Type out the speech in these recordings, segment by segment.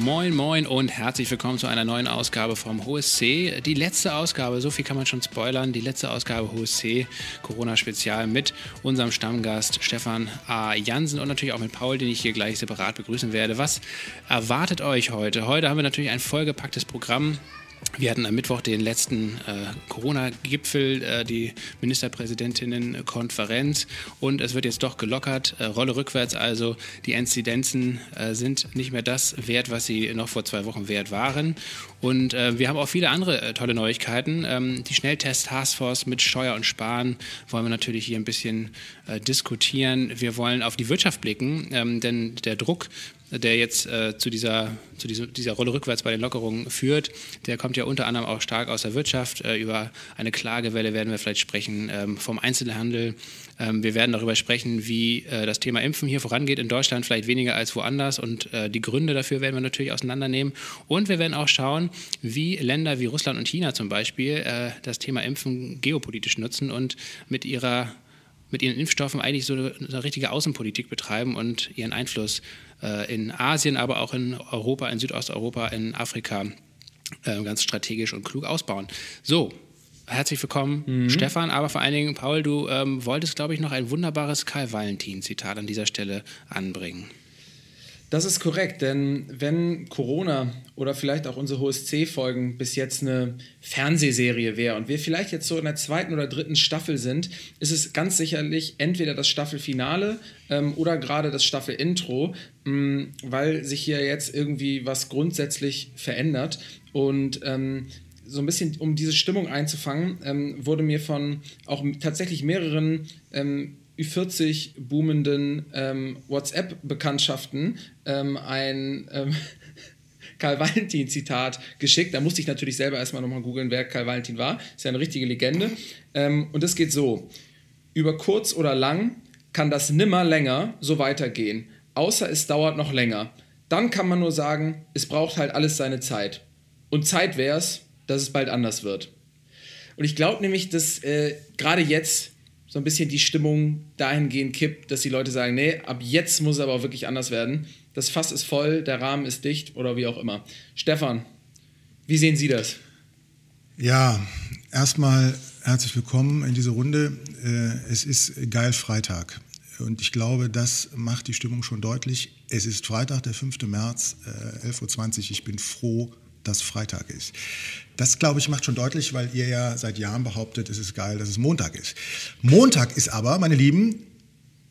Moin, moin und herzlich willkommen zu einer neuen Ausgabe vom HSC. Die letzte Ausgabe, so viel kann man schon spoilern, die letzte Ausgabe HSC Corona-Spezial mit unserem Stammgast Stefan A. Jansen und natürlich auch mit Paul, den ich hier gleich separat begrüßen werde. Was erwartet euch heute? Heute haben wir natürlich ein vollgepacktes Programm. Wir hatten am Mittwoch den letzten äh, Corona-Gipfel, äh, die Ministerpräsidentinnen-Konferenz und es wird jetzt doch gelockert, äh, Rolle rückwärts also. Die Inzidenzen äh, sind nicht mehr das wert, was sie noch vor zwei Wochen wert waren. Und äh, wir haben auch viele andere äh, tolle Neuigkeiten. Ähm, die Schnelltest-Taskforce mit Steuer und Sparen wollen wir natürlich hier ein bisschen diskutieren. Wir wollen auf die Wirtschaft blicken, ähm, denn der Druck der jetzt zu, dieser, zu dieser, dieser Rolle rückwärts bei den Lockerungen führt, der kommt ja unter anderem auch stark aus der Wirtschaft. Äh, über eine Klagewelle werden wir vielleicht sprechen, ähm, vom Einzelhandel. Ähm, wir werden darüber sprechen, wie äh, das Thema Impfen hier vorangeht in Deutschland, vielleicht weniger als woanders. Und äh, die Gründe dafür werden wir natürlich auseinandernehmen. Und wir werden auch schauen, wie Länder wie Russland und China zum Beispiel das Thema Impfen geopolitisch nutzen und mit ihrer mit ihren Impfstoffen eigentlich so eine, richtige Außenpolitik betreiben und ihren Einfluss in Asien, aber auch in Europa, in Südosteuropa, in Afrika äh, ganz strategisch und klug ausbauen. So, herzlich willkommen, mhm. Stefan, aber vor allen Dingen, Paul, du ähm, wolltest, glaube ich, noch ein wunderbares Karl-Valentin-Zitat an dieser Stelle anbringen. Das ist korrekt, denn wenn Corona oder vielleicht auch unsere HSC-Folgen bis jetzt eine Fernsehserie wäre und wir vielleicht jetzt so in der zweiten oder dritten Staffel sind, ist es ganz sicherlich entweder das Staffelfinale ähm, oder gerade das Staffel-Intro, ähm, weil sich hier jetzt irgendwie was grundsätzlich verändert und ähm, so ein bisschen, um diese Stimmung einzufangen, ähm, wurde mir von auch tatsächlich mehreren ähm, Ü40 boomenden ähm, WhatsApp-Bekanntschaften ähm, ein ähm, Karl Valentin-Zitat geschickt. Da musste ich natürlich selber erstmal nochmal googeln, wer Karl Valentin war. Ist ja eine richtige Legende. Und das geht so: Über kurz oder lang kann das nimmer länger so weitergehen, außer es dauert noch länger. Dann kann man nur sagen, es braucht halt alles seine Zeit. Und Zeit wäre es, dass es bald anders wird. Und ich glaube nämlich, dass äh, gerade jetzt so ein bisschen die Stimmung dahingehend kippt, dass die Leute sagen, nee, ab jetzt muss es aber auch wirklich anders werden. Das Fass ist voll, der Rahmen ist dicht oder wie auch immer. Stefan, wie sehen Sie das? Ja, erstmal herzlich willkommen in diese Runde. Äh, es ist geil Freitag. Und ich glaube, das macht die Stimmung schon deutlich. Es ist Freitag, der 5. März, 11.20 äh, Uhr. Ich bin froh, dass Freitag ist. Das, glaube ich, macht schon deutlich, weil ihr ja seit Jahren behauptet, es ist geil, dass es Montag ist. Montag ist aber, meine Lieben,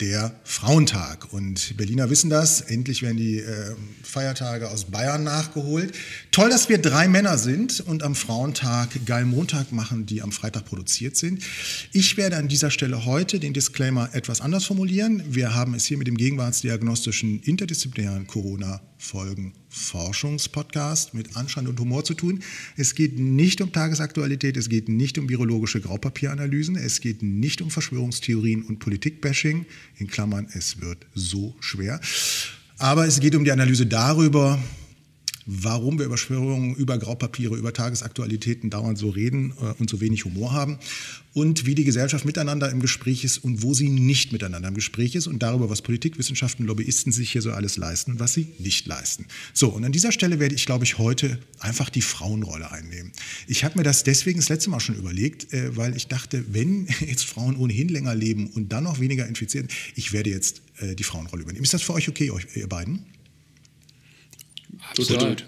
der Frauentag. Und Berliner wissen das. Endlich werden die äh, Feiertage aus Bayern nachgeholt. Toll, dass wir drei Männer sind und am Frauentag Geil Montag machen, die am Freitag produziert sind. Ich werde an dieser Stelle heute den Disclaimer etwas anders formulieren. Wir haben es hier mit dem gegenwartsdiagnostischen interdisziplinären Corona Folgen Forschungspodcast mit Anstand und Humor zu tun. Es geht nicht um Tagesaktualität, es geht nicht um virologische Graupapieranalysen, es geht nicht um Verschwörungstheorien und Politikbashing. In Klammern, es wird so schwer. Aber es geht um die Analyse darüber, warum wir über Verschwörungen, über Graupapiere, über Tagesaktualitäten dauernd so reden äh, und so wenig Humor haben und wie die Gesellschaft miteinander im Gespräch ist und wo sie nicht miteinander im Gespräch ist und darüber, was Politik, Wissenschaften, Lobbyisten sich hier so alles leisten und was sie nicht leisten. So, und an dieser Stelle werde ich, glaube ich, heute einfach die Frauenrolle einnehmen. Ich habe mir das deswegen das letzte Mal schon überlegt, äh, weil ich dachte, wenn jetzt Frauen ohnehin länger leben und dann noch weniger infiziert, ich werde jetzt äh, die Frauenrolle übernehmen. Ist das für euch okay, ihr beiden? Absolut.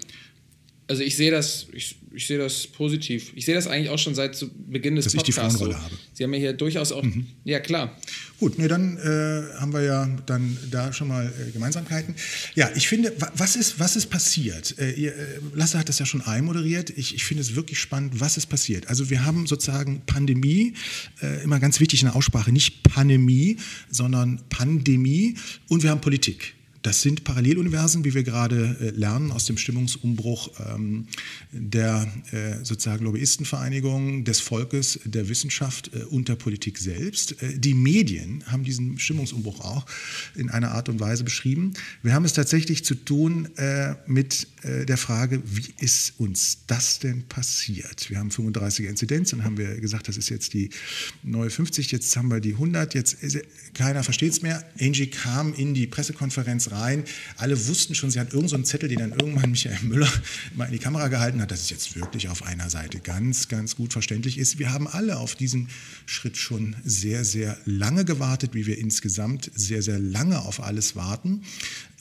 Also ich sehe das, ich, ich sehe das positiv. Ich sehe das eigentlich auch schon seit zu Beginn des Dass Podcasts. Dass ich die Frauenrolle so. habe. Sie haben ja hier durchaus auch, mhm. ja klar. Gut, nee, dann äh, haben wir ja dann da schon mal äh, Gemeinsamkeiten. Ja, ich finde, was ist, was ist passiert? Äh, ihr, äh, Lasse hat das ja schon einmoderiert. Ich, ich finde es wirklich spannend, was ist passiert. Also wir haben sozusagen Pandemie, äh, immer ganz wichtig in der Aussprache, nicht Pandemie, sondern Pandemie und wir haben Politik. Das sind Paralleluniversen, wie wir gerade äh, lernen aus dem Stimmungsumbruch ähm, der äh, sozusagen Lobbyistenvereinigung, des Volkes, der Wissenschaft äh, und der Politik selbst. Die Medien haben diesen Stimmungsumbruch auch in einer Art und Weise beschrieben. Wir haben es tatsächlich zu tun mit der Frage, wie ist uns das denn passiert? Wir haben 35er Inzidenz, dann haben wir gesagt, das ist jetzt die neue 50, jetzt haben wir die 100, jetzt keiner versteht es mehr. Angie kam in die Pressekonferenz rein rein. Alle wussten schon, sie hat irgendeinen so Zettel, den dann irgendwann Michael Müller mal in die Kamera gehalten hat, dass es jetzt wirklich auf einer Seite ganz, ganz gut verständlich ist. Wir haben alle auf diesen Schritt schon sehr, sehr lange gewartet, wie wir insgesamt sehr, sehr lange auf alles warten.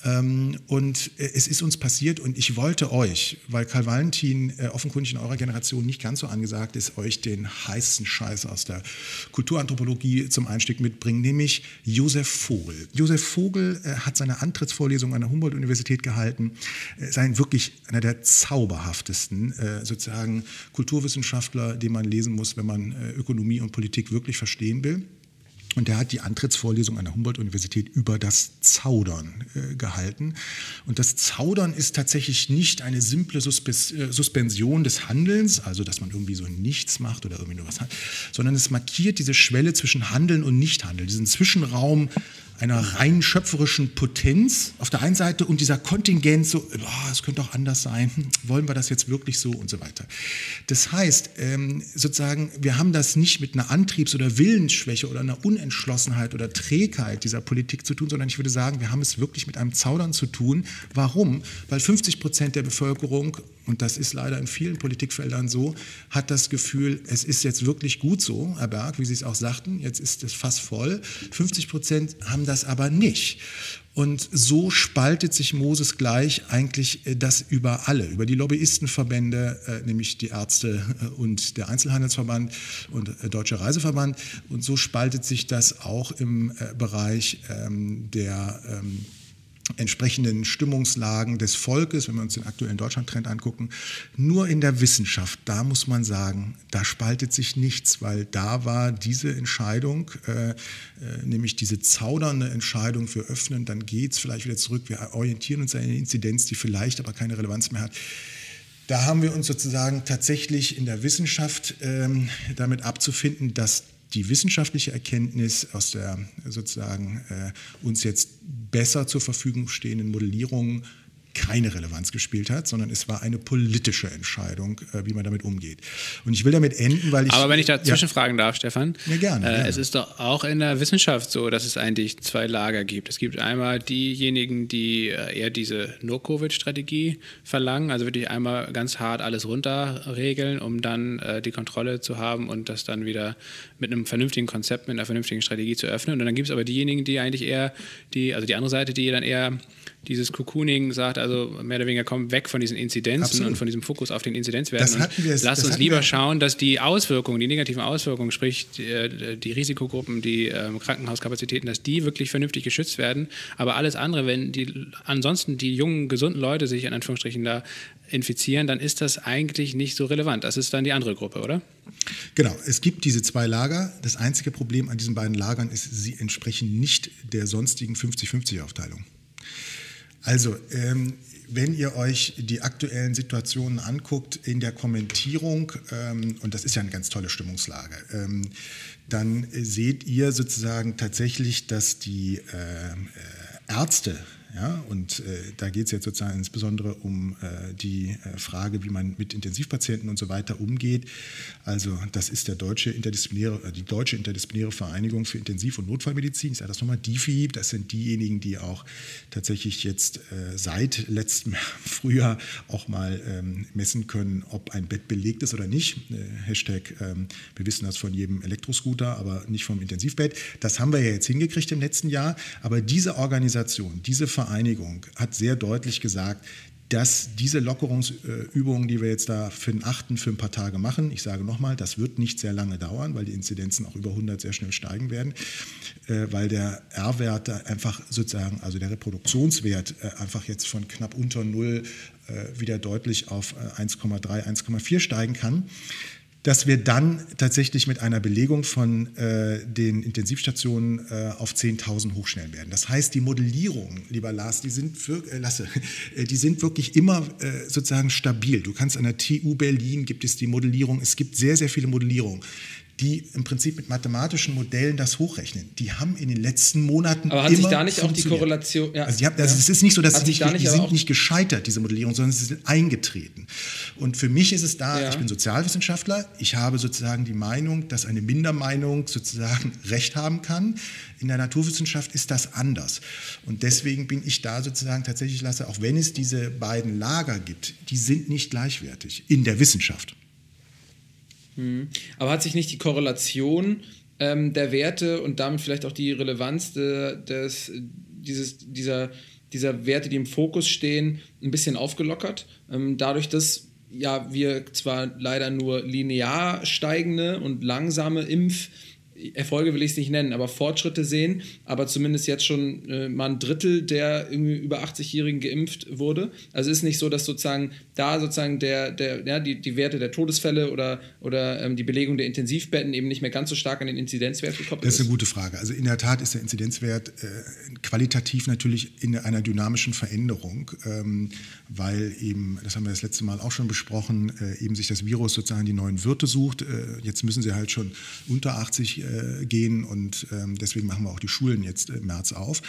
Ähm, und äh, es ist uns passiert und ich wollte euch, weil Karl Valentin äh, offenkundig in eurer Generation nicht ganz so angesagt ist, euch den heißen Scheiß aus der Kulturanthropologie zum Einstieg mitbringen, nämlich Josef Vogel. Josef Vogel äh, hat seine Antrittsvorlesung an der Humboldt-Universität gehalten, ist ein wirklich einer der zauberhaftesten sozusagen Kulturwissenschaftler, den man lesen muss, wenn man Ökonomie und Politik wirklich verstehen will. Und er hat die Antrittsvorlesung an der Humboldt-Universität über das Zaudern äh, gehalten. Und das Zaudern ist tatsächlich nicht eine simple Suspes äh, Suspension des Handelns, also dass man irgendwie so nichts macht oder irgendwie nur was hat, sondern es markiert diese Schwelle zwischen Handeln und Nichthandeln, diesen Zwischenraum einer rein schöpferischen Potenz auf der einen Seite und dieser Kontingent, so, es könnte auch anders sein, wollen wir das jetzt wirklich so und so weiter. Das heißt, ähm, sozusagen, wir haben das nicht mit einer Antriebs- oder Willensschwäche oder einer Unentschlossenheit oder Trägheit dieser Politik zu tun, sondern ich würde sagen, wir haben es wirklich mit einem Zaudern zu tun. Warum? Weil 50 Prozent der Bevölkerung und das ist leider in vielen Politikfeldern so, hat das Gefühl, es ist jetzt wirklich gut so, Herr Berg, wie Sie es auch sagten, jetzt ist es fast voll. 50 Prozent haben das aber nicht. Und so spaltet sich Moses gleich eigentlich äh, das über alle, über die Lobbyistenverbände, äh, nämlich die Ärzte äh, und der Einzelhandelsverband und Deutscher Reiseverband. Und so spaltet sich das auch im Bereich ähm, der ähm, entsprechenden Stimmungslagen des Volkes, wenn wir uns den aktuellen Deutschlandtrend angucken. Nur in der Wissenschaft, da muss man sagen, da spaltet sich nichts, weil da war diese Entscheidung, äh, äh, nämlich diese zaudernde Entscheidung, wir öffnen, dann geht es vielleicht wieder zurück, wir orientieren uns an eine Inzidenz, die vielleicht aber keine Relevanz mehr hat. Da haben wir uns sozusagen tatsächlich in der Wissenschaft ähm, damit abzufinden, dass die wissenschaftliche Erkenntnis aus der sozusagen äh, uns jetzt besser zur Verfügung stehenden Modellierungen keine Relevanz gespielt hat, sondern es war eine politische Entscheidung, äh, wie man damit umgeht. Und ich will damit enden, weil ich. Aber wenn ich da zwischenfragen ja, darf, Stefan. Ja, gerne, äh, gerne. Es ist doch auch in der Wissenschaft so, dass es eigentlich zwei Lager gibt. Es gibt einmal diejenigen, die äh, eher diese No-Covid-Strategie verlangen, also wirklich einmal ganz hart alles runterregeln, um dann äh, die Kontrolle zu haben und das dann wieder mit einem vernünftigen Konzept, mit einer vernünftigen Strategie zu öffnen. Und dann gibt es aber diejenigen, die eigentlich eher, die, also die andere Seite, die dann eher dieses Cocooning sagt, also mehr oder weniger kommen weg von diesen Inzidenzen Absolut. und von diesem Fokus auf den Inzidenzwerten. Lasst uns lieber schauen, dass die Auswirkungen, die negativen Auswirkungen, sprich die, äh, die Risikogruppen, die ähm, Krankenhauskapazitäten, dass die wirklich vernünftig geschützt werden. Aber alles andere, wenn die ansonsten die jungen, gesunden Leute sich in Anführungsstrichen da infizieren, dann ist das eigentlich nicht so relevant. Das ist dann die andere Gruppe, oder? Genau, es gibt diese zwei Lager. Das einzige Problem an diesen beiden Lagern ist, sie entsprechen nicht der sonstigen 50-50-Aufteilung. Also, ähm, wenn ihr euch die aktuellen Situationen anguckt in der Kommentierung, ähm, und das ist ja eine ganz tolle Stimmungslage, ähm, dann seht ihr sozusagen tatsächlich, dass die äh, Ärzte ja, und äh, da geht es jetzt sozusagen insbesondere um äh, die äh, Frage, wie man mit Intensivpatienten und so weiter umgeht. Also das ist der deutsche interdisziplinäre, äh, die deutsche interdisziplinäre Vereinigung für Intensiv- und Notfallmedizin. Ich sage das nochmal, DIFI. Das sind diejenigen, die auch tatsächlich jetzt äh, seit letztem Frühjahr auch mal ähm, messen können, ob ein Bett belegt ist oder nicht. Äh, Hashtag, ähm, wir wissen das von jedem Elektroscooter, aber nicht vom Intensivbett. Das haben wir ja jetzt hingekriegt im letzten Jahr. Aber diese Organisation, diese Vereinigung, Vereinigung hat sehr deutlich gesagt, dass diese Lockerungsübungen, die wir jetzt da für den 8. für ein paar Tage machen, ich sage nochmal, das wird nicht sehr lange dauern, weil die Inzidenzen auch über 100 sehr schnell steigen werden, äh, weil der R-Wert einfach sozusagen, also der Reproduktionswert äh, einfach jetzt von knapp unter Null äh, wieder deutlich auf 1,3, 1,4 steigen kann dass wir dann tatsächlich mit einer Belegung von äh, den Intensivstationen äh, auf 10.000 hochschnellen werden. Das heißt, die Modellierungen, lieber Lars, die sind, für, äh, Lasse, äh, die sind wirklich immer äh, sozusagen stabil. Du kannst an der TU Berlin gibt es die Modellierung, es gibt sehr, sehr viele Modellierungen die im Prinzip mit mathematischen Modellen das hochrechnen. Die haben in den letzten Monaten Aber hat immer sich da nicht auch die Korrelation? Ja, also, haben, also ja. es ist nicht so, dass sie nicht, die sind nicht gescheitert, diese Modellierung, sondern sie sind eingetreten. Und für mich ist es da, ja. ich bin Sozialwissenschaftler, ich habe sozusagen die Meinung, dass eine Mindermeinung sozusagen Recht haben kann. In der Naturwissenschaft ist das anders. Und deswegen bin ich da sozusagen tatsächlich lasse, auch wenn es diese beiden Lager gibt, die sind nicht gleichwertig in der Wissenschaft. Hm. Aber hat sich nicht die Korrelation ähm, der Werte und damit vielleicht auch die Relevanz de, des, dieses, dieser, dieser Werte, die im Fokus stehen, ein bisschen aufgelockert? Ähm, dadurch, dass ja, wir zwar leider nur linear steigende und langsame Impf- Erfolge will ich es nicht nennen, aber Fortschritte sehen, aber zumindest jetzt schon äh, mal ein Drittel der über 80-Jährigen geimpft wurde. Also ist nicht so, dass sozusagen da sozusagen der, der, ja, die, die Werte der Todesfälle oder, oder ähm, die Belegung der Intensivbetten eben nicht mehr ganz so stark an den Inzidenzwert gekoppelt ist. Das ist eine gute Frage. Also in der Tat ist der Inzidenzwert äh, qualitativ natürlich in einer dynamischen Veränderung, ähm, weil eben, das haben wir das letzte Mal auch schon besprochen, äh, eben sich das Virus sozusagen die neuen Wirte sucht. Äh, jetzt müssen sie halt schon unter 80 äh, gehen und ähm, deswegen machen wir auch die Schulen jetzt im März auf.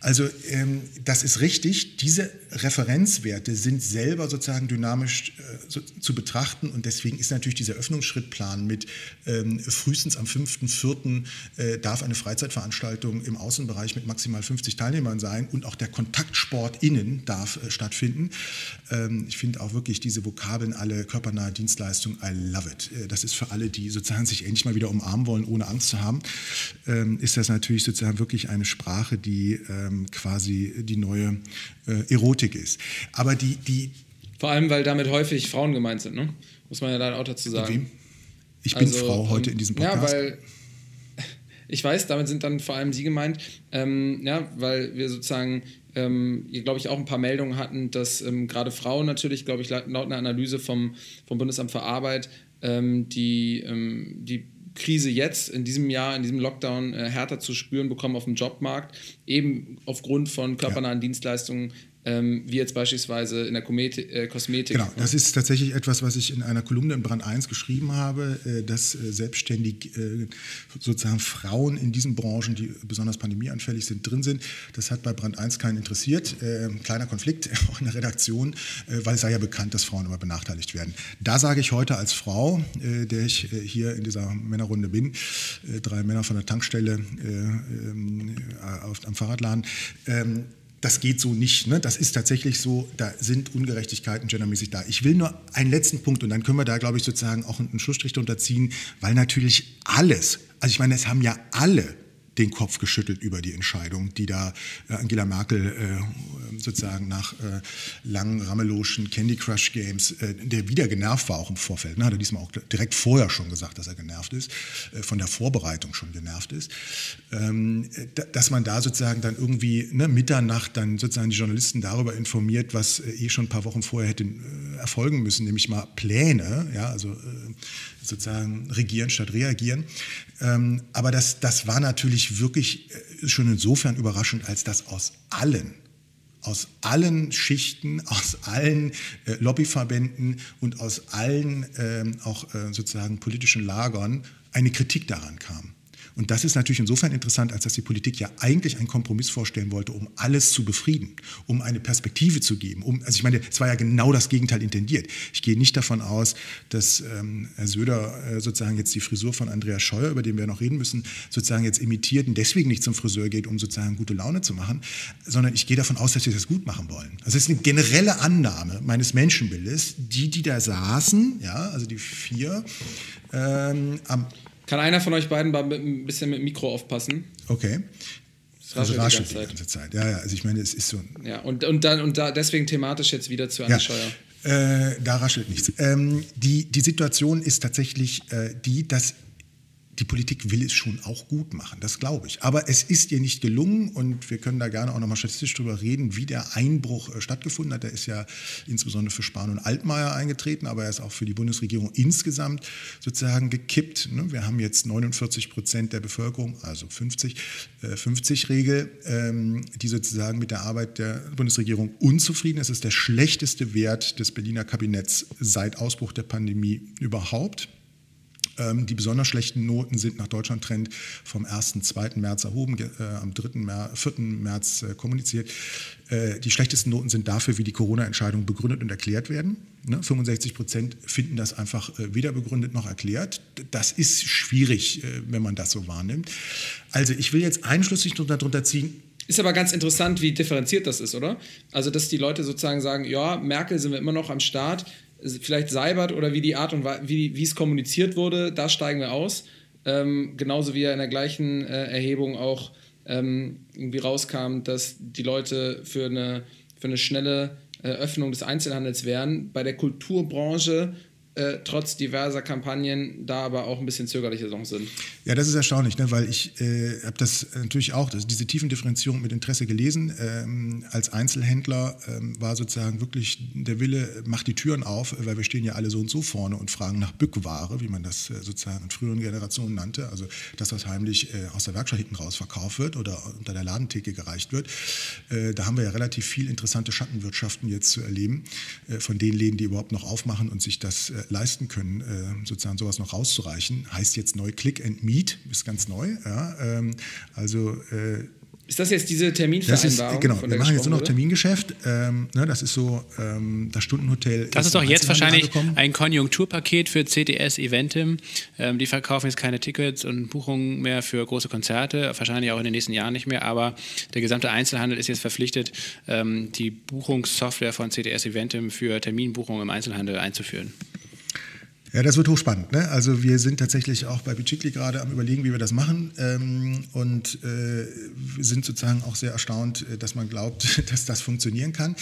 Also ähm, das ist richtig, diese Referenzwerte sind selber sozusagen dynamisch äh, so, zu betrachten und deswegen ist natürlich dieser Öffnungsschrittplan mit ähm, frühestens am 5.4. Äh, darf eine Freizeitveranstaltung im Außenbereich mit maximal 50 Teilnehmern sein und auch der Kontaktsport innen darf äh, stattfinden. Ähm, ich finde auch wirklich diese Vokabeln alle körpernahe Dienstleistung, I love it. Äh, das ist für alle, die sozusagen sich endlich mal wieder umarmen wollen, ohne Angst zu haben, ähm, ist das natürlich sozusagen wirklich eine Sprache, die ähm, quasi die neue äh, Erotik ist. Aber die, die Vor allem, weil damit häufig Frauen gemeint sind, ne? muss man ja leider auch dazu sagen. Ich bin also, Frau heute in diesem Podcast. Ja, weil ich weiß, damit sind dann vor allem Sie gemeint, ähm, ja, weil wir sozusagen ähm, glaube ich, auch ein paar Meldungen hatten, dass ähm, gerade Frauen natürlich, glaube ich, laut einer Analyse vom, vom Bundesamt für Arbeit ähm, die, ähm, die Krise jetzt in diesem Jahr, in diesem Lockdown äh, härter zu spüren bekommen auf dem Jobmarkt, eben aufgrund von körpernahen ja. Dienstleistungen ähm, wie jetzt beispielsweise in der Komete, äh, Kosmetik. Genau, das ist tatsächlich etwas, was ich in einer Kolumne in Brand 1 geschrieben habe, äh, dass äh, selbstständig äh, sozusagen Frauen in diesen Branchen, die besonders pandemieanfällig sind, drin sind. Das hat bei Brand 1 keinen interessiert. Äh, kleiner Konflikt auch in der Redaktion, äh, weil es sei ja bekannt, dass Frauen immer benachteiligt werden. Da sage ich heute als Frau, der ich hier in dieser Männerrunde bin, drei Männer von der Tankstelle ähm, auf, am Fahrradladen, ähm, das geht so nicht. Ne? Das ist tatsächlich so, da sind Ungerechtigkeiten gendermäßig da. Ich will nur einen letzten Punkt und dann können wir da, glaube ich, sozusagen auch einen Schlussstrich unterziehen, weil natürlich alles, also ich meine, es haben ja alle den Kopf geschüttelt über die Entscheidung, die da äh, Angela Merkel äh, sozusagen nach äh, langen Rameloschen Candy Crush Games, der wieder genervt war auch im Vorfeld, ne, hat er diesmal auch direkt vorher schon gesagt, dass er genervt ist, von der Vorbereitung schon genervt ist, ähm, dass man da sozusagen dann irgendwie ne, Mitternacht dann sozusagen die Journalisten darüber informiert, was eh schon ein paar Wochen vorher hätte erfolgen müssen, nämlich mal Pläne, ja, also sozusagen regieren statt reagieren. Ähm, aber das, das war natürlich wirklich äh, schon insofern überraschend, als das aus allen aus allen Schichten, aus allen äh, Lobbyverbänden und aus allen ähm, auch äh, sozusagen politischen Lagern eine Kritik daran kam. Und das ist natürlich insofern interessant, als dass die Politik ja eigentlich einen Kompromiss vorstellen wollte, um alles zu befrieden, um eine Perspektive zu geben. Um, also ich meine, es war ja genau das Gegenteil intendiert. Ich gehe nicht davon aus, dass ähm, Herr Söder äh, sozusagen jetzt die Frisur von Andreas Scheuer, über den wir noch reden müssen, sozusagen jetzt imitiert und deswegen nicht zum Friseur geht, um sozusagen gute Laune zu machen, sondern ich gehe davon aus, dass wir das gut machen wollen. Also es ist eine generelle Annahme meines Menschenbildes, die, die da saßen, ja, also die vier, ähm, am kann einer von euch beiden mal ein bisschen mit dem Mikro aufpassen? Okay. Das also raschelt die, ganze, die ganze Zeit. Ja, ja, also ich meine, es ist so. Ja, und, und, dann, und da, deswegen thematisch jetzt wieder zu Anne ja. Scheuer. Äh, da raschelt nichts. Ähm, die, die Situation ist tatsächlich äh, die, dass die Politik will es schon auch gut machen, das glaube ich. Aber es ist ihr nicht gelungen und wir können da gerne auch nochmal statistisch darüber reden, wie der Einbruch äh, stattgefunden hat. Der ist ja insbesondere für Spahn und Altmaier eingetreten, aber er ist auch für die Bundesregierung insgesamt sozusagen gekippt. Ne? Wir haben jetzt 49 Prozent der Bevölkerung, also 50, 50 äh, ähm, die sozusagen mit der Arbeit der Bundesregierung unzufrieden ist. Das ist der schlechteste Wert des Berliner Kabinetts seit Ausbruch der Pandemie überhaupt. Ähm, die besonders schlechten Noten sind nach Deutschland-Trend vom 1. 2. März erhoben, äh, am 3. März, 4. März äh, kommuniziert. Äh, die schlechtesten Noten sind dafür, wie die Corona-Entscheidungen begründet und erklärt werden. Ne? 65 Prozent finden das einfach äh, weder begründet noch erklärt. Das ist schwierig, äh, wenn man das so wahrnimmt. Also ich will jetzt einschlüssig darunter ziehen, ist aber ganz interessant, wie differenziert das ist, oder? Also, dass die Leute sozusagen sagen, ja, Merkel sind wir immer noch am Start, vielleicht Seibert oder wie die Art und wie, wie es kommuniziert wurde, da steigen wir aus. Ähm, genauso wie er in der gleichen äh, Erhebung auch ähm, irgendwie rauskam, dass die Leute für eine, für eine schnelle äh, Öffnung des Einzelhandels wären. Bei der Kulturbranche äh, trotz diverser Kampagnen da aber auch ein bisschen zögerliche Songs sind. Ja, das ist erstaunlich, ne? weil ich äh, habe das natürlich auch, das, diese Tiefendifferenzierung mit Interesse gelesen. Ähm, als Einzelhändler ähm, war sozusagen wirklich der Wille, macht die Türen auf, weil wir stehen ja alle so und so vorne und fragen nach Bückware, wie man das äh, sozusagen in früheren Generationen nannte. Also das, was heimlich äh, aus der Werkstatt hinten raus verkauft wird oder unter der Ladentheke gereicht wird. Äh, da haben wir ja relativ viel interessante Schattenwirtschaften jetzt zu erleben, äh, von den Läden, die überhaupt noch aufmachen und sich das leisten können, äh, sozusagen sowas noch rauszureichen. Heißt jetzt neu Click and Meet, ist ganz neu. Ja, ähm, also äh, ist das jetzt diese Terminvereinbarung? Ist, genau, wir machen jetzt nur noch Termingeschäft. Ähm, ne, das ist so ähm, das Stundenhotel. Das ist, ist doch jetzt wahrscheinlich ein Konjunkturpaket für CTS Eventim. Ähm, die verkaufen jetzt keine Tickets und Buchungen mehr für große Konzerte, wahrscheinlich auch in den nächsten Jahren nicht mehr. Aber der gesamte Einzelhandel ist jetzt verpflichtet, ähm, die Buchungssoftware von CTS Eventim für Terminbuchungen im Einzelhandel einzuführen. Ja, das wird hochspannend. Ne? Also wir sind tatsächlich auch bei Bicicli gerade am überlegen, wie wir das machen ähm, und äh, sind sozusagen auch sehr erstaunt, äh, dass man glaubt, dass das funktionieren kann.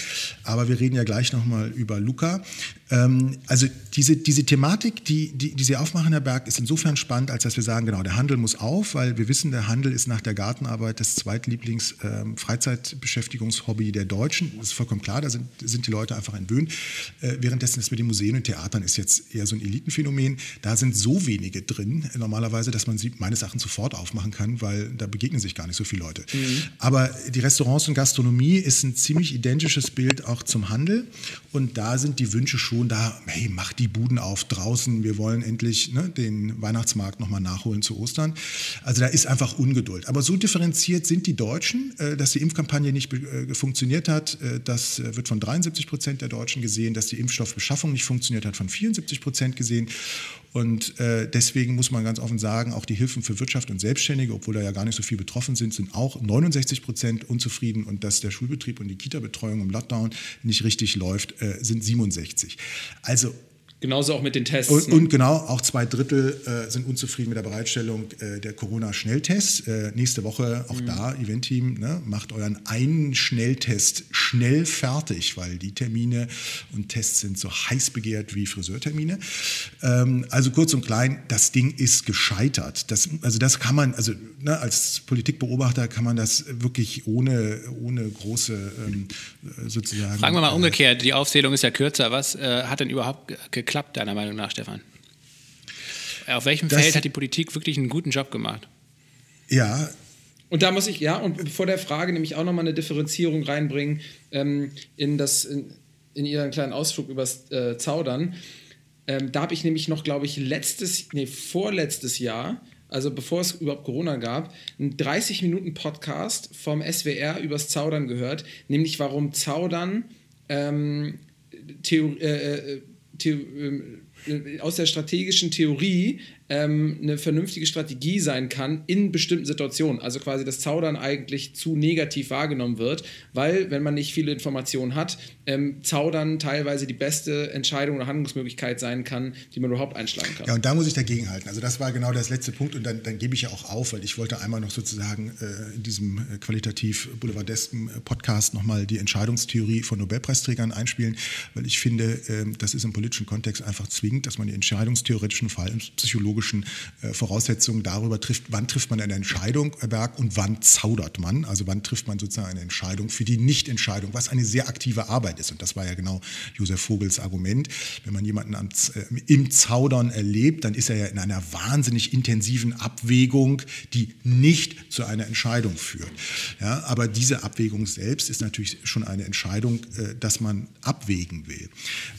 Aber wir reden ja gleich nochmal über Luca. Ähm, also diese, diese Thematik, die, die, die Sie aufmachen, Herr Berg, ist insofern spannend, als dass wir sagen, genau, der Handel muss auf, weil wir wissen, der Handel ist nach der Gartenarbeit das Zweitlieblings-Freizeitbeschäftigungshobby ähm, der Deutschen. Das ist vollkommen klar, da sind, sind die Leute einfach entwöhnt. Äh, währenddessen ist mit den Museen und Theatern ist jetzt eher so ein Elitenphänomen. Da sind so wenige drin, normalerweise, dass man sie meines Erachtens sofort aufmachen kann, weil da begegnen sich gar nicht so viele Leute. Mhm. Aber die Restaurants und Gastronomie ist ein ziemlich identisches Bild auch zum Handel. Und da sind die Wünsche schon da, hey, mach die Buden auf draußen, wir wollen endlich ne, den Weihnachtsmarkt nochmal nachholen zu Ostern. Also da ist einfach Ungeduld. Aber so differenziert sind die Deutschen, äh, dass die Impfkampagne nicht äh, funktioniert hat. Äh, das wird von 73 Prozent der Deutschen gesehen, dass die Impfstoffbeschaffung nicht funktioniert hat, von 74 Prozent gesehen. Und äh, deswegen muss man ganz offen sagen, auch die Hilfen für Wirtschaft und Selbstständige, obwohl da ja gar nicht so viel betroffen sind, sind auch 69 Prozent unzufrieden. Und dass der Schulbetrieb und die Kita-Betreuung im Lockdown nicht richtig läuft, äh, sind 67. Also Genauso auch mit den Tests. Und, ne? und genau, auch zwei Drittel äh, sind unzufrieden mit der Bereitstellung äh, der Corona-Schnelltests. Äh, nächste Woche auch mhm. da, Event-Team, ne, macht euren einen Schnelltest schnell fertig, weil die Termine und Tests sind so heiß begehrt wie Friseurtermine. Ähm, also kurz und klein, das Ding ist gescheitert. Das, also das kann man, also ne, als Politikbeobachter kann man das wirklich ohne, ohne große ähm, sozusagen. Fragen wir mal umgekehrt, die Aufzählung ist ja kürzer. Was äh, hat denn überhaupt geklappt? Geklappt, deiner Meinung nach, Stefan? Auf welchem das Feld hat die Politik wirklich einen guten Job gemacht? Ja. Und da muss ich, ja, und vor der Frage nämlich auch nochmal eine Differenzierung reinbringen ähm, in, das, in, in Ihren kleinen Ausflug übers äh, Zaudern. Ähm, da habe ich nämlich noch, glaube ich, letztes, nee, vorletztes Jahr, also bevor es überhaupt Corona gab, einen 30-Minuten-Podcast vom SWR übers Zaudern gehört, nämlich warum Zaudern ähm, Theor äh, äh ähm, aus der strategischen Theorie ähm, eine vernünftige Strategie sein kann in bestimmten Situationen. Also quasi das Zaudern eigentlich zu negativ wahrgenommen wird, weil, wenn man nicht viele Informationen hat, ähm, Zaudern teilweise die beste Entscheidung oder Handlungsmöglichkeit sein kann, die man überhaupt einschlagen kann. Ja, und da muss ich dagegen halten. Also das war genau das letzte Punkt und dann, dann gebe ich ja auch auf, weil ich wollte einmal noch sozusagen äh, in diesem äh, qualitativ boulevardesken äh, Podcast nochmal die Entscheidungstheorie von Nobelpreisträgern einspielen, weil ich finde, äh, das ist im politischen Kontext einfach zwingend, dass man die entscheidungstheoretischen, vor allem psychologischen psychologischen äh, Voraussetzungen darüber trifft, wann trifft man eine Entscheidung, Herr Berg, und wann zaudert man. Also wann trifft man sozusagen eine Entscheidung für die Nichtentscheidung, was eine sehr aktive Arbeit ist. Und das war ja genau Josef Vogels Argument. Wenn man jemanden am, äh, im Zaudern erlebt, dann ist er ja in einer wahnsinnig intensiven Abwägung, die nicht zu einer Entscheidung führt. Ja, aber diese Abwägung selbst ist natürlich schon eine Entscheidung, äh, dass man abwägen will.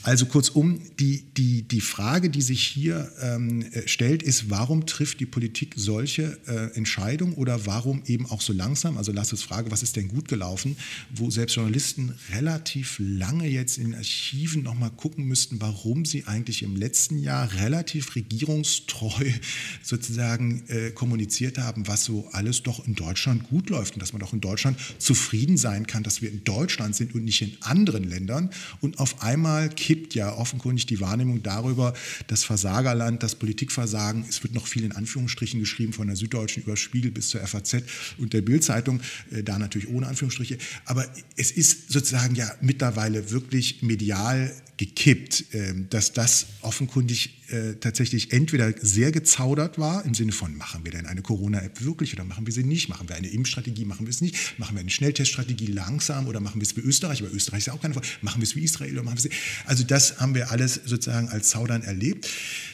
Also kurzum, die, die, die Frage, die sich hier ähm, stellt, ist, warum trifft die Politik solche äh, Entscheidungen oder warum eben auch so langsam? Also lass uns fragen, was ist denn gut gelaufen, wo selbst Journalisten relativ lange jetzt in den Archiven nochmal gucken müssten, warum sie eigentlich im letzten Jahr relativ regierungstreu sozusagen äh, kommuniziert haben, was so alles doch in Deutschland gut läuft und dass man doch in Deutschland zufrieden sein kann, dass wir in Deutschland sind und nicht in anderen Ländern. Und auf einmal kippt ja offenkundig die Wahrnehmung darüber, das Versagerland, das Politikversagen, es wird noch viel in Anführungsstrichen geschrieben von der Süddeutschen über Spiegel bis zur FAZ und der Bildzeitung, äh, da natürlich ohne Anführungsstriche. Aber es ist sozusagen ja mittlerweile wirklich medial gekippt, ähm, dass das offenkundig äh, tatsächlich entweder sehr gezaudert war, im Sinne von, machen wir denn eine Corona-App wirklich oder machen wir sie nicht? Machen wir eine Impfstrategie, machen wir es nicht? Machen wir eine Schnellteststrategie langsam oder machen wir es wie Österreich? Aber Österreich ist ja auch keine Frage. Machen wir es wie Israel oder machen wir es Also das haben wir alles sozusagen als Zaudern erlebt.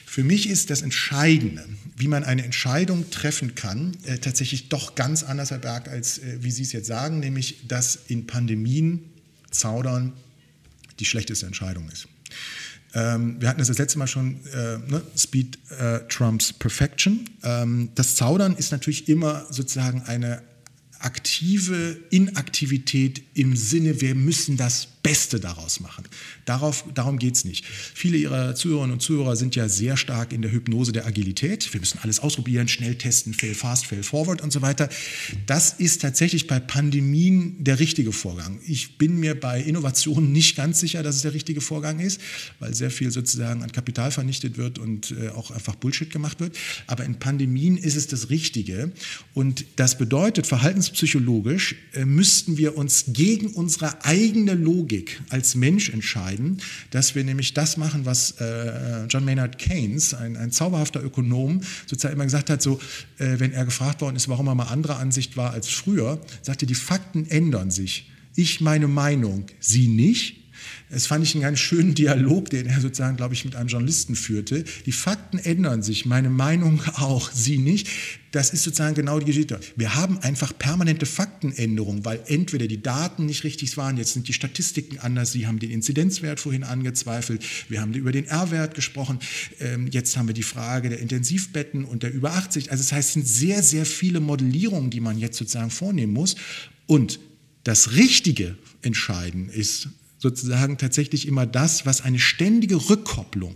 Für mich ist das Entscheidende, wie man eine Entscheidung treffen kann, äh, tatsächlich doch ganz anders, Herr Berg, als äh, wie Sie es jetzt sagen, nämlich, dass in Pandemien Zaudern die schlechteste Entscheidung ist. Ähm, wir hatten das das letzte Mal schon, äh, ne? Speed äh, Trumps Perfection. Ähm, das Zaudern ist natürlich immer sozusagen eine aktive Inaktivität im Sinne, wir müssen das Beste daraus machen. Darauf, darum geht es nicht. Viele Ihrer Zuhörerinnen und Zuhörer sind ja sehr stark in der Hypnose der Agilität. Wir müssen alles ausprobieren, schnell testen, fail fast, fail forward und so weiter. Das ist tatsächlich bei Pandemien der richtige Vorgang. Ich bin mir bei Innovationen nicht ganz sicher, dass es der richtige Vorgang ist, weil sehr viel sozusagen an Kapital vernichtet wird und äh, auch einfach Bullshit gemacht wird. Aber in Pandemien ist es das Richtige. Und das bedeutet, verhaltenspsychologisch äh, müssten wir uns gegen unsere eigene Logik Logik als Mensch entscheiden, dass wir nämlich das machen, was äh, John Maynard Keynes, ein, ein, zauberhafter Ökonom, sozusagen immer gesagt hat, so, äh, wenn er gefragt worden ist, warum er mal anderer Ansicht war als früher, sagte, die Fakten ändern sich. Ich meine Meinung, Sie nicht. Es fand ich einen ganz schönen Dialog, den er sozusagen, glaube ich, mit einem Journalisten führte. Die Fakten ändern sich, meine Meinung auch, Sie nicht. Das ist sozusagen genau die Geschichte. Wir haben einfach permanente Faktenänderungen, weil entweder die Daten nicht richtig waren, jetzt sind die Statistiken anders, Sie haben den Inzidenzwert vorhin angezweifelt, wir haben über den R-Wert gesprochen, ähm, jetzt haben wir die Frage der Intensivbetten und der über 80. Also das heißt, es sind sehr, sehr viele Modellierungen, die man jetzt sozusagen vornehmen muss. Und das richtige Entscheiden ist sozusagen tatsächlich immer das, was eine ständige Rückkopplung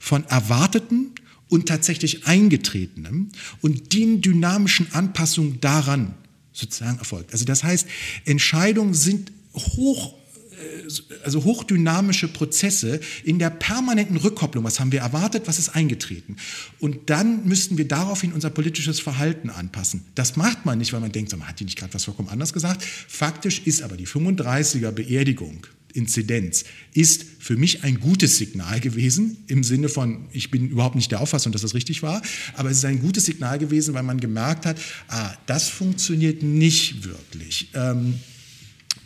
von Erwarteten und tatsächlich Eingetretenem und den dynamischen Anpassungen daran sozusagen erfolgt. Also das heißt, Entscheidungen sind hoch äh, also hochdynamische Prozesse in der permanenten Rückkopplung. Was haben wir erwartet? Was ist eingetreten? Und dann müssten wir daraufhin unser politisches Verhalten anpassen. Das macht man nicht, weil man denkt, man hat die nicht gerade was vollkommen anders gesagt. Faktisch ist aber die 35er Beerdigung Inzidenz ist für mich ein gutes Signal gewesen, im Sinne von, ich bin überhaupt nicht der Auffassung, dass das richtig war, aber es ist ein gutes Signal gewesen, weil man gemerkt hat, ah, das funktioniert nicht wirklich. Ähm,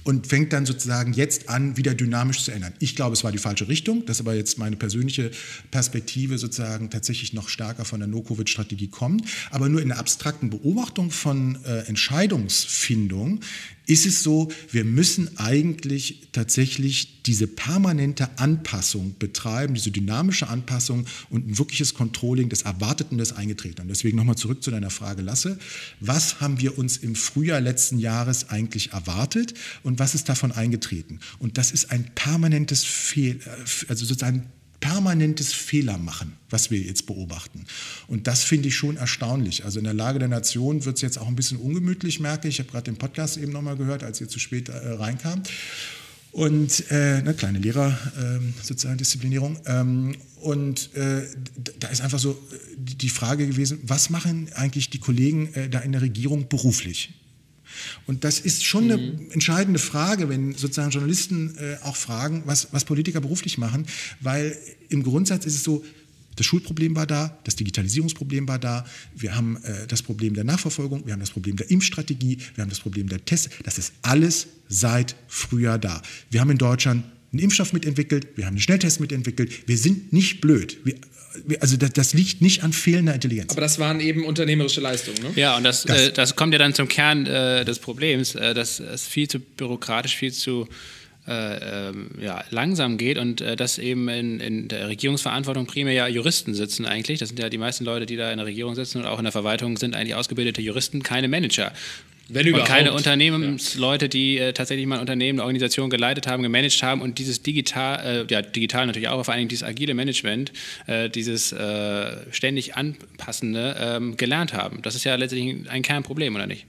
und fängt dann sozusagen jetzt an, wieder dynamisch zu ändern. Ich glaube, es war die falsche Richtung. Das ist aber jetzt meine persönliche Perspektive sozusagen tatsächlich noch stärker von der No-Covid-Strategie kommt. Aber nur in der abstrakten Beobachtung von äh, Entscheidungsfindung ist es so, wir müssen eigentlich tatsächlich diese permanente Anpassung betreiben, diese dynamische Anpassung und ein wirkliches Controlling des Erwarteten des Eingetretenen. Deswegen nochmal zurück zu deiner Frage, Lasse. Was haben wir uns im Frühjahr letzten Jahres eigentlich erwartet und was ist davon eingetreten? Und das ist ein permanentes Fehl, äh, also sozusagen permanentes Fehler machen, was wir jetzt beobachten. Und das finde ich schon erstaunlich. Also in der Lage der Nation wird es jetzt auch ein bisschen ungemütlich, merke ich. Ich habe gerade den Podcast eben nochmal gehört, als ihr zu spät äh, reinkam. Und äh, eine kleine Lehrer, äh, soziale Disziplinierung. Ähm, und äh, da ist einfach so äh, die Frage gewesen, was machen eigentlich die Kollegen äh, da in der Regierung beruflich? Und das ist schon eine mhm. entscheidende Frage, wenn sozusagen Journalisten äh, auch fragen, was, was Politiker beruflich machen, weil im Grundsatz ist es so, das Schulproblem war da, das Digitalisierungsproblem war da, wir haben äh, das Problem der Nachverfolgung, wir haben das Problem der Impfstrategie, wir haben das Problem der Tests. Das ist alles seit Frühjahr da. Wir haben in Deutschland einen Impfstoff mitentwickelt, wir haben einen Schnelltest mitentwickelt. Wir sind nicht blöd. Wir, also das, das, liegt nicht an fehlender Intelligenz. Aber das waren eben unternehmerische Leistungen, ne? Ja, und das, das, äh, das kommt ja dann zum Kern äh, des Problems. Äh, das ist viel zu bürokratisch, viel zu äh, ähm, ja, langsam geht und äh, dass eben in, in, der Regierungsverantwortung primär ja Juristen sitzen eigentlich. Das sind ja die meisten Leute, die da in der Regierung sitzen und auch in der Verwaltung sind eigentlich ausgebildete Juristen, keine Manager. Wenn überhaupt. Und keine Unternehmensleute, die äh, tatsächlich mal ein Unternehmen, eine Organisation geleitet haben, gemanagt haben und dieses digital, äh, ja, digital natürlich auch, aber vor allem dieses agile Management, äh, dieses äh, ständig anpassende ähm, gelernt haben. Das ist ja letztlich ein Kernproblem, oder nicht?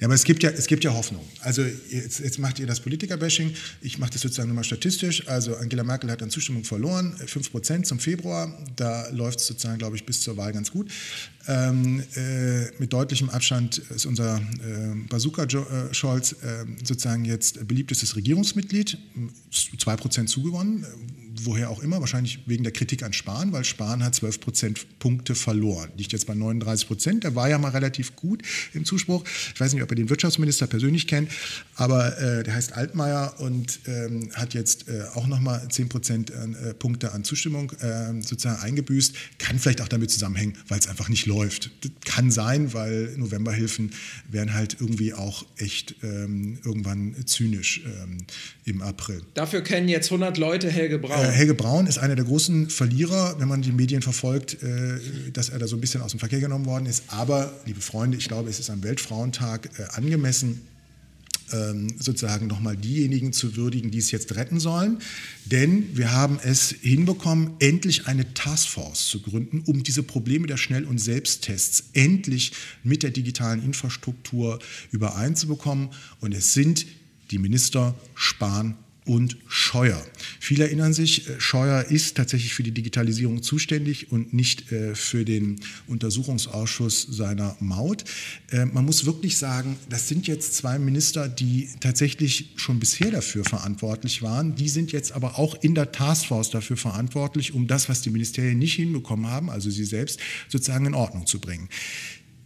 Ja, aber es gibt ja, es gibt ja Hoffnung. Also jetzt, jetzt macht ihr das Politiker-Bashing. Ich mache das sozusagen nochmal statistisch. Also Angela Merkel hat an Zustimmung verloren, 5 Prozent zum Februar. Da läuft es sozusagen, glaube ich, bis zur Wahl ganz gut. Ähm, äh, mit deutlichem Abstand ist unser äh, Bazooka äh, Scholz äh, sozusagen jetzt beliebtestes Regierungsmitglied, 2 Prozent zugewonnen woher auch immer, wahrscheinlich wegen der Kritik an Spahn, weil Spahn hat 12 Prozentpunkte verloren. Liegt jetzt bei 39 Prozent. Der war ja mal relativ gut im Zuspruch. Ich weiß nicht, ob er den Wirtschaftsminister persönlich kennt, aber äh, der heißt Altmaier und ähm, hat jetzt äh, auch nochmal 10 Prozentpunkte äh, an Zustimmung ähm, sozusagen eingebüßt. Kann vielleicht auch damit zusammenhängen, weil es einfach nicht läuft. Das kann sein, weil Novemberhilfen wären halt irgendwie auch echt ähm, irgendwann zynisch ähm, im April. Dafür kennen jetzt 100 Leute Helge Braun. Äh, Helge Braun ist einer der großen Verlierer, wenn man die Medien verfolgt, äh, dass er da so ein bisschen aus dem Verkehr genommen worden ist. Aber, liebe Freunde, ich glaube, es ist am Weltfrauentag äh, angemessen, ähm, sozusagen nochmal diejenigen zu würdigen, die es jetzt retten sollen. Denn wir haben es hinbekommen, endlich eine Taskforce zu gründen, um diese Probleme der Schnell- und Selbsttests endlich mit der digitalen Infrastruktur übereinzubekommen. Und es sind die Minister Spahn und Scheuer. Viele erinnern sich, äh, Scheuer ist tatsächlich für die Digitalisierung zuständig und nicht äh, für den Untersuchungsausschuss seiner Maut. Äh, man muss wirklich sagen, das sind jetzt zwei Minister, die tatsächlich schon bisher dafür verantwortlich waren. Die sind jetzt aber auch in der Taskforce dafür verantwortlich, um das, was die Ministerien nicht hinbekommen haben, also sie selbst, sozusagen in Ordnung zu bringen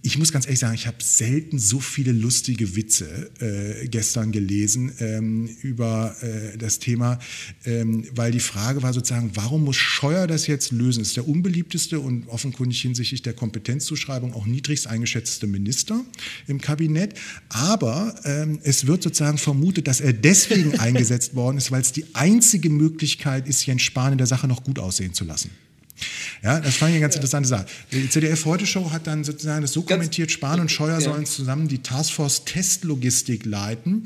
ich muss ganz ehrlich sagen, ich habe selten so viele lustige Witze äh, gestern gelesen ähm, über äh, das Thema, ähm, weil die Frage war sozusagen, warum muss Scheuer das jetzt lösen? Das ist der unbeliebteste und offenkundig hinsichtlich der Kompetenzzuschreibung auch niedrigst eingeschätzte Minister im Kabinett. Aber ähm, es wird sozusagen vermutet, dass er deswegen eingesetzt worden ist, weil es die einzige Möglichkeit ist, Jens Spahn in der Sache noch gut aussehen zu lassen. Ja, das fand ich eine ganz interessante Sache. Die ZDF Heute Show hat dann sozusagen das so kommentiert, Spahn und Scheuer ja. sollen zusammen die Taskforce Testlogistik leiten.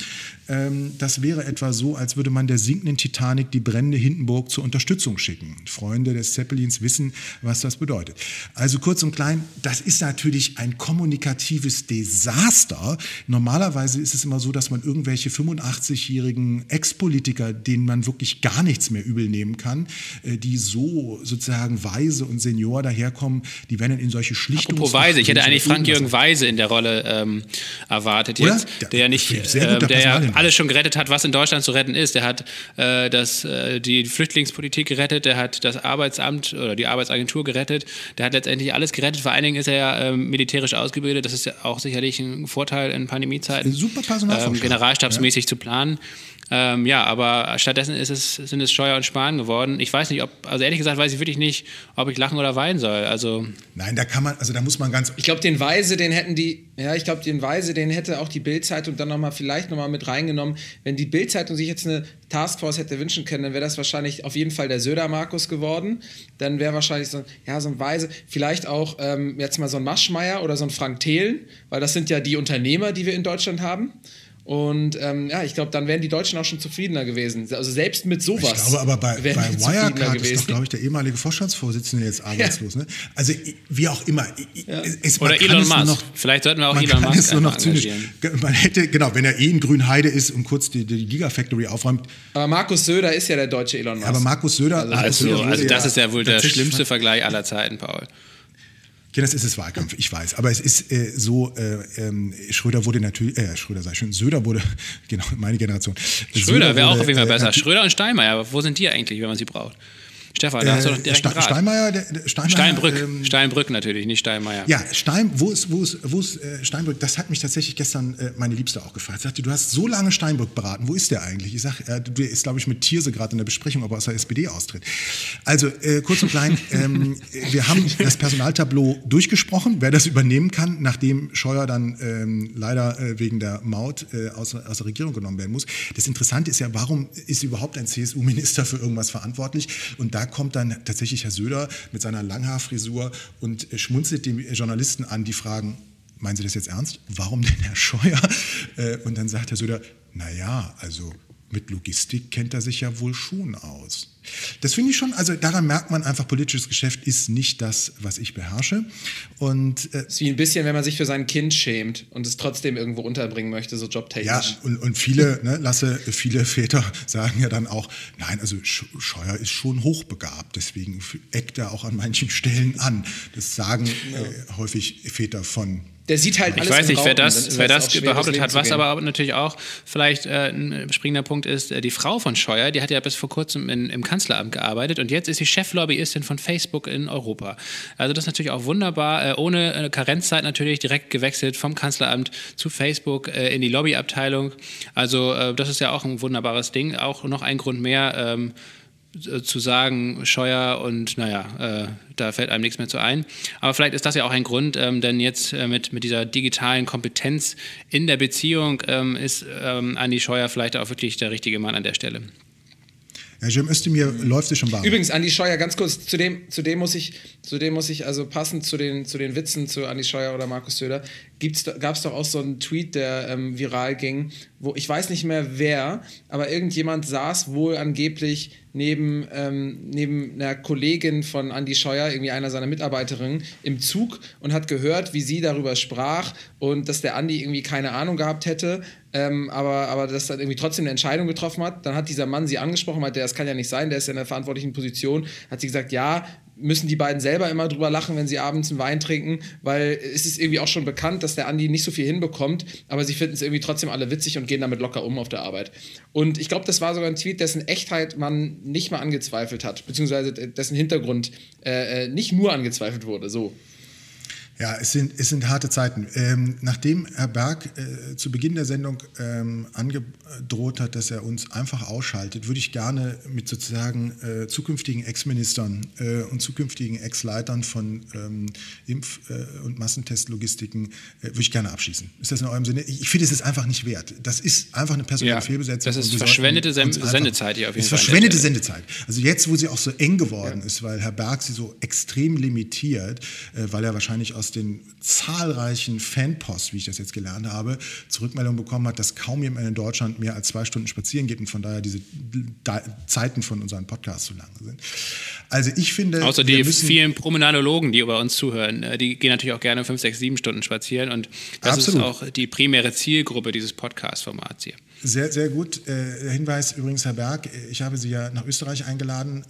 Ähm, das wäre etwa so, als würde man der sinkenden Titanic die brennende Hindenburg zur Unterstützung schicken. Freunde des Zeppelins wissen, was das bedeutet. Also kurz und klein, das ist natürlich ein kommunikatives Desaster. Normalerweise ist es immer so, dass man irgendwelche 85-jährigen Ex-Politiker, denen man wirklich gar nichts mehr übel nehmen kann, äh, die so sozusagen weise und Senior daherkommen, die werden dann in solche Schlichtungen. Apropos Weise, ich hätte eigentlich Frank-Jürgen Weise in der Rolle ähm, erwartet jetzt, Oder? der ja nicht, äh, der ja alles schon gerettet hat, was in Deutschland zu retten ist. Der hat äh, das, äh, die Flüchtlingspolitik gerettet, der hat das Arbeitsamt oder die Arbeitsagentur gerettet, der hat letztendlich alles gerettet. Vor allen Dingen ist er ja äh, militärisch ausgebildet. Das ist ja auch sicherlich ein Vorteil in Pandemiezeiten. Super Personalvorschlag. Ähm, generalstabsmäßig ja. zu planen. Ähm, ja, aber stattdessen ist es, sind es Steuer und Sparen geworden. Ich weiß nicht, ob, also ehrlich gesagt weiß ich wirklich nicht, ob ich lachen oder weinen soll. Also Nein, da kann man, also da muss man ganz. Ich glaube, den Weise, den hätten die, ja, ich glaube, den Weise, den hätte auch die Bildzeitung dann nochmal vielleicht nochmal mit reingenommen. Wenn die Bildzeitung sich jetzt eine Taskforce hätte wünschen können, dann wäre das wahrscheinlich auf jeden Fall der Söder-Markus geworden. Dann wäre wahrscheinlich so, ja, so ein Weise, vielleicht auch ähm, jetzt mal so ein Maschmeier oder so ein Frank Thelen, weil das sind ja die Unternehmer, die wir in Deutschland haben. Und ähm, ja, ich glaube, dann wären die Deutschen auch schon zufriedener gewesen. Also selbst mit sowas. Ich glaube aber bei, bei Wirecard ist doch, glaube ich, der ehemalige Vorstandsvorsitzende jetzt arbeitslos. Ja. Ne? Also wie auch immer. Ja. Es, Oder Elon Musk. Noch, Vielleicht sollten wir auch Elon Musk es nur noch zynisch. Man hätte, genau, wenn er eh in Grünheide ist und kurz die, die Gigafactory aufräumt. Aber Markus Söder ist ja der deutsche Elon Musk. Ja, aber Markus Söder. Also, also, also das ist ja wohl der schlimmste Vergleich aller Zeiten, Paul. Ja, das ist es Wahlkampf, ich weiß. Aber es ist äh, so, äh, ähm, Schröder wurde natürlich, äh, Schröder sei schon, Söder wurde, genau, meine Generation. Schröder wäre auch auf jeden Fall äh, besser. Schröder und Steinmeier, wo sind die eigentlich, wenn man sie braucht? Stefan, da hast du doch direkt Ste Steinmeier, der, der Steinmeier, Steinbrück, ähm, Steinbrück natürlich, nicht Steinmeier. Ja, Stein, wo ist, wo ist, wo ist äh, Steinbrück? Das hat mich tatsächlich gestern äh, meine Liebste auch gefragt. Sie sagte, du hast so lange Steinbrück beraten, wo ist der eigentlich? Ich sage, äh, du ist, glaube ich, mit Thierse gerade in der Besprechung, ob er aus der SPD austritt. Also, äh, kurz und klein, ähm, wir haben das Personaltableau durchgesprochen, wer das übernehmen kann, nachdem Scheuer dann ähm, leider äh, wegen der Maut äh, aus, aus der Regierung genommen werden muss. Das Interessante ist ja, warum ist überhaupt ein CSU-Minister für irgendwas verantwortlich? Und da kommt dann tatsächlich Herr Söder mit seiner Langhaarfrisur und schmunzelt die Journalisten an, die fragen, meinen Sie das jetzt ernst? Warum denn Herr Scheuer? Äh, und dann sagt Herr Söder, naja, also mit Logistik kennt er sich ja wohl schon aus. Das finde ich schon, also daran merkt man einfach, politisches Geschäft ist nicht das, was ich beherrsche. Und, äh, ist wie ein bisschen, wenn man sich für sein Kind schämt und es trotzdem irgendwo unterbringen möchte, so jobtechnisch. Ja, und, und viele, ne, Lasse, viele Väter sagen ja dann auch, nein, also Scheuer ist schon hochbegabt, deswegen eckt er auch an manchen Stellen an. Das sagen ja. äh, häufig Väter von der sieht halt alles Ich weiß nicht, wer das, wer das behauptet hat. Was aber natürlich auch vielleicht äh, ein springender Punkt ist, äh, die Frau von Scheuer, die hat ja bis vor kurzem in, im Kanzleramt gearbeitet und jetzt ist sie Cheflobbyistin von Facebook in Europa. Also das ist natürlich auch wunderbar, äh, ohne äh, Karenzzeit natürlich direkt gewechselt vom Kanzleramt zu Facebook äh, in die Lobbyabteilung. Also äh, das ist ja auch ein wunderbares Ding. Auch noch ein Grund mehr. Ähm, äh, zu sagen, Scheuer und naja, äh, da fällt einem nichts mehr zu ein. Aber vielleicht ist das ja auch ein Grund, ähm, denn jetzt äh, mit, mit dieser digitalen Kompetenz in der Beziehung ähm, ist ähm, Andi Scheuer vielleicht auch wirklich der richtige Mann an der Stelle. Ja, Cem Özdemir läuft es schon warm. Übrigens, Andi Scheuer, ganz kurz, zu dem, zu dem muss ich, zu dem muss ich, also passend zu den, zu den Witzen zu Andi Scheuer oder Markus Söder, gab es doch auch so einen Tweet, der ähm, viral ging, wo ich weiß nicht mehr wer, aber irgendjemand saß wohl angeblich neben, ähm, neben einer Kollegin von Andy Scheuer, irgendwie einer seiner Mitarbeiterinnen, im Zug und hat gehört, wie sie darüber sprach und dass der Andy irgendwie keine Ahnung gehabt hätte, ähm, aber, aber dass er irgendwie trotzdem eine Entscheidung getroffen hat. Dann hat dieser Mann sie angesprochen, meinte, das kann ja nicht sein, der ist ja in der verantwortlichen Position. Hat sie gesagt, ja, müssen die beiden selber immer drüber lachen, wenn sie abends einen Wein trinken, weil es ist irgendwie auch schon bekannt, dass der Andi nicht so viel hinbekommt, aber sie finden es irgendwie trotzdem alle witzig und gehen damit locker um auf der Arbeit. Und ich glaube, das war sogar ein Tweet, dessen Echtheit man nicht mal angezweifelt hat, beziehungsweise dessen Hintergrund äh, äh nicht nur angezweifelt wurde. So. Ja, es sind, es sind harte Zeiten. Ähm, nachdem Herr Berg äh, zu Beginn der Sendung ähm, angedroht hat, dass er uns einfach ausschaltet, würde ich gerne mit sozusagen äh, zukünftigen Ex-Ministern äh, und zukünftigen Ex-Leitern von ähm, Impf- äh, und Massentestlogistiken, äh, würde ich gerne abschließen. Ist das in eurem Sinne? Ich, ich finde, es ist einfach nicht wert. Das ist einfach eine personelle ja, Fehlbesetzung. Das ist verschwendete Sendezeit hier auf jeden Fall. ist verschwendete Sendezeit. Also jetzt, wo sie auch so eng geworden ja. ist, weil Herr Berg sie so extrem limitiert, äh, weil er wahrscheinlich aus den zahlreichen Fanposts, wie ich das jetzt gelernt habe, Zurückmeldung bekommen hat, dass kaum jemand in Deutschland mehr als zwei Stunden spazieren geht und von daher diese Zeiten von unseren Podcasts zu lang sind. Also ich finde. Außer die vielen Promenadologen, die über uns zuhören, äh, die gehen natürlich auch gerne fünf, sechs, sieben Stunden spazieren und das Absolut. ist auch die primäre Zielgruppe dieses Podcast-Formats hier. Sehr, sehr gut. Äh, Hinweis übrigens, Herr Berg, ich habe Sie ja nach Österreich eingeladen.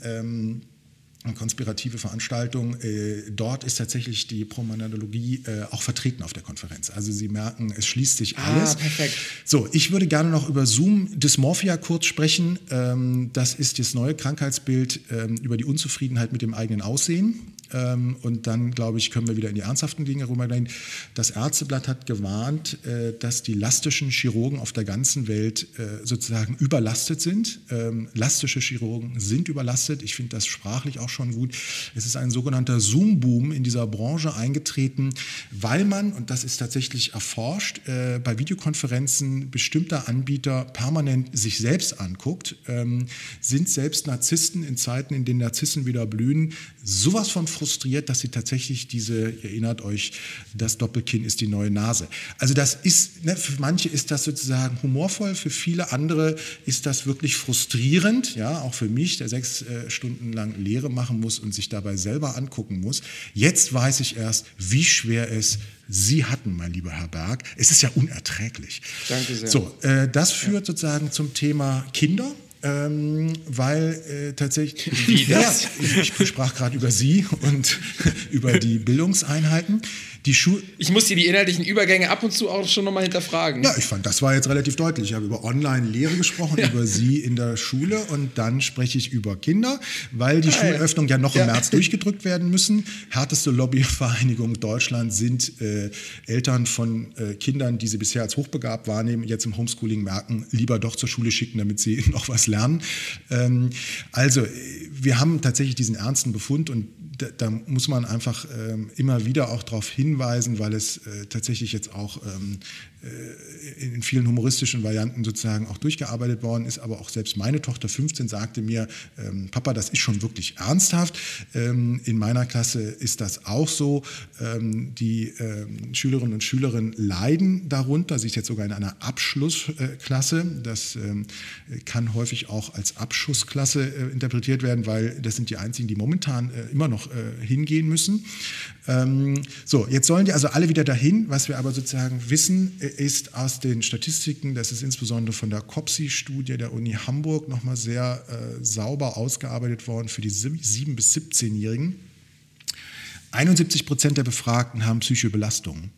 Eine konspirative Veranstaltung. Äh, dort ist tatsächlich die Promenadologie äh, auch vertreten auf der Konferenz. Also Sie merken, es schließt sich ah, alles. Ah, perfekt. So, ich würde gerne noch über Zoom Dysmorphia kurz sprechen. Ähm, das ist das neue Krankheitsbild ähm, über die Unzufriedenheit mit dem eigenen Aussehen. Ähm, und dann, glaube ich, können wir wieder in die ernsthaften Dinge rübergehen. Das Ärzteblatt hat gewarnt, äh, dass die lastischen Chirurgen auf der ganzen Welt äh, sozusagen überlastet sind. Ähm, lastische Chirurgen sind überlastet. Ich finde das sprachlich auch schon gut. Es ist ein sogenannter Zoom-Boom in dieser Branche eingetreten, weil man, und das ist tatsächlich erforscht, äh, bei Videokonferenzen bestimmter Anbieter permanent sich selbst anguckt, ähm, sind selbst Narzissten in Zeiten, in denen Narzissen wieder blühen, sowas von frustriert, dass sie tatsächlich diese, ihr erinnert euch, das Doppelkinn ist die neue Nase. Also das ist, ne, für manche ist das sozusagen humorvoll, für viele andere ist das wirklich frustrierend, ja, auch für mich, der sechs äh, Stunden lang Lehre machen muss und sich dabei selber angucken muss. Jetzt weiß ich erst, wie schwer es Sie hatten, mein lieber Herr Berg. Es ist ja unerträglich. Danke sehr. So, äh, das führt ja. sozusagen zum Thema Kinder ähm, weil äh, tatsächlich. Wie das? Ja, ich, ich sprach gerade über Sie und über die Bildungseinheiten. Die Schu ich muss hier die inhaltlichen Übergänge ab und zu auch schon nochmal hinterfragen. Ja, ich fand, das war jetzt relativ deutlich. Ich habe über Online-Lehre gesprochen, ja. über Sie in der Schule und dann spreche ich über Kinder, weil die ah, Schulöffnung ja noch ja. im März durchgedrückt werden müssen. Härteste Lobbyvereinigung Deutschland sind äh, Eltern von äh, Kindern, die sie bisher als hochbegabt wahrnehmen, jetzt im Homeschooling merken, lieber doch zur Schule schicken, damit sie noch was lernen. Ähm, also, wir haben tatsächlich diesen ernsten Befund und da, da muss man einfach ähm, immer wieder auch darauf hinweisen, weil es äh, tatsächlich jetzt auch ähm, äh, in vielen humoristischen Varianten sozusagen auch durchgearbeitet worden ist. Aber auch selbst meine Tochter 15 sagte mir, ähm, Papa, das ist schon wirklich ernsthaft. Ähm, in meiner Klasse ist das auch so. Ähm, die ähm, Schülerinnen und Schüler leiden darunter. Ist jetzt sogar in einer Abschlussklasse. Das ähm, kann häufig auch als Abschussklasse äh, interpretiert werden, weil das sind die einzigen, die momentan äh, immer noch äh, hingehen müssen. Ähm, so, jetzt sollen die also alle wieder dahin. Was wir aber sozusagen wissen, äh, ist aus den Statistiken, das ist insbesondere von der COPSI-Studie der Uni Hamburg nochmal sehr äh, sauber ausgearbeitet worden für die 7- bis 17-Jährigen. 71 Prozent der Befragten haben psychische Belastungen.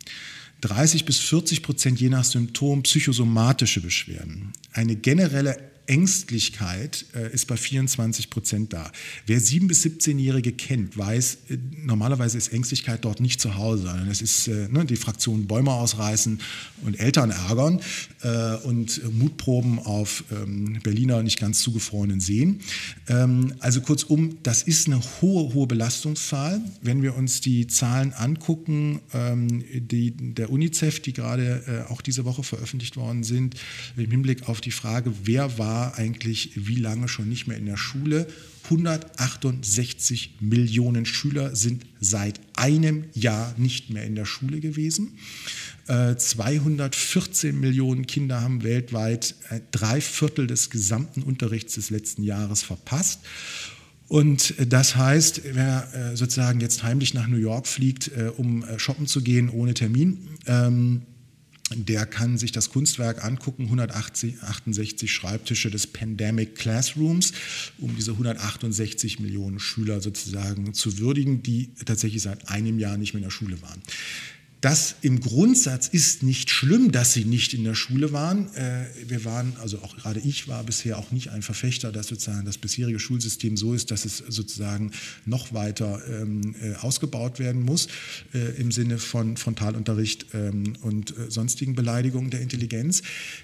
30 bis 40 Prozent je nach Symptom psychosomatische Beschwerden. Eine generelle Ängstlichkeit äh, ist bei 24 Prozent da. Wer 7- bis 17-Jährige kennt, weiß, äh, normalerweise ist Ängstlichkeit dort nicht zu Hause, sondern es ist äh, ne, die Fraktion Bäume ausreißen und Eltern ärgern äh, und Mutproben auf ähm, Berliner nicht ganz zugefrorenen Seen. Ähm, also kurzum, das ist eine hohe, hohe Belastungszahl. Wenn wir uns die Zahlen angucken, ähm, die, der UNICEF, die gerade äh, auch diese Woche veröffentlicht worden sind, im Hinblick auf die Frage, wer war war eigentlich wie lange schon nicht mehr in der Schule. 168 Millionen Schüler sind seit einem Jahr nicht mehr in der Schule gewesen. 214 äh, Millionen Kinder haben weltweit äh, drei Viertel des gesamten Unterrichts des letzten Jahres verpasst. Und das heißt, wer äh, sozusagen jetzt heimlich nach New York fliegt, um shoppen zu gehen ohne Termin, ähm, der kann sich das Kunstwerk angucken, 168 Schreibtische des Pandemic Classrooms, um diese 168 Millionen Schüler sozusagen zu würdigen, die tatsächlich seit einem Jahr nicht mehr in der Schule waren. Das im Grundsatz ist nicht schlimm, dass sie nicht in der Schule waren. Äh, wir waren, also auch gerade ich war bisher auch nicht ein Verfechter, dass sozusagen das bisherige Schulsystem so ist, dass es sozusagen noch weiter ähm, äh, ausgebaut werden muss äh, im Sinne von Frontalunterricht ähm, und sonstigen Beleidigungen der Intelligenz.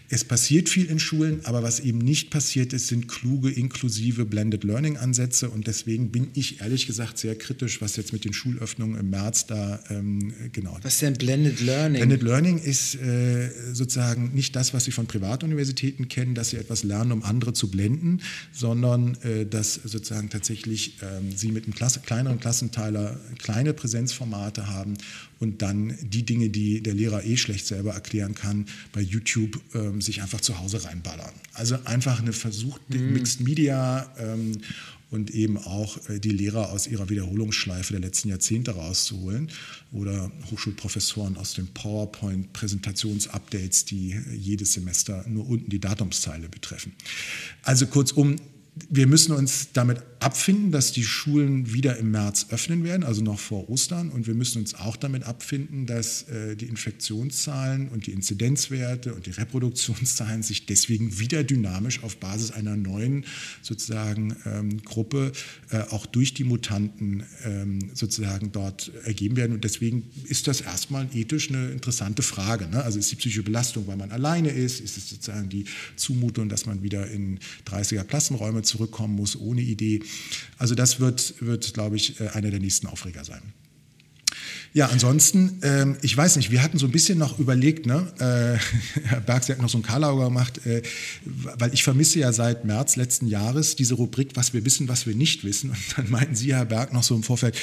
Es passiert viel in Schulen, aber was eben nicht passiert ist, sind kluge, inklusive Blended Learning Ansätze und deswegen bin ich ehrlich gesagt sehr kritisch, was jetzt mit den Schulöffnungen im März da ähm, genau. Was denn Blended Learning? Blended Learning ist äh, sozusagen nicht das, was Sie von Privatuniversitäten kennen, dass Sie etwas lernen, um andere zu blenden, sondern äh, dass sozusagen tatsächlich ähm, Sie mit einem Klasse, kleineren Klassenteiler kleine Präsenzformate haben und dann die Dinge, die der Lehrer eh schlecht selber erklären kann, bei YouTube ähm, sich einfach zu Hause reinballern. Also einfach eine versuchte mm. Mixed Media ähm, und eben auch äh, die Lehrer aus ihrer Wiederholungsschleife der letzten Jahrzehnte rauszuholen oder Hochschulprofessoren aus den PowerPoint-Präsentationsupdates, die jedes Semester nur unten die Datumszeile betreffen. Also kurzum, wir müssen uns damit abfinden, dass die Schulen wieder im März öffnen werden, also noch vor Ostern. Und wir müssen uns auch damit abfinden, dass äh, die Infektionszahlen und die Inzidenzwerte und die Reproduktionszahlen sich deswegen wieder dynamisch auf Basis einer neuen sozusagen ähm, Gruppe äh, auch durch die Mutanten ähm, sozusagen dort ergeben werden. Und deswegen ist das erstmal ethisch eine interessante Frage. Ne? Also ist die psychische Belastung, weil man alleine ist? Ist es sozusagen die Zumutung, dass man wieder in 30er Klassenräume zurückkommen muss ohne Idee? Also das wird, wird glaube ich, äh, einer der nächsten Aufreger sein. Ja, ansonsten, ähm, ich weiß nicht, wir hatten so ein bisschen noch überlegt, ne? äh, Herr Berg, Sie hatten noch so ein Karlauer gemacht, äh, weil ich vermisse ja seit März letzten Jahres diese Rubrik, was wir wissen, was wir nicht wissen. Und dann meinten Sie, Herr Berg, noch so im Vorfeld,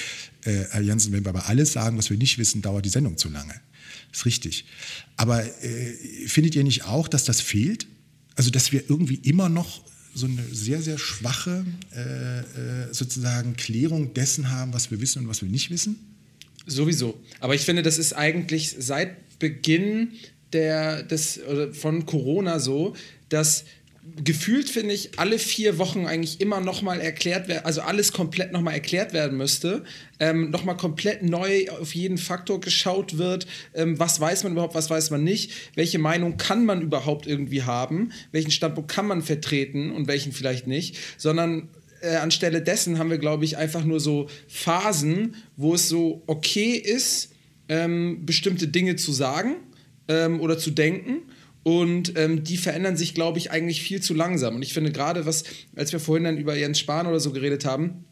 äh, Herr Jansen, wenn wir aber alles sagen, was wir nicht wissen, dauert die Sendung zu lange. Ist richtig. Aber äh, findet ihr nicht auch, dass das fehlt? Also, dass wir irgendwie immer noch so eine sehr, sehr schwache äh, äh, sozusagen Klärung dessen haben, was wir wissen und was wir nicht wissen? Sowieso. Aber ich finde, das ist eigentlich seit Beginn der, des, von Corona so, dass gefühlt finde ich, alle vier Wochen eigentlich immer nochmal erklärt werden, also alles komplett nochmal erklärt werden müsste, ähm, nochmal komplett neu auf jeden Faktor geschaut wird, ähm, was weiß man überhaupt, was weiß man nicht, welche Meinung kann man überhaupt irgendwie haben, welchen Standpunkt kann man vertreten und welchen vielleicht nicht, sondern äh, anstelle dessen haben wir, glaube ich, einfach nur so Phasen, wo es so okay ist, ähm, bestimmte Dinge zu sagen ähm, oder zu denken und ähm, die verändern sich, glaube ich, eigentlich viel zu langsam. Und ich finde gerade, was, als wir vorhin dann über Jens Spahn oder so geredet haben,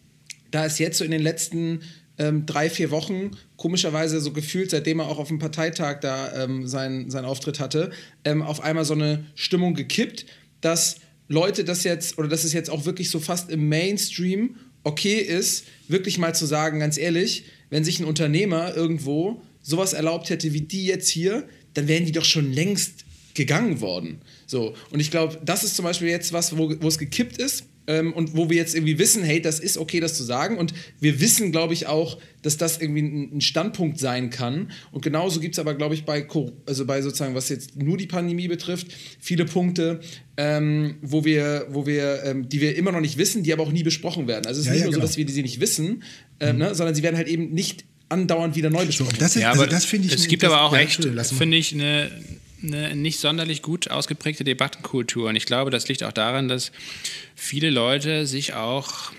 da ist jetzt so in den letzten ähm, drei, vier Wochen, komischerweise so gefühlt, seitdem er auch auf dem Parteitag da ähm, seinen, seinen Auftritt hatte, ähm, auf einmal so eine Stimmung gekippt, dass Leute das jetzt, oder dass es jetzt auch wirklich so fast im Mainstream okay ist, wirklich mal zu sagen, ganz ehrlich, wenn sich ein Unternehmer irgendwo sowas erlaubt hätte wie die jetzt hier, dann wären die doch schon längst gegangen worden. So, und ich glaube, das ist zum Beispiel jetzt was, wo, wo es gekippt ist ähm, und wo wir jetzt irgendwie wissen, hey, das ist okay, das zu sagen. Und wir wissen, glaube ich, auch, dass das irgendwie ein, Standpunkt sein kann. Und genauso gibt es aber, glaube ich, bei, also bei sozusagen, was jetzt nur die Pandemie betrifft, viele Punkte, ähm, wo wir, wo wir, ähm, die wir immer noch nicht wissen, die aber auch nie besprochen werden. Also es ist ja, nicht ja, nur genau. so, dass wir sie nicht wissen, äh, mhm. ne, sondern sie werden halt eben nicht andauernd wieder neu besprochen. So, das ist, ja, also das finde ich. Es gibt aber auch echt, finde ich, eine eine nicht sonderlich gut ausgeprägte Debattenkultur. Und ich glaube, das liegt auch daran, dass viele Leute sich auch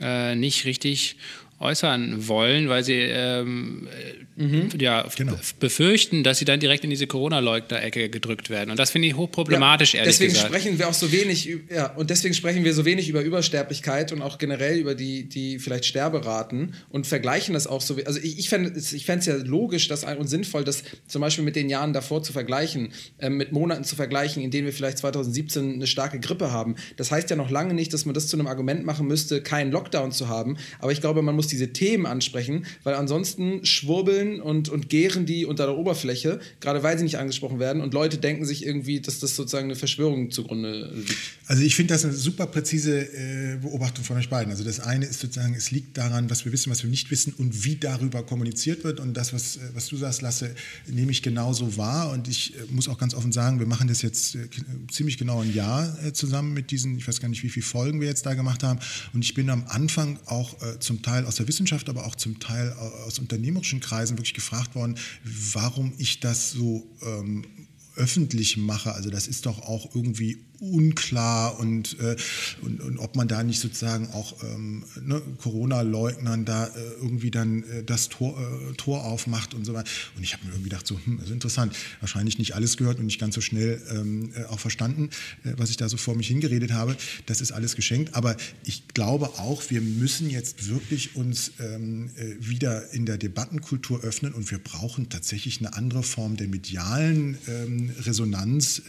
äh, nicht richtig äußern wollen, weil sie ähm, mhm. ja, genau. befürchten, dass sie dann direkt in diese Corona-Leugner-Ecke gedrückt werden. Und das finde ich hochproblematisch, ja, ehrlich deswegen gesagt. Sprechen wir auch so wenig, ja, und deswegen sprechen wir so wenig über Übersterblichkeit und auch generell über die, die vielleicht Sterberaten und vergleichen das auch so. Also ich, ich fände es ja logisch dass, und sinnvoll, das zum Beispiel mit den Jahren davor zu vergleichen, äh, mit Monaten zu vergleichen, in denen wir vielleicht 2017 eine starke Grippe haben. Das heißt ja noch lange nicht, dass man das zu einem Argument machen müsste, keinen Lockdown zu haben. Aber ich glaube, man muss diese Themen ansprechen, weil ansonsten schwurbeln und, und gären die unter der Oberfläche, gerade weil sie nicht angesprochen werden und Leute denken sich irgendwie, dass das sozusagen eine Verschwörung zugrunde liegt. Also ich finde das eine super präzise äh, Beobachtung von euch beiden. Also das eine ist sozusagen, es liegt daran, was wir wissen, was wir nicht wissen und wie darüber kommuniziert wird und das, was, äh, was du sagst, Lasse, nehme ich genauso wahr und ich äh, muss auch ganz offen sagen, wir machen das jetzt äh, ziemlich genau ein Jahr äh, zusammen mit diesen, ich weiß gar nicht, wie viele Folgen wir jetzt da gemacht haben und ich bin am Anfang auch äh, zum Teil aus der Wissenschaft aber auch zum Teil aus unternehmerischen Kreisen wirklich gefragt worden, warum ich das so ähm, öffentlich mache. Also das ist doch auch irgendwie unklar und, äh, und, und, ob man da nicht sozusagen auch ähm, ne, Corona-Leugnern da äh, irgendwie dann äh, das Tor, äh, Tor aufmacht und so weiter. Und ich habe mir irgendwie gedacht, so, hm, ist interessant. Wahrscheinlich nicht alles gehört und nicht ganz so schnell ähm, äh, auch verstanden, äh, was ich da so vor mich hingeredet habe. Das ist alles geschenkt. Aber ich glaube auch, wir müssen jetzt wirklich uns ähm, wieder in der Debattenkultur öffnen und wir brauchen tatsächlich eine andere Form der medialen ähm, Resonanz,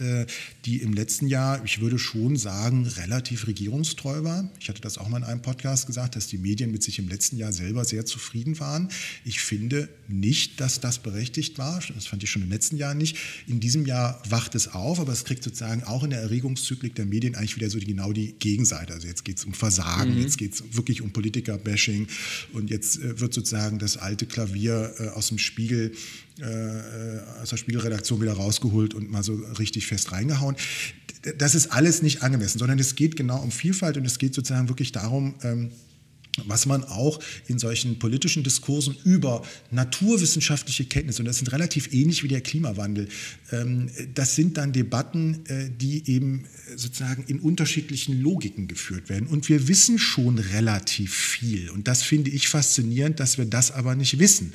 die im letzten Jahr ich würde schon sagen, relativ regierungstreu war. Ich hatte das auch mal in einem Podcast gesagt, dass die Medien mit sich im letzten Jahr selber sehr zufrieden waren. Ich finde nicht, dass das berechtigt war. Das fand ich schon im letzten Jahr nicht. In diesem Jahr wacht es auf, aber es kriegt sozusagen auch in der Erregungszyklik der Medien eigentlich wieder so die, genau die Gegenseite. Also jetzt geht es um Versagen, mhm. jetzt geht es wirklich um Politiker-Bashing und jetzt äh, wird sozusagen das alte Klavier äh, aus dem Spiegel aus der Spiegelredaktion wieder rausgeholt und mal so richtig fest reingehauen. Das ist alles nicht angemessen, sondern es geht genau um Vielfalt und es geht sozusagen wirklich darum, ähm, was man auch in solchen politischen Diskursen über naturwissenschaftliche Kenntnisse, und das sind relativ ähnlich wie der Klimawandel, ähm, das sind dann Debatten, äh, die eben sozusagen in unterschiedlichen Logiken geführt werden. Und wir wissen schon relativ viel. Und das finde ich faszinierend, dass wir das aber nicht wissen.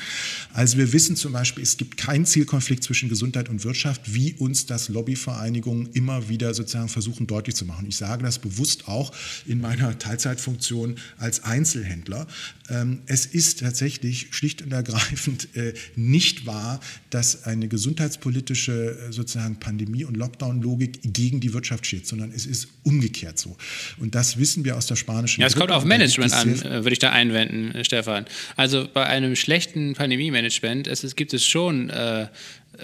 Also wir wissen zum Beispiel, es gibt keinen Zielkonflikt zwischen Gesundheit und Wirtschaft, wie uns das Lobbyvereinigungen immer wieder sozusagen versuchen deutlich zu machen. Ich sage das bewusst auch in meiner Teilzeitfunktion als Einzelner Einzelhändler. Ähm, es ist tatsächlich schlicht und ergreifend äh, nicht wahr, dass eine gesundheitspolitische äh, sozusagen Pandemie- und Lockdown-Logik gegen die Wirtschaft steht, sondern es ist umgekehrt so. Und das wissen wir aus der spanischen. Ja, es kommt auf Management an, äh, würde ich da einwenden, Stefan. Also bei einem schlechten Pandemie-Management gibt es schon äh,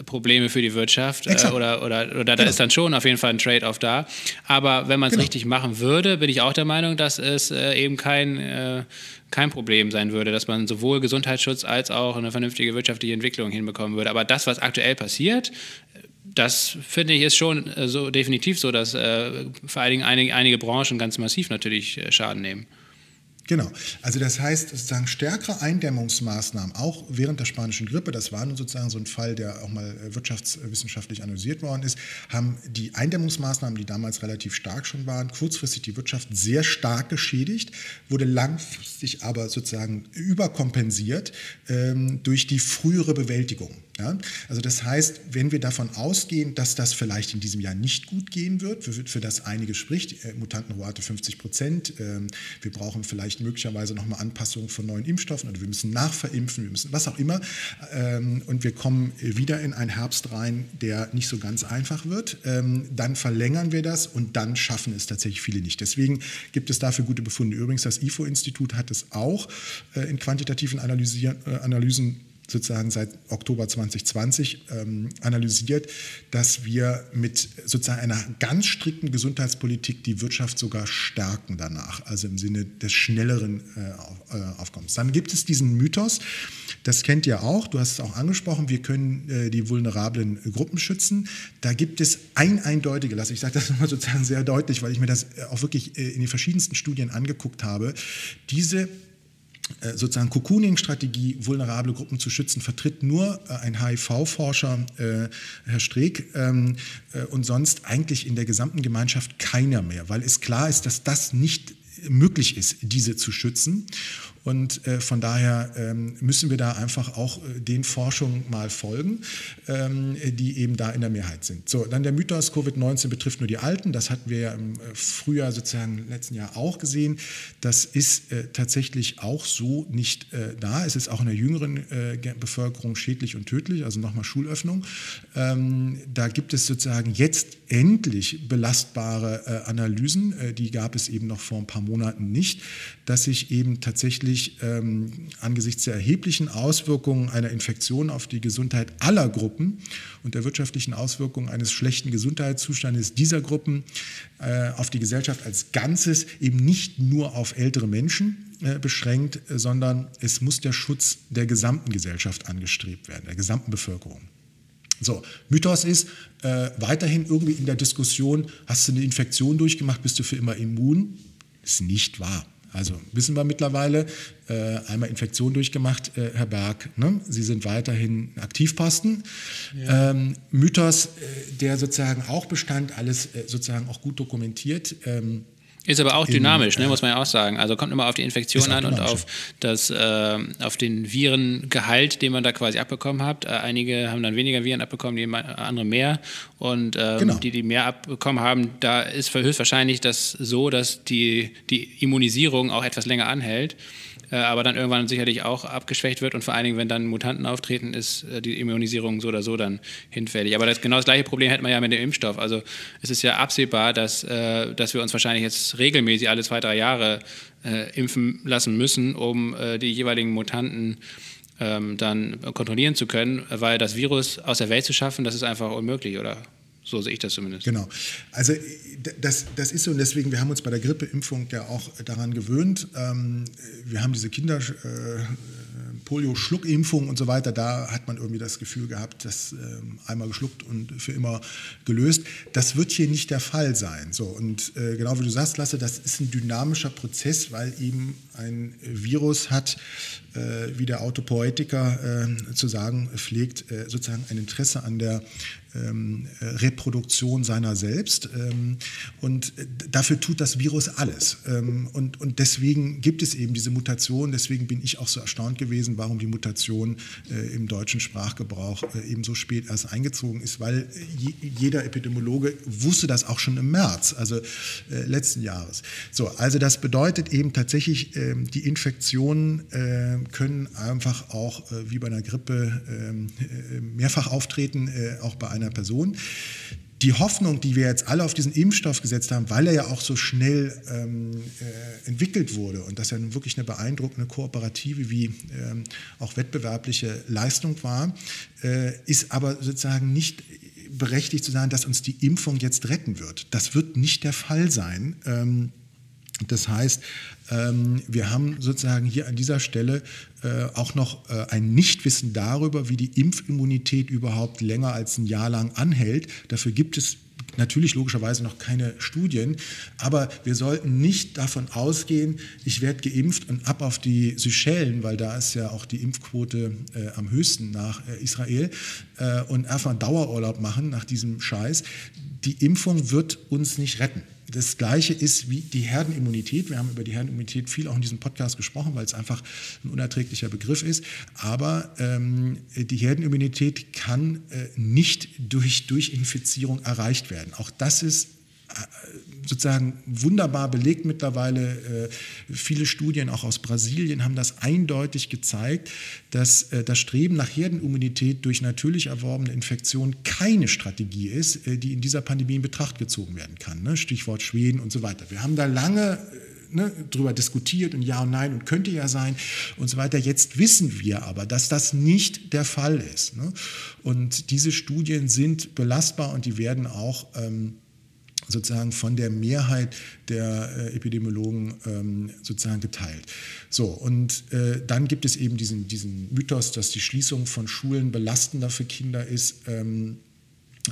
Probleme für die Wirtschaft äh, oder, oder, oder da genau. ist dann schon auf jeden Fall ein Trade-off da. Aber wenn man es genau. richtig machen würde, bin ich auch der Meinung, dass es äh, eben kein, äh, kein Problem sein würde, dass man sowohl Gesundheitsschutz als auch eine vernünftige wirtschaftliche Entwicklung hinbekommen würde. Aber das, was aktuell passiert, das finde ich ist schon äh, so definitiv so, dass äh, vor allen Dingen einige, einige Branchen ganz massiv natürlich äh, Schaden nehmen. Genau. Also das heißt sozusagen stärkere Eindämmungsmaßnahmen, auch während der spanischen Grippe, das war nun sozusagen so ein Fall, der auch mal äh, wirtschaftswissenschaftlich analysiert worden ist, haben die Eindämmungsmaßnahmen, die damals relativ stark schon waren, kurzfristig die Wirtschaft sehr stark geschädigt, wurde langfristig aber sozusagen überkompensiert ähm, durch die frühere Bewältigung. Ja? Also das heißt, wenn wir davon ausgehen, dass das vielleicht in diesem Jahr nicht gut gehen wird, für, für das einige spricht, äh, Mutantenrate 50 Prozent, äh, wir brauchen vielleicht möglicherweise nochmal Anpassungen von neuen Impfstoffen oder wir müssen nachverimpfen, wir müssen was auch immer ähm, und wir kommen wieder in einen Herbst rein, der nicht so ganz einfach wird, ähm, dann verlängern wir das und dann schaffen es tatsächlich viele nicht. Deswegen gibt es dafür gute Befunde. Übrigens, das IFO-Institut hat es auch äh, in quantitativen Analysieren, äh, Analysen sozusagen seit Oktober 2020 ähm, analysiert, dass wir mit sozusagen einer ganz strikten Gesundheitspolitik die Wirtschaft sogar stärken danach, also im Sinne des schnelleren äh, äh, Aufkommens. Dann gibt es diesen Mythos, das kennt ihr auch, du hast es auch angesprochen, wir können äh, die vulnerablen Gruppen schützen. Da gibt es ein eindeutige, ich sage das nochmal sozusagen sehr deutlich, weil ich mir das äh, auch wirklich äh, in den verschiedensten Studien angeguckt habe, diese sozusagen Cocooning-Strategie, vulnerable Gruppen zu schützen, vertritt nur äh, ein HIV-Forscher, äh, Herr Streeck, ähm, und sonst eigentlich in der gesamten Gemeinschaft keiner mehr, weil es klar ist, dass das nicht möglich ist, diese zu schützen. Und äh, von daher ähm, müssen wir da einfach auch äh, den Forschungen mal folgen, ähm, die eben da in der Mehrheit sind. So, dann der Mythos, Covid-19 betrifft nur die Alten. Das hatten wir ja im äh, Frühjahr sozusagen letzten Jahr auch gesehen. Das ist äh, tatsächlich auch so nicht äh, da. Es ist auch in der jüngeren äh, Bevölkerung schädlich und tödlich, also nochmal Schulöffnung. Ähm, da gibt es sozusagen jetzt endlich belastbare Analysen. die gab es eben noch vor ein paar Monaten nicht, dass sich eben tatsächlich natürlich ähm, angesichts der erheblichen Auswirkungen einer Infektion auf die Gesundheit aller Gruppen und der wirtschaftlichen Auswirkungen eines schlechten Gesundheitszustandes dieser Gruppen äh, auf die Gesellschaft als Ganzes eben nicht nur auf ältere Menschen äh, beschränkt, sondern es muss der Schutz der gesamten Gesellschaft angestrebt werden, der gesamten Bevölkerung. So, Mythos ist äh, weiterhin irgendwie in der Diskussion, hast du eine Infektion durchgemacht, bist du für immer immun? Ist nicht wahr. Also wissen wir mittlerweile, äh, einmal Infektion durchgemacht, äh, Herr Berg. Ne? Sie sind weiterhin Aktivposten. Ja. Ähm, Mythos, äh, der sozusagen auch bestand, alles äh, sozusagen auch gut dokumentiert. Ähm, ist aber auch dynamisch, in, ne, muss man ja auch sagen. Also kommt immer auf die Infektion an und auf, das, äh, auf den Virengehalt, den man da quasi abbekommen hat. Äh, einige haben dann weniger Viren abbekommen, die andere mehr. Und ähm, genau. die, die mehr abbekommen haben, da ist höchstwahrscheinlich das so, dass die, die Immunisierung auch etwas länger anhält. Äh, aber dann irgendwann sicherlich auch abgeschwächt wird und vor allen Dingen, wenn dann Mutanten auftreten, ist äh, die Immunisierung so oder so dann hinfällig. Aber das, genau das gleiche Problem hätten wir ja mit dem Impfstoff. Also es ist ja absehbar, dass, äh, dass wir uns wahrscheinlich jetzt regelmäßig alle zwei, drei Jahre impfen lassen müssen, um die jeweiligen Mutanten ähm, dann kontrollieren zu können, weil das Virus aus der Welt zu schaffen, das ist einfach unmöglich, oder? So sehe ich das zumindest. Genau. Also das, das ist so und deswegen, wir haben uns bei der Grippeimpfung ja auch daran gewöhnt. Ähm, wir haben diese Kinder... Äh, Polio-Schluckimpfung und so weiter, da hat man irgendwie das Gefühl gehabt, das ähm, einmal geschluckt und für immer gelöst. Das wird hier nicht der Fall sein. So, und äh, genau wie du sagst, Lasse, das ist ein dynamischer Prozess, weil eben ein Virus hat, äh, wie der Autopoetiker äh, zu sagen pflegt, äh, sozusagen ein Interesse an der ähm, Reproduktion seiner selbst. Ähm, und dafür tut das Virus alles. Ähm, und, und deswegen gibt es eben diese Mutation. Deswegen bin ich auch so erstaunt gewesen, warum die Mutation äh, im deutschen Sprachgebrauch äh, eben so spät erst eingezogen ist, weil jeder Epidemiologe wusste das auch schon im März, also äh, letzten Jahres. So, also das bedeutet eben tatsächlich, die Infektionen können einfach auch wie bei einer Grippe mehrfach auftreten, auch bei einer einer Person. Die Hoffnung, die wir jetzt alle auf diesen Impfstoff gesetzt haben, weil er ja auch so schnell ähm, äh, entwickelt wurde und das ja wirklich eine beeindruckende kooperative wie ähm, auch wettbewerbliche Leistung war, äh, ist aber sozusagen nicht berechtigt zu sagen, dass uns die Impfung jetzt retten wird. Das wird nicht der Fall sein. Ähm, Das heißt, ähm, wir haben sozusagen hier an dieser Stelle äh, auch noch äh, ein Nichtwissen darüber, wie die Impfimmunität überhaupt länger als ein Jahr lang anhält. Dafür gibt es natürlich logischerweise noch keine Studien, aber wir sollten nicht davon ausgehen, ich werde geimpft und ab auf die Seychellen, weil da ist ja auch die Impfquote äh, am höchsten nach äh, Israel äh, und einfach einen Dauerurlaub machen nach diesem Scheiß. Die Impfung wird uns nicht retten. Das Gleiche ist wie die Herdenimmunität. Wir haben über die Herdenimmunität viel auch in diesem Podcast gesprochen, weil es einfach ein unerträglicher Begriff ist. Aber ähm, die Herdenimmunität kann äh, nicht durch, durch Infizierung erreicht werden. Auch das ist sozusagen wunderbar belegt mittlerweile. Äh, viele Studien auch aus Brasilien haben das eindeutig gezeigt, dass äh, das Streben nach Herdenimmunität durch natürlich erworbene Infektion keine Strategie ist, äh, die in dieser Pandemie in Betracht gezogen werden kann. Ne? Stichwort Schweden und so weiter. Wir haben da lange ne, drüber diskutiert und ja und nein und könnte ja sein und so weiter. Jetzt wissen wir aber, dass das nicht der Fall ist. Ne? Und diese Studien sind belastbar und die werden auch ähm, sozusagen von der Mehrheit der äh, Epidemiologen ähm, sozusagen geteilt. So, und äh, dann gibt es eben diesen, diesen Mythos, dass die Schließung von Schulen belastender für Kinder ist. Ähm,